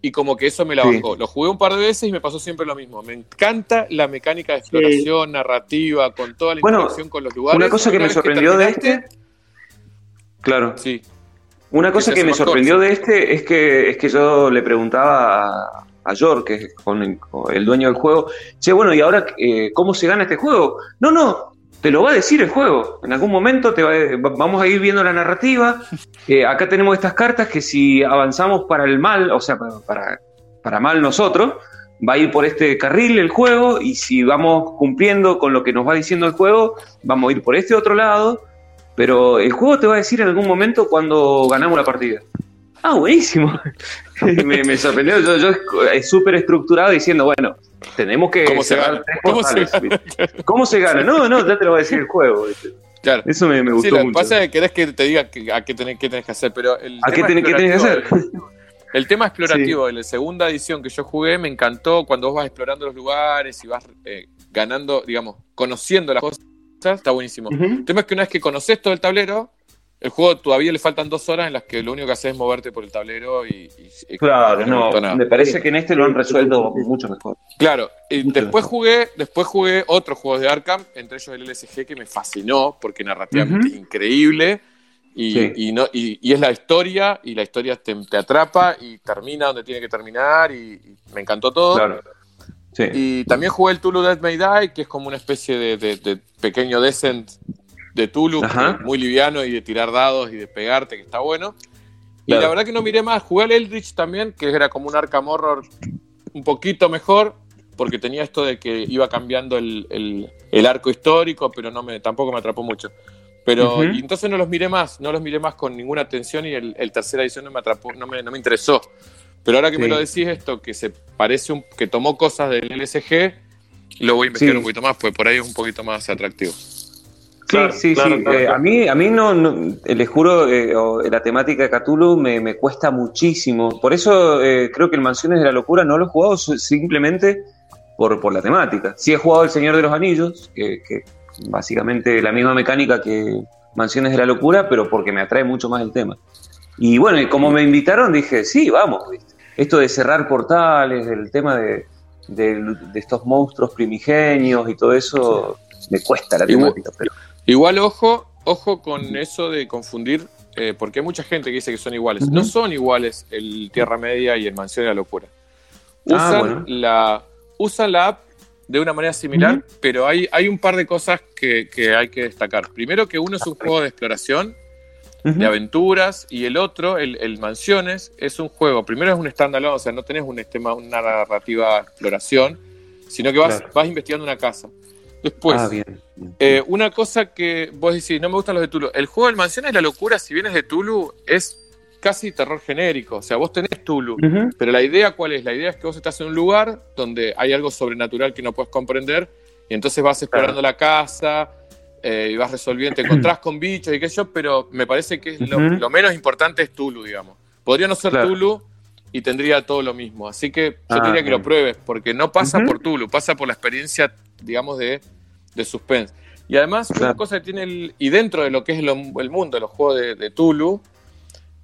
D: Y como que eso me la
B: Sí.
D: bajó. Lo jugué un par de veces y me pasó siempre lo mismo. Me encanta la mecánica de exploración, narrativa, con toda la
B: Bueno,
D: interacción con los lugares.
B: Una cosa que me sorprendió de este. Claro.
D: Sí.
B: Una cosa que me sorprendió
D: corto.
B: de este es que, es que yo le preguntaba a, a York, que es con el, con el dueño del juego, che, bueno, ¿y ahora eh, cómo se gana este juego? No, no, te lo va a decir el juego. En algún momento te va- va- vamos a ir viendo la narrativa. Eh, acá tenemos estas cartas que si avanzamos para el mal, o sea, para, para, para mal nosotros, va a ir por este carril el juego y si vamos cumpliendo con lo que nos va diciendo el juego, vamos a ir por este otro lado. Pero el juego te va a decir en algún momento cuando ganamos la partida. Ah, buenísimo. me, me sorprendió. Yo, yo es súper estructurado diciendo, bueno, tenemos que
D: ¿Cómo se gana? ¿Cómo se
B: portales, ¿viste? ¿Cómo se gana? No, no, ya te lo va a decir el juego.
D: Claro.
B: Eso me, me
D: Sí,
B: gustó
D: lo que pasa es que querés que te diga que- a qué tenés, qué tenés que hacer, pero el
B: ¿A qué, tenés- qué tenés que hacer?
D: El tema explorativo de la segunda edición que yo jugué me encantó cuando vos vas explorando los lugares y vas eh, ganando, digamos, conociendo las cosas, está buenísimo. El tema es que una vez que conoces todo el tablero, el juego todavía le faltan dos horas en las que lo único que haces es moverte por el tablero y...
B: Claro,
D: no me
B: no, parece que en este lo han resuelto mucho mejor.
D: Claro, y
B: Mucho
D: después
B: mejor.
D: jugué, después jugué otros juegos de Arkham, entre ellos el LSG que me fascinó porque narrativamente es increíble y,
B: Sí.
D: y no, y, y es la historia y la historia te, te atrapa y termina donde tiene que terminar y, y me encantó todo.
B: Claro. Sí.
D: Y también jugué el Tulu Dead May Die, que es como una especie de, de- de pequeño Descent de Tulu, muy liviano y de tirar dados y de pegarte, que está bueno. Y
B: Claro.
D: la verdad que no miré más. Jugué al Eldritch también, que era como un Arkham Horror un poquito mejor, porque tenía esto de que iba cambiando el, el- el arco histórico, pero no me, tampoco me atrapó mucho. Pero y entonces no los miré más, no los miré más con ninguna atención y el, el tercera edición no me atrapó, no me, no me interesó. Pero ahora que me lo decís esto, que se parece un, que tomó cosas del LSG, lo voy a investigar
B: Sí.
D: un poquito más, pues por ahí es un poquito más atractivo.
B: Sí,
C: Claro,
B: sí,
C: claro,
B: sí.
C: claro,
B: Eh, a mí, a mí no, no- eh, les juro, eh, o- la temática de Cthulhu me, me cuesta muchísimo. Por eso eh, creo que el Mansiones de la Locura no lo he jugado simplemente por, por la temática. Sí he jugado El Señor de los Anillos, que, que básicamente la misma mecánica que Mansiones de la Locura, pero porque me atrae mucho más el tema. Y bueno, y como me invitaron, dije, sí, vamos. ¿viste? Esto de cerrar portales, el tema de, de- de estos monstruos primigenios y todo eso, me cuesta la temática. Pero
D: Igual, ojo, ojo con eso de confundir, eh, porque hay mucha gente que dice que son iguales. No son iguales el Tierra Media y el Mansión de la Locura.
B: Ah,
D: Usan,
B: bueno.
D: la, usan la app de una manera similar, pero hay, hay un par de cosas que, que hay que destacar. Primero que uno es un juego de exploración, de aventuras, y el otro, el, el Mansiones, es un juego, primero es un standalone, o sea, no tenés un tema, una narrativa exploración, sino que vas,
B: Claro.
D: vas investigando una casa. Después,
B: ah, bien.
D: eh, una cosa que vos decís, no me gustan los de Tulu. El juego del Mansiones de la Locura, si bien es de Tulu, es casi terror genérico. O sea, vos tenés Tulu, pero la idea cuál es? La idea es que vos estás en un lugar donde hay algo sobrenatural que no puedes comprender y entonces vas explorando la casa eh, y vas resolviendo, te encontrás con bichos y qué sé yo, pero me parece que es lo, menos importante es Tulu, digamos. Podría no ser
B: Claro.
D: Tulu y tendría todo lo mismo. Así que yo
B: Ah,
D: te diría que lo pruebes, porque no pasa por Tulu, pasa por la experiencia, digamos, de, de suspense. Y además, una
B: Claro.
D: cosa que tiene el. Y dentro de lo que es lo- el mundo los juegos de, de Tulu,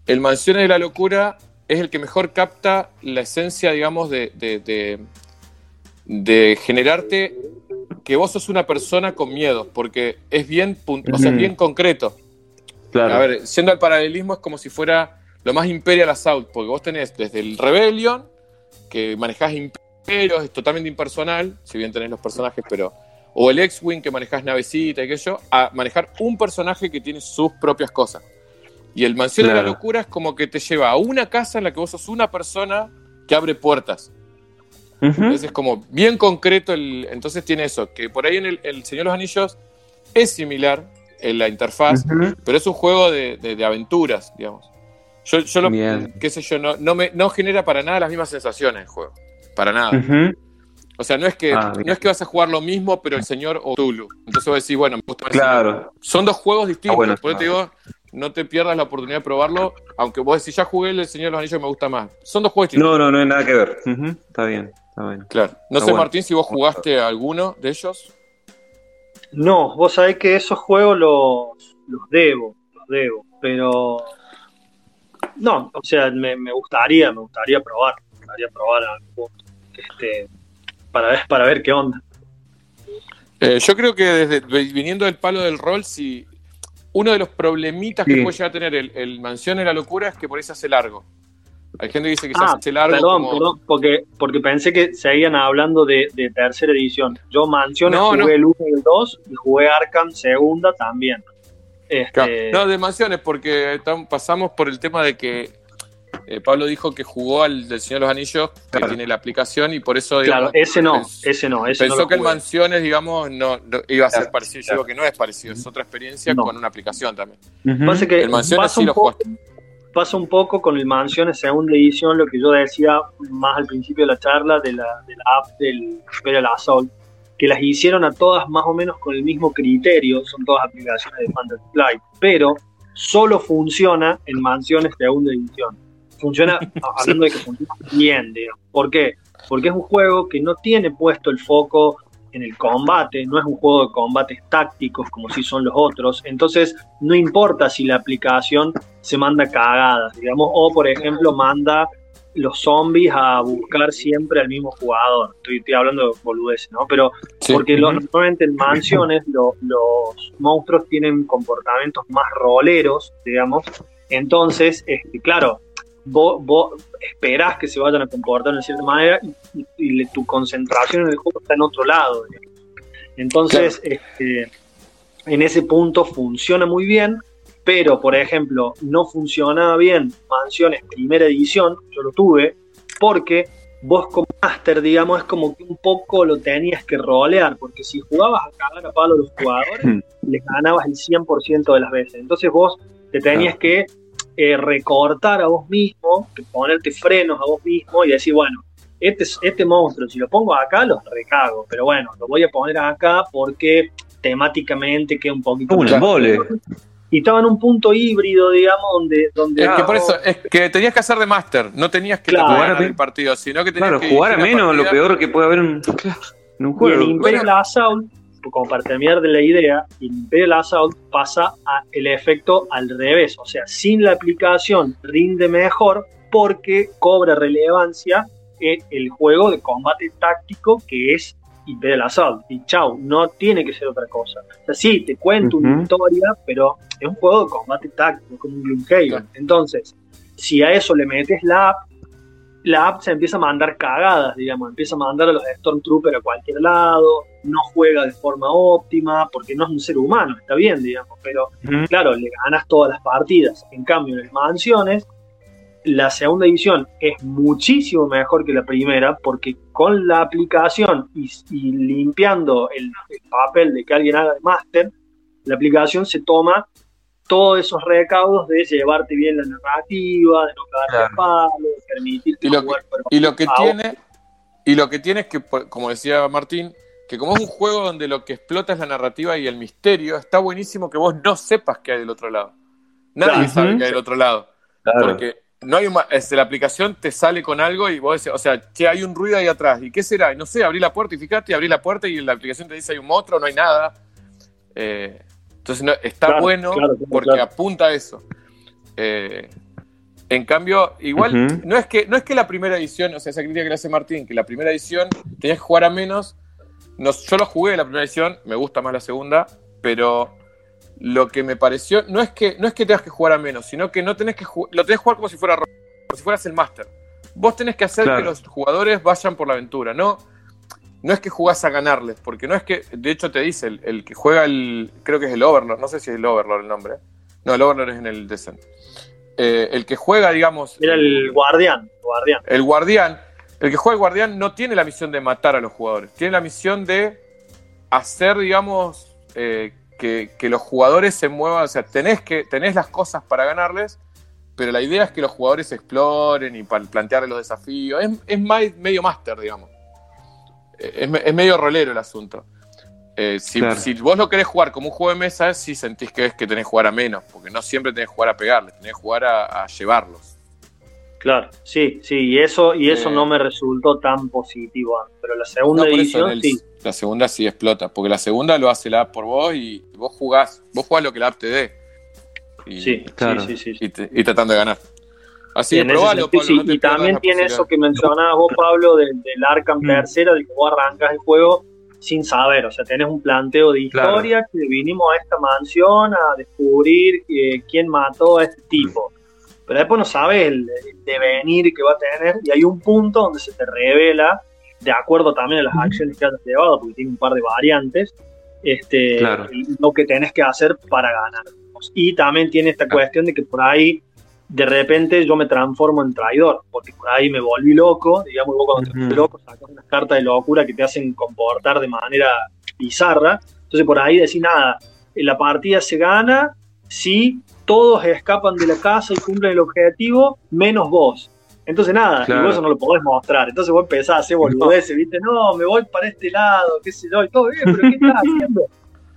D: el Mansiones de la Locura es el que mejor capta la esencia, digamos, de, de, de- generarte que vos sos una persona con miedo, porque es bien, pun- o sea, es bien concreto.
B: Claro.
D: A ver, siendo el paralelismo es como si fuera lo más Imperial Assault, porque vos tenés desde el Rebellion, que manejás imperios, es totalmente impersonal, si bien tenés los personajes, pero. O el X-Wing, que manejás navecita y yo, a manejar un personaje que tiene sus propias cosas. Y el Mansión de la. Locura es como que te lleva a una casa en la que vos sos una persona que abre puertas.
B: Ujú.
D: Entonces es como bien concreto, el, entonces tiene eso, que por ahí en el, el Señor de los Anillos es similar en la interfaz, pero es un juego de, de- de aventuras, digamos. Yo, yo lo, qué sé yo, no, no, me, no genera para nada las mismas sensaciones el juego. Para nada. O sea, no es que
B: Ah,
D: no es que vas a jugar lo mismo, pero el señor o Tulu. Entonces vos decís, bueno, me gusta
B: Claro.
D: Son dos juegos distintos.
B: Ah, bueno.
D: Por eso te digo, no te pierdas la oportunidad de probarlo, aunque vos decís, ya jugué el Señor de los Anillos y me gusta más. Son dos juegos distintos.
B: No, no, no hay nada que ver. Está bien, está bien.
D: Claro. No sé,
B: bueno.
D: Martín, si vos jugaste a alguno de ellos.
C: No, vos sabés que esos juegos los, los debo, los debo, pero no, o sea, me, me gustaría, me gustaría probar, me gustaría probar a algún punto, este, para ver, para ver qué onda.
D: Eh, yo creo que desde viniendo del palo del rol, si uno de los problemitas que puede llegar a tener el, el Mansión en la locura es que por ahí se hace largo. Hay gente que dice que se
C: Ah,
D: hace largo.
C: perdón,
D: como-
C: perdón, porque, porque pensé que seguían hablando de, de tercera edición. Yo Mansiones
D: No,
C: jugué
D: no.
C: el 1 y el 2 y jugué Arkham segunda también. Este.
D: No, de mansiones, porque pasamos por el tema de que eh, Pablo dijo que jugó al del Señor de los Anillos, que
B: Claro.
D: tiene la aplicación, y por eso
C: claro, ese no, ese no, ese
D: pensó que el. Mansiones, digamos, no, no iba a ser
B: Claro,
D: parecido. Yo digo que no es parecido, es otra experiencia
C: No.
D: con una aplicación también.
C: Que
D: El Mansiones
C: pasa
D: sí
C: un
D: lo jugaste.
C: pasa un poco con el Mansiones segunda edición, lo que yo decía más al principio de la charla de la, de la app del Imperial Assault, que las hicieron a todas más o menos con el mismo criterio, son todas aplicaciones de Fantasy Flight, pero solo funciona en Mansiones segunda edición. Funciona, hablando de que funciona bien, digamos. ¿Por qué? Porque es un juego que no tiene puesto el foco en el combate, no es un juego de combates tácticos como si son los otros, entonces no importa si la aplicación se manda cagadas, digamos, o por ejemplo manda los zombies a buscar siempre al mismo jugador. Estoy, hablando de boludeces, ¿no? Pero porque normalmente en mansiones los monstruos tienen comportamientos más roleros, digamos. Entonces, este, claro, vos, vos esperás que se vayan a comportar de cierta manera y, tu concentración en el juego está en otro lado. Entonces, este, en ese punto funciona muy bien, pero por ejemplo, no funcionaba bien Mansiones primera edición, yo lo tuve, porque vos como máster, digamos, es como que un poco lo tenías que rolear, porque si jugabas a cagar a palo a los jugadores, hmm. les ganabas el 100% de las veces. Entonces vos te tenías que eh, recortar a vos mismo, ponerte frenos a vos mismo y decir, bueno, este, este monstruo, si lo pongo acá, los recago, pero bueno, lo voy a poner acá porque temáticamente queda un poquito...
B: Un embole.
C: Y estaba en un punto híbrido, digamos, donde... donde
D: es que por eso, es que tenías que hacer de máster, no tenías que jugar el partido, sino que tenías
B: claro, jugar a menos, lo peor que puede haber en, un juego.
C: Y el Imperial Assault como para terminar de la idea, Imperial Assault pasa a el efecto al revés, o sea, sin la aplicación rinde mejor porque cobra relevancia en el juego de combate táctico que es Imperial Assault. Y chau, no tiene que ser otra cosa. O sea, sí, te cuento una historia, pero es un juego de combate táctico, como un Gloomhaven. Entonces, si a eso le metes la app, la app se empieza a mandar cagadas, digamos, empieza a mandar a los Stormtroopers a cualquier lado, no juega de forma óptima, porque no es un ser humano, está bien, digamos, pero claro, le ganas todas las partidas. En cambio, en las mansiones, la segunda edición es muchísimo mejor que la primera, porque con la aplicación y, limpiando el, el, papel de que alguien haga de máster, la aplicación se toma todos esos recaudos de llevarte bien la narrativa, de no quedarte palo, de permitirte
D: y lo que, y lo que tiene y lo que tiene es que como decía Martín que como es un juego donde lo que explota es la narrativa y el misterio está buenísimo que vos no sepas qué hay del otro lado nadie sabe qué hay del otro lado porque no hay este, la aplicación te sale con algo y vos decís, o sea, que hay un ruido ahí atrás. ¿Y qué será? Y no sé, abrí la puerta y fíjate, abrí la puerta y la aplicación te dice hay un monstruo, no hay nada. Eh, entonces está bueno porque apunta a eso. Eh, en cambio, igual, no, es que, no es que la primera edición, o sea, esa crítica que le hace Martín, que la primera edición tenías que jugar a menos. No, yo lo jugué la primera edición, me gusta más la segunda, pero lo que me pareció, no es que, no es que tengas que jugar a menos, sino que no tenés que lo tenés que jugar como si fuera como si fueras el máster. Vos tenés que hacer que los jugadores vayan por la aventura, ¿no? No es que jugás a ganarles, porque no es que, de hecho te dice, el, que juega el, creo que es el Overlord, no sé si es el Overlord el nombre, no, el Overlord es en el Descent. Eh, el que juega, digamos...
C: Era el guardián,
D: guardián. El guardián, el que juega el guardián no tiene la misión de matar a los jugadores, tiene la misión de hacer, digamos, eh, que, los jugadores se muevan, o sea, tenés, que, tenés las cosas para ganarles, pero la idea es que los jugadores exploren y plantearles los desafíos, es, es medio máster, digamos es, medio rolero el asunto. Eh, si, vos lo querés jugar como un juego de mesa, sí sentís que es que tenés que jugar a menos, porque no siempre tenés que jugar a pegarles, tenés que jugar a, llevarlos.
C: Claro, sí, sí, y eso, y eso eh. no me resultó tan positivo, pero la segunda edición sí.
D: La segunda sí explota, porque la segunda lo hace la app por vos y vos jugás, vos jugás lo que la app te dé.
C: sí, claro. sí, sí,
D: y, y, tratando de ganar. Así
C: y también tiene eso que mencionabas vos, Pablo, del, del Arkham mm. tercera, de que vos arrancas el juego sin saber, o sea, tenés un planteo de historia que vinimos a esta mansión a descubrir eh, quién mató a este tipo. Pero después no sabes el, devenir que va a tener y hay un punto donde se te revela, de acuerdo también a las acciones que has llevado, porque tiene un par de variantes, este, lo que tenés que hacer para ganar. Y también tiene esta cuestión de que por ahí de repente yo me transformo en traidor, porque por ahí me volví loco, digamos, vos cuando te volvés loco sacas unas cartas de locura que te hacen comportar de manera bizarra, entonces por ahí decís nada, la partida se gana si todos escapan de la casa y cumplen el objetivo, menos vos. Entonces nada, y vos eso no lo podés mostrar. Entonces vos empezás a hacer boludeces, ¿viste? No, me voy para este lado, qué sé yo, y todo bien, pero ¿qué estás haciendo?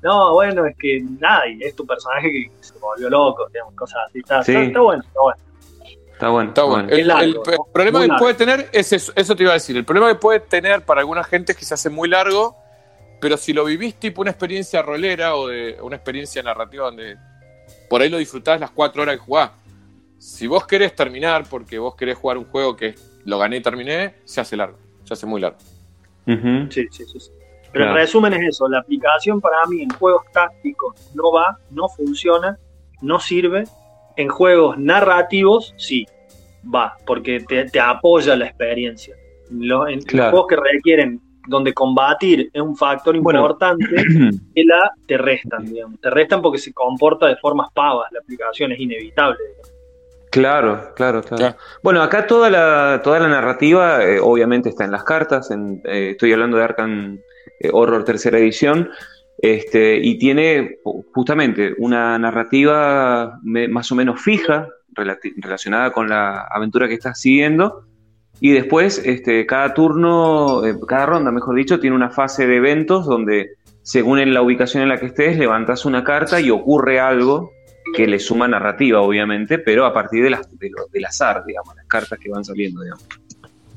C: No, bueno, es que nada, es tu personaje que se volvió loco, digamos, cosas así. Está, está, bueno, está bueno.
B: Está bueno.
D: Está bueno. El, problema que puede tener es eso, eso te iba a decir. El problema que puede tener para alguna gente es que se hace muy largo pero si lo vivís tipo una experiencia rolera o de una experiencia narrativa donde por ahí lo disfrutás las cuatro horas que jugás. Si vos querés terminar porque vos querés jugar un juego que lo gané y terminé, se hace largo, se hace muy largo.
C: Sí, sí, sí. Pero en resumen es eso, la aplicación para mí en juegos tácticos no va, no funciona, no sirve. En juegos narrativos sí, va, porque te, apoya la experiencia. en los juegos que requieren, donde combatir es un factor importante, que la te restan, digamos. Te restan porque se comporta de formas pavas, la aplicación es inevitable.
B: Claro, claro, claro, Bueno, acá toda la, toda la narrativa eh, obviamente está en las cartas. En, eh, estoy hablando de Arkham Horror tercera edición. Este, y tiene justamente una narrativa más o menos fija, relacionada con la aventura que estás siguiendo. Y después, este, cada turno, cada ronda, mejor dicho, tiene una fase de eventos donde, según en la ubicación en la que estés, levantas una carta y ocurre algo que le suma narrativa, obviamente, pero a partir de las, de del azar, digamos, las cartas que van saliendo, digamos.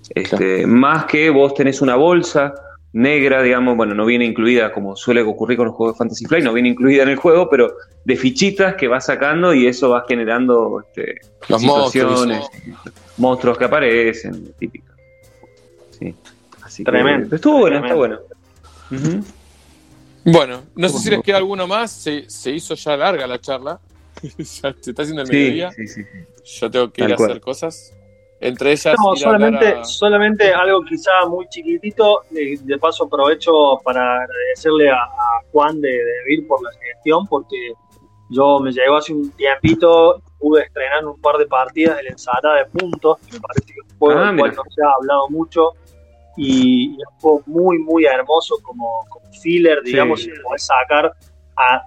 B: Este, Más que vos tenés una bolsa negra, digamos, bueno, no viene incluida, como suele ocurrir con los juegos de Fantasy Flight, no viene incluida en el juego, pero de fichitas que vas sacando y eso va generando este,
D: los situaciones,
B: monstruos, que aparecen, típico. Sí.
C: Así Tremendo.
B: estuvo bueno, estuvo bueno.
D: Bueno, no sé si les queda alguno más, se, se hizo ya larga la charla. se está haciendo el mediodía. Yo tengo que ir a hacer cosas. Entre ellas.
C: No, solamente, solamente algo quizá muy chiquitito. De, paso aprovecho para agradecerle a, Juan de, de por la gestión, porque yo me llegó hace un tiempito, pude estrenar un par de partidas de la ensalada de puntos. Me parece que es un juego ah, del cual no se ha hablado mucho y, es un juego muy, muy hermoso como, filler, digamos, sí. sacar a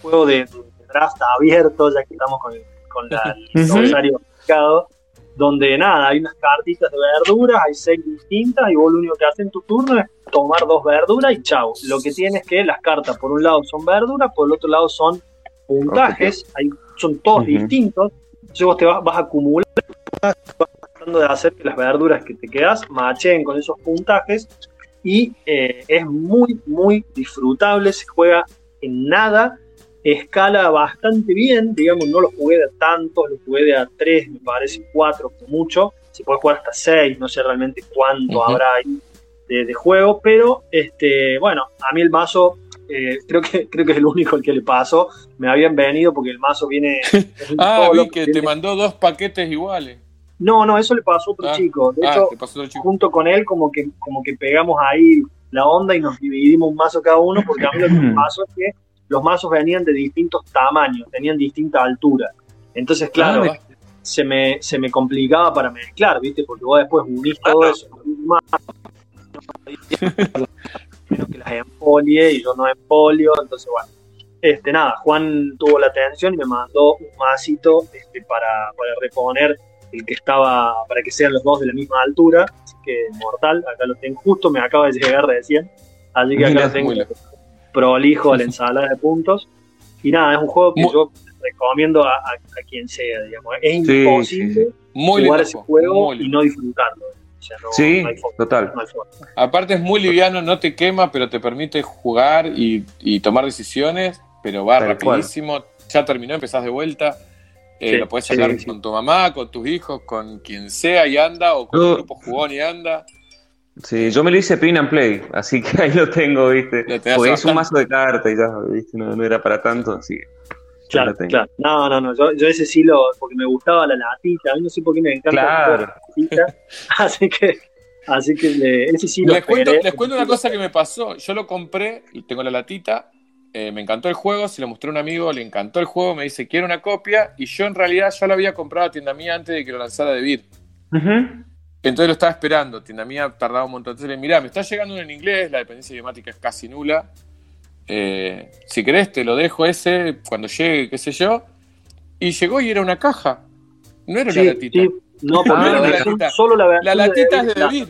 C: juego de, draft abierto, ya que estamos con el, con la, el donde nada, hay unas cartitas de verduras, hay seis distintas, y vos lo único que haces en tu turno es tomar dos verduras y chao. Lo que tienes que las cartas, por un lado son verduras, por el otro lado son puntajes, son todos distintos. Entonces vos te vas, vas a acumular, vas tratando de hacer que las verduras que te quedas machen con esos puntajes. Y eh, es muy, muy disfrutable, se juega en nada escala bastante bien, digamos, no lo jugué de tantos, lo jugué de a 3, me parece 4 mucho, se puede jugar hasta 6, no sé realmente cuánto habrá ahí de, juego, pero este, bueno, a mí el mazo eh, creo que creo que es el único al que le pasó, me habían venido porque el mazo viene...
D: ah, vi que te mandó dos paquetes iguales.
C: No, no, eso le pasó a otro ah, chico. De ah, hecho, junto con él como que, como que pegamos ahí la onda y nos dividimos un mazo cada uno, porque a mí lo que me pasó es que los mazos venían de distintos tamaños, tenían distinta altura. Entonces, claro, ah, se, me, se me complicaba para mezclar, ¿viste? Porque vos después unís todo eso menos que las empolie y yo no empolio, entonces bueno. Este, nada, Juan tuvo la atención y me mandó un masito este, para, para reponer el que estaba, para que sean los dos de la misma altura, así que mortal, acá lo tengo justo, me acaba de llegar recién, así que acá lo tengo prolijo a la ensalada de puntos. Y nada, es un juego que yo recomiendo a, quien sea, digamos. Es imposible jugar ese juego y no disfrutarlo.
B: sí, total.
D: Aparte es muy liviano, no te quema, pero te permite jugar y, tomar decisiones, pero va rapidísimo. Ya terminó, empezás de vuelta. Eh, lo puedes sacar con tu mamá, con tus hijos, con quien sea y anda, o con un grupo jugón y anda.
B: Sí, yo me lo hice print and play, así que ahí lo tengo, ¿viste? Porque es un mazo de cartas y ya, ¿viste? No, era para tanto, así que.
C: Claro, claro. No, no, no. Yo, yo, ese sí lo. Porque me gustaba la latita. A mí no sé por qué me encanta
B: claro.
C: la latita. así que. Así que ese sí
D: les cuento, les cuento una cosa que me pasó. Yo lo compré, tengo la latita, eh, me encantó el juego, se lo mostré a un amigo, le encantó el juego, me dice, quiero una copia, y yo en realidad ya lo había comprado a tienda mía antes de que lo lanzara de Vir. Entonces lo estaba esperando, tienda mía tardaba un montón. Entonces le mirá, me está llegando uno en inglés, la dependencia idiomática es casi nula. Eh, si querés, te lo dejo ese cuando llegue, qué sé yo. Y llegó y era una caja. No era una latita. Sí.
C: No, porque ah, la latita. solo la.
D: La latita es de David.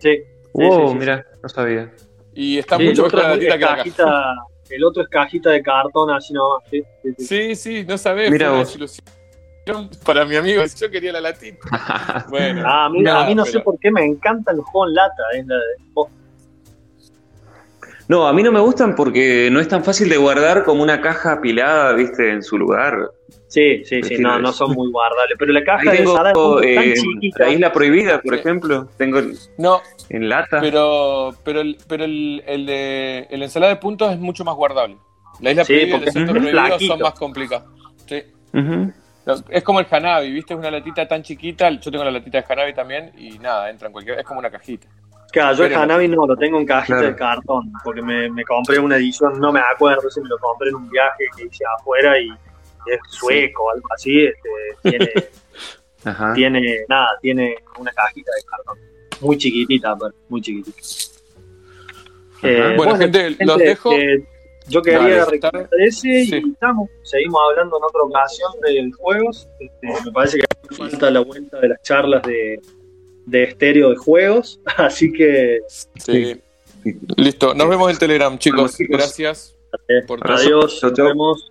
C: Sí.
B: Wow, mira, no sabía.
D: Y está mucho mejor la latita que la caja.
C: El otro es cajita de cartón, así nomás.
D: Sí, sí, no sabés.
B: Mira
D: para mi amigo, yo quería la latita.
C: Bueno, ah, mira, a mí no sé por qué me encantan los juegos en lata. Es la de...
B: No, a mí no me gustan porque no es tan fácil de guardar como una caja apilada, viste, en su lugar.
C: Sí, sí, sí, no, no son muy guardables. Pero la caja de ensalada es tan eh, chiquita.
B: La isla prohibida, por ejemplo, tengo
D: no,
B: en lata.
D: Pero, pero, el, pero el, el de el ensalada de puntos es mucho más guardable. La isla prohibida y el desierto prohibido son más complicados. Sí. Es como el Hanabi, ¿viste? Es una latita tan chiquita. Yo tengo la latita de Hanabi también y nada, entra en cualquier. Es como una cajita.
C: Claro, yo el Hanabi no, lo tengo en cajita de cartón, porque me, me, compré una edición, no me acuerdo si me lo compré en un viaje que hice afuera y es sueco o algo así. Este, tiene, tiene, nada, tiene una cajita de cartón. Muy chiquitita, pero muy chiquitita.
D: Eh, bueno, gente, los dejo.
C: Eh, yo quería recordar ese y estamos, seguimos hablando en otra ocasión de juegos. Este, me parece que falta la vuelta de las charlas de, de estéreo de juegos, así que...
D: Sí. Listo, nos vemos en Telegram, chicos. Gracias.
C: Por Adiós, nos vemos.